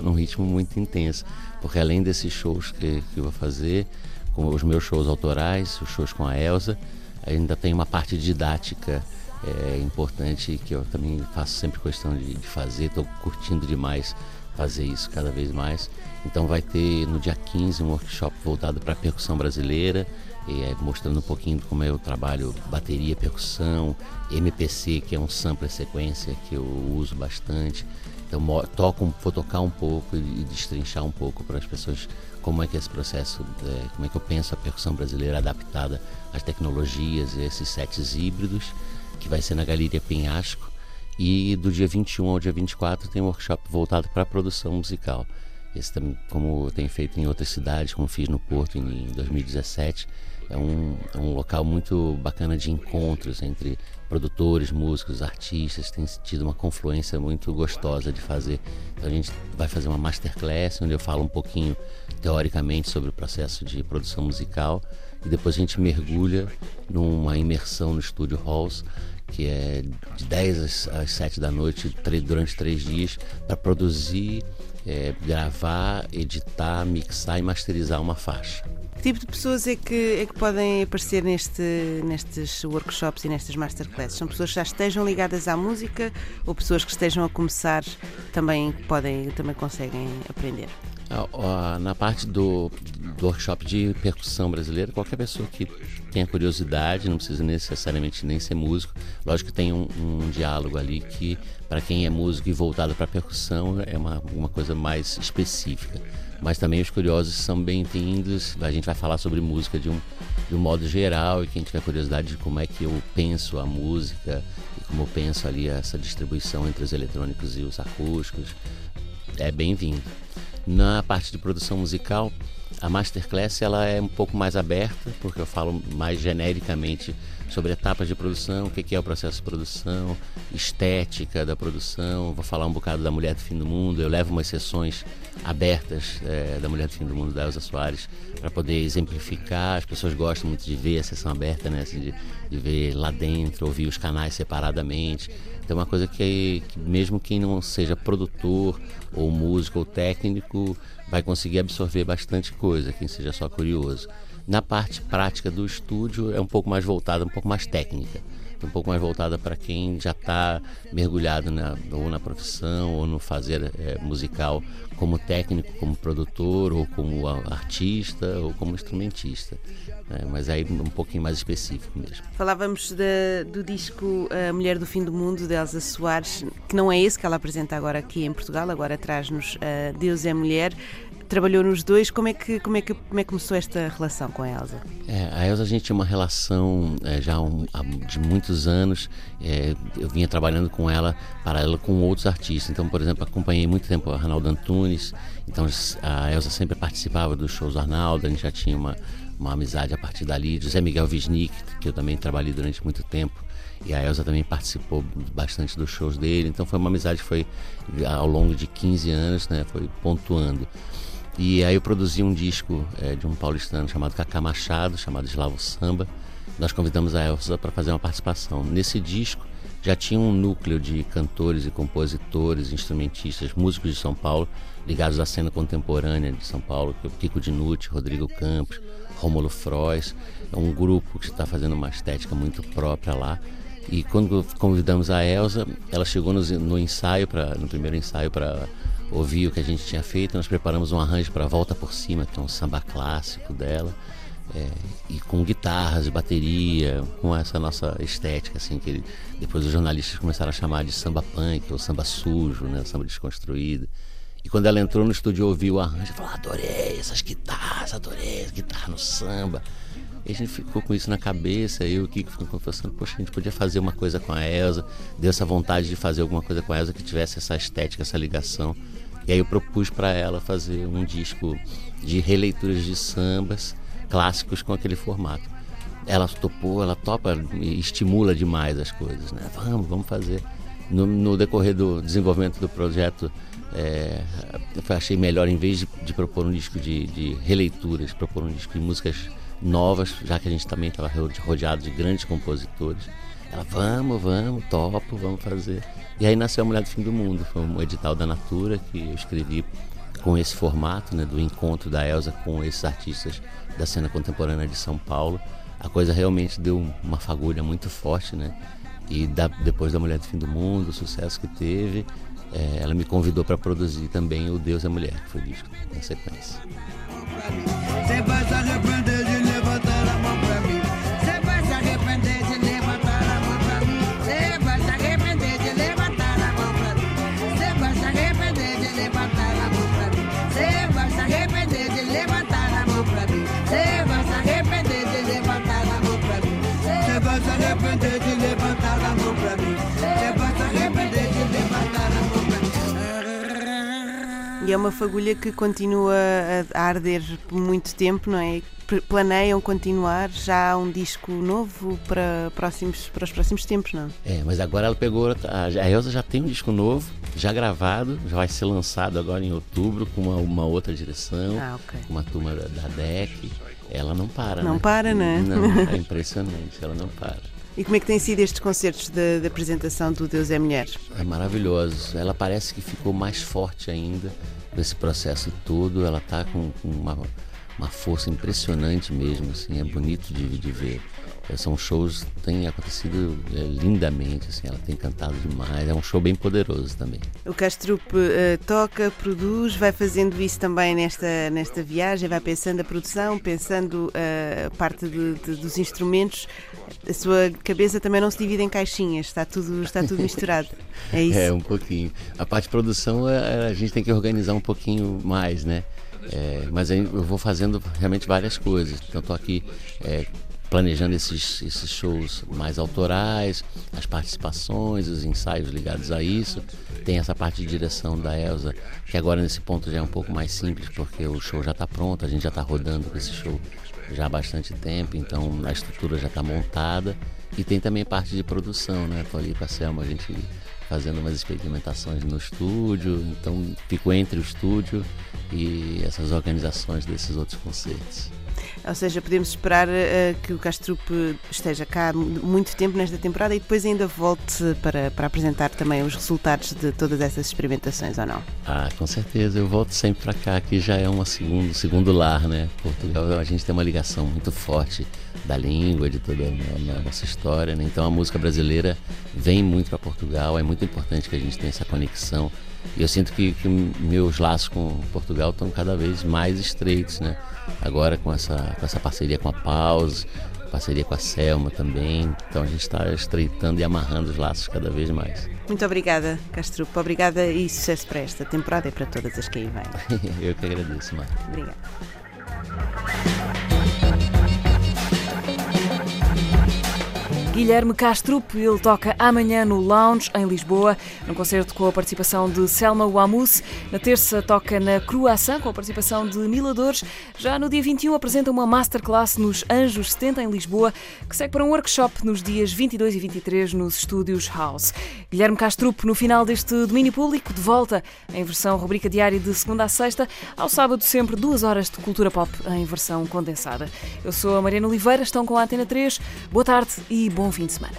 num ritmo muito intenso. Porque além desses shows que, que eu vou fazer, com os meus shows autorais, os shows com a Elsa, ainda tem uma parte didática é, importante que eu também faço sempre questão de, de fazer. Estou curtindo demais fazer isso cada vez mais. Então vai ter no dia 15 um workshop voltado para a percussão brasileira, é, mostrando um pouquinho como eu trabalho bateria, percussão, MPC, que é um sampler sequência que eu uso bastante. Então toco, vou tocar um pouco e destrinchar um pouco para as pessoas como é que é esse processo, é, como é que eu penso a percussão brasileira adaptada às tecnologias e esses sets híbridos, que vai ser na Galeria Penhasco. E do dia 21 ao dia 24 tem um workshop voltado para a produção musical. Esse também, como tenho feito em outras cidades, como fiz no Porto em 2017, é um, é um local muito bacana de encontros entre produtores, músicos, artistas. Tem tido uma confluência muito gostosa de fazer. Então a gente vai fazer uma masterclass onde eu falo um pouquinho teoricamente sobre o processo de produção musical e depois a gente mergulha numa imersão no estúdio Halls que é de 10 às 7 da noite durante três dias para produzir, é, gravar, editar, mixar e masterizar uma faixa. Que tipo de pessoas é que, é que podem aparecer neste, nestes workshops e nestas masterclasses? São pessoas que já estejam ligadas à música ou pessoas que estejam a começar também podem também conseguem aprender? Na parte do, do workshop de percussão brasileira, qualquer pessoa que tenha curiosidade, não precisa necessariamente nem ser músico. Lógico que tem um, um diálogo ali que, para quem é músico e voltado para percussão, é uma, uma coisa mais específica. Mas também os curiosos são bem-vindos. A gente vai falar sobre música de um, de um modo geral e quem tiver curiosidade de como é que eu penso a música e como eu penso ali essa distribuição entre os eletrônicos e os acústicos, é bem-vindo. Na parte de produção musical, a masterclass ela é um pouco mais aberta, porque eu falo mais genericamente sobre etapas de produção, o que é o processo de produção, estética da produção. Vou falar um bocado da Mulher do Fim do Mundo. Eu levo umas sessões abertas é, da Mulher do Fim do Mundo, da Elza Soares, para poder exemplificar. As pessoas gostam muito de ver a sessão aberta, né? Assim, de, de ver lá dentro, ouvir os canais separadamente. Então é uma coisa que, que, mesmo quem não seja produtor ou músico ou técnico vai conseguir absorver bastante coisa, quem seja só curioso. Na parte prática do estúdio é um pouco mais voltada, um pouco mais técnica. um pouco mais voltada para quem já está mergulhado na, ou na profissão ou no fazer é, musical como técnico, como produtor, ou como artista, ou como instrumentista. Né? Mas aí um pouquinho mais específico mesmo. Falávamos de, do disco A Mulher do Fim do Mundo, de Elsa Soares, que não é esse que ela apresenta agora aqui em Portugal, agora traz-nos uh, Deus é Mulher trabalhou nos dois. Como é que, como é que, como é que começou esta relação com a Elsa? É, a Elsa a gente tinha uma relação é, já um, de muitos anos. É, eu vinha trabalhando com ela, paralela com outros artistas. Então, por exemplo, acompanhei muito tempo a Arnaldo Antunes. Então, a Elsa sempre participava dos shows do Arnaldo. A gente já tinha uma, uma amizade a partir dali. José Miguel Wisnik, que eu também trabalhei durante muito tempo. E a Elsa também participou bastante dos shows dele. Então foi uma amizade que foi ao longo de 15 anos, né, foi pontuando. E aí eu produzi um disco é, de um paulistano chamado Cacá Machado, chamado Eslavo Samba. Nós convidamos a Elsa para fazer uma participação. Nesse disco já tinha um núcleo de cantores e compositores, instrumentistas, músicos de São Paulo, ligados à cena contemporânea de São Paulo, que é o Kiko Dinucci, Rodrigo Campos, Rômulo Frois. É um grupo que está fazendo uma estética muito própria lá. E quando convidamos a Elsa, ela chegou no, no ensaio, pra, no primeiro ensaio para ouviu o que a gente tinha feito, nós preparamos um arranjo para Volta por Cima, que é um samba clássico dela, é, e com guitarras, bateria, com essa nossa estética, assim, que depois os jornalistas começaram a chamar de samba punk, ou samba sujo, né, samba desconstruído. E quando ela entrou no estúdio e ouviu o arranjo, falou: adorei essas guitarras, adorei as guitarras no samba. E a gente ficou com isso na cabeça, eu e o Kiko ficou pensando, poxa, a gente podia fazer uma coisa com a Elsa, deu essa vontade de fazer alguma coisa com a Elsa que tivesse essa estética, essa ligação. E aí eu propus para ela fazer um disco de releituras de sambas clássicos com aquele formato. Ela topou, ela topa e estimula demais as coisas, né? Vamos, vamos fazer. No, no decorrer do desenvolvimento do projeto, é, eu achei melhor, em vez de, de propor um disco de, de, releituras, propor um disco de músicas novas, já que a gente também estava rodeado de grandes compositores. Ela, vamos, vamos, topo, vamos fazer. E aí nasceu a Mulher do Fim do Mundo, foi um edital da Natura que eu escrevi com esse formato, né, do encontro da Elsa com esses artistas da cena contemporânea de São Paulo. A coisa realmente deu uma fagulha muito forte, né? E da, depois da Mulher do Fim do Mundo, o sucesso que teve, é, ela me convidou para produzir também o Deus e a Mulher, que foi disco na sequência. E é uma fagulha que continua a, arder por muito tempo, não é? Planeiam continuar já um disco novo para, próximos, para os próximos tempos, não? É, mas agora ela pegou. A, Elsa já tem um disco novo, já gravado, já vai ser lançado agora em outubro com uma, uma outra direção, ah, okay. uma turma da, da DEC. Ela não para. Não né? para, né? Não, é impressionante, ela não para. E como é que têm sido estes concertos de, de, apresentação do Deus é Mulher? É maravilhoso. Ela parece que ficou mais forte ainda nesse processo todo. Ela está com, com uma, uma força impressionante mesmo. Assim, é bonito de, de ver. São shows têm acontecido é, lindamente, assim, ela tem cantado demais, é um show bem poderoso também. O Castrup uh, toca, produz, vai fazendo isso também nesta, nesta viagem, vai pensando a produção, pensando uh, a parte de, de, dos instrumentos. A sua cabeça também não se divide em caixinhas, está tudo, está tudo misturado. [laughs] É isso? É, um pouquinho. A parte de produção a, a gente tem que organizar um pouquinho mais, né? É, mas eu vou fazendo realmente várias coisas. Então, estou aqui é, planejando esses, esses shows mais autorais, as participações, os ensaios ligados a isso. Tem essa parte de direção da Elsa, que agora nesse ponto já é um pouco mais simples, porque o show já está pronto, a gente já está rodando com esse show já há bastante tempo, então a estrutura já está montada. E tem também parte de produção, né? Estou ali com a Selma, a gente fazendo umas experimentações no estúdio, então fico entre o estúdio e essas organizações desses outros concertos. Ou seja, podemos esperar uh, que o Castrup esteja cá muito tempo nesta temporada e depois ainda volte para, para apresentar também os resultados de todas essas experimentações, ou não? Ah, com certeza. Eu volto sempre para cá, que já é um segundo, segundo lar, né? Portugal, a gente tem uma ligação muito forte da língua, de toda a nossa história, né? Então a música brasileira vem muito para Portugal, é muito importante que a gente tenha essa conexão. E eu sinto que, que meus laços com Portugal estão cada vez mais estreitos, né? Agora com essa, com essa parceria com a Pause, parceria com a Selma também. Então a gente está estreitando e amarrando os laços cada vez mais. Muito obrigada, Castrupo. Obrigada e sucesso para esta temporada e para todas as que aí vêm. [laughs] Eu que agradeço, Marco. Obrigada. Guilherme Castrup, ele toca amanhã no Lounge, em Lisboa, num concerto com a participação de Selma Wamus. Na terça toca na Croação, com a participação de Miladores. Já no dia 21 apresenta uma masterclass nos Anjos 70 em Lisboa, que segue para um workshop nos dias 22 e 23 nos estúdios House. Guilherme Castrup, no final deste domínio público, de volta em versão rubrica diária de segunda a sexta, ao sábado sempre duas horas de cultura pop em versão condensada. Eu sou a Mariana Oliveira, estão com a Antena 3. Boa tarde e bom fim de semana.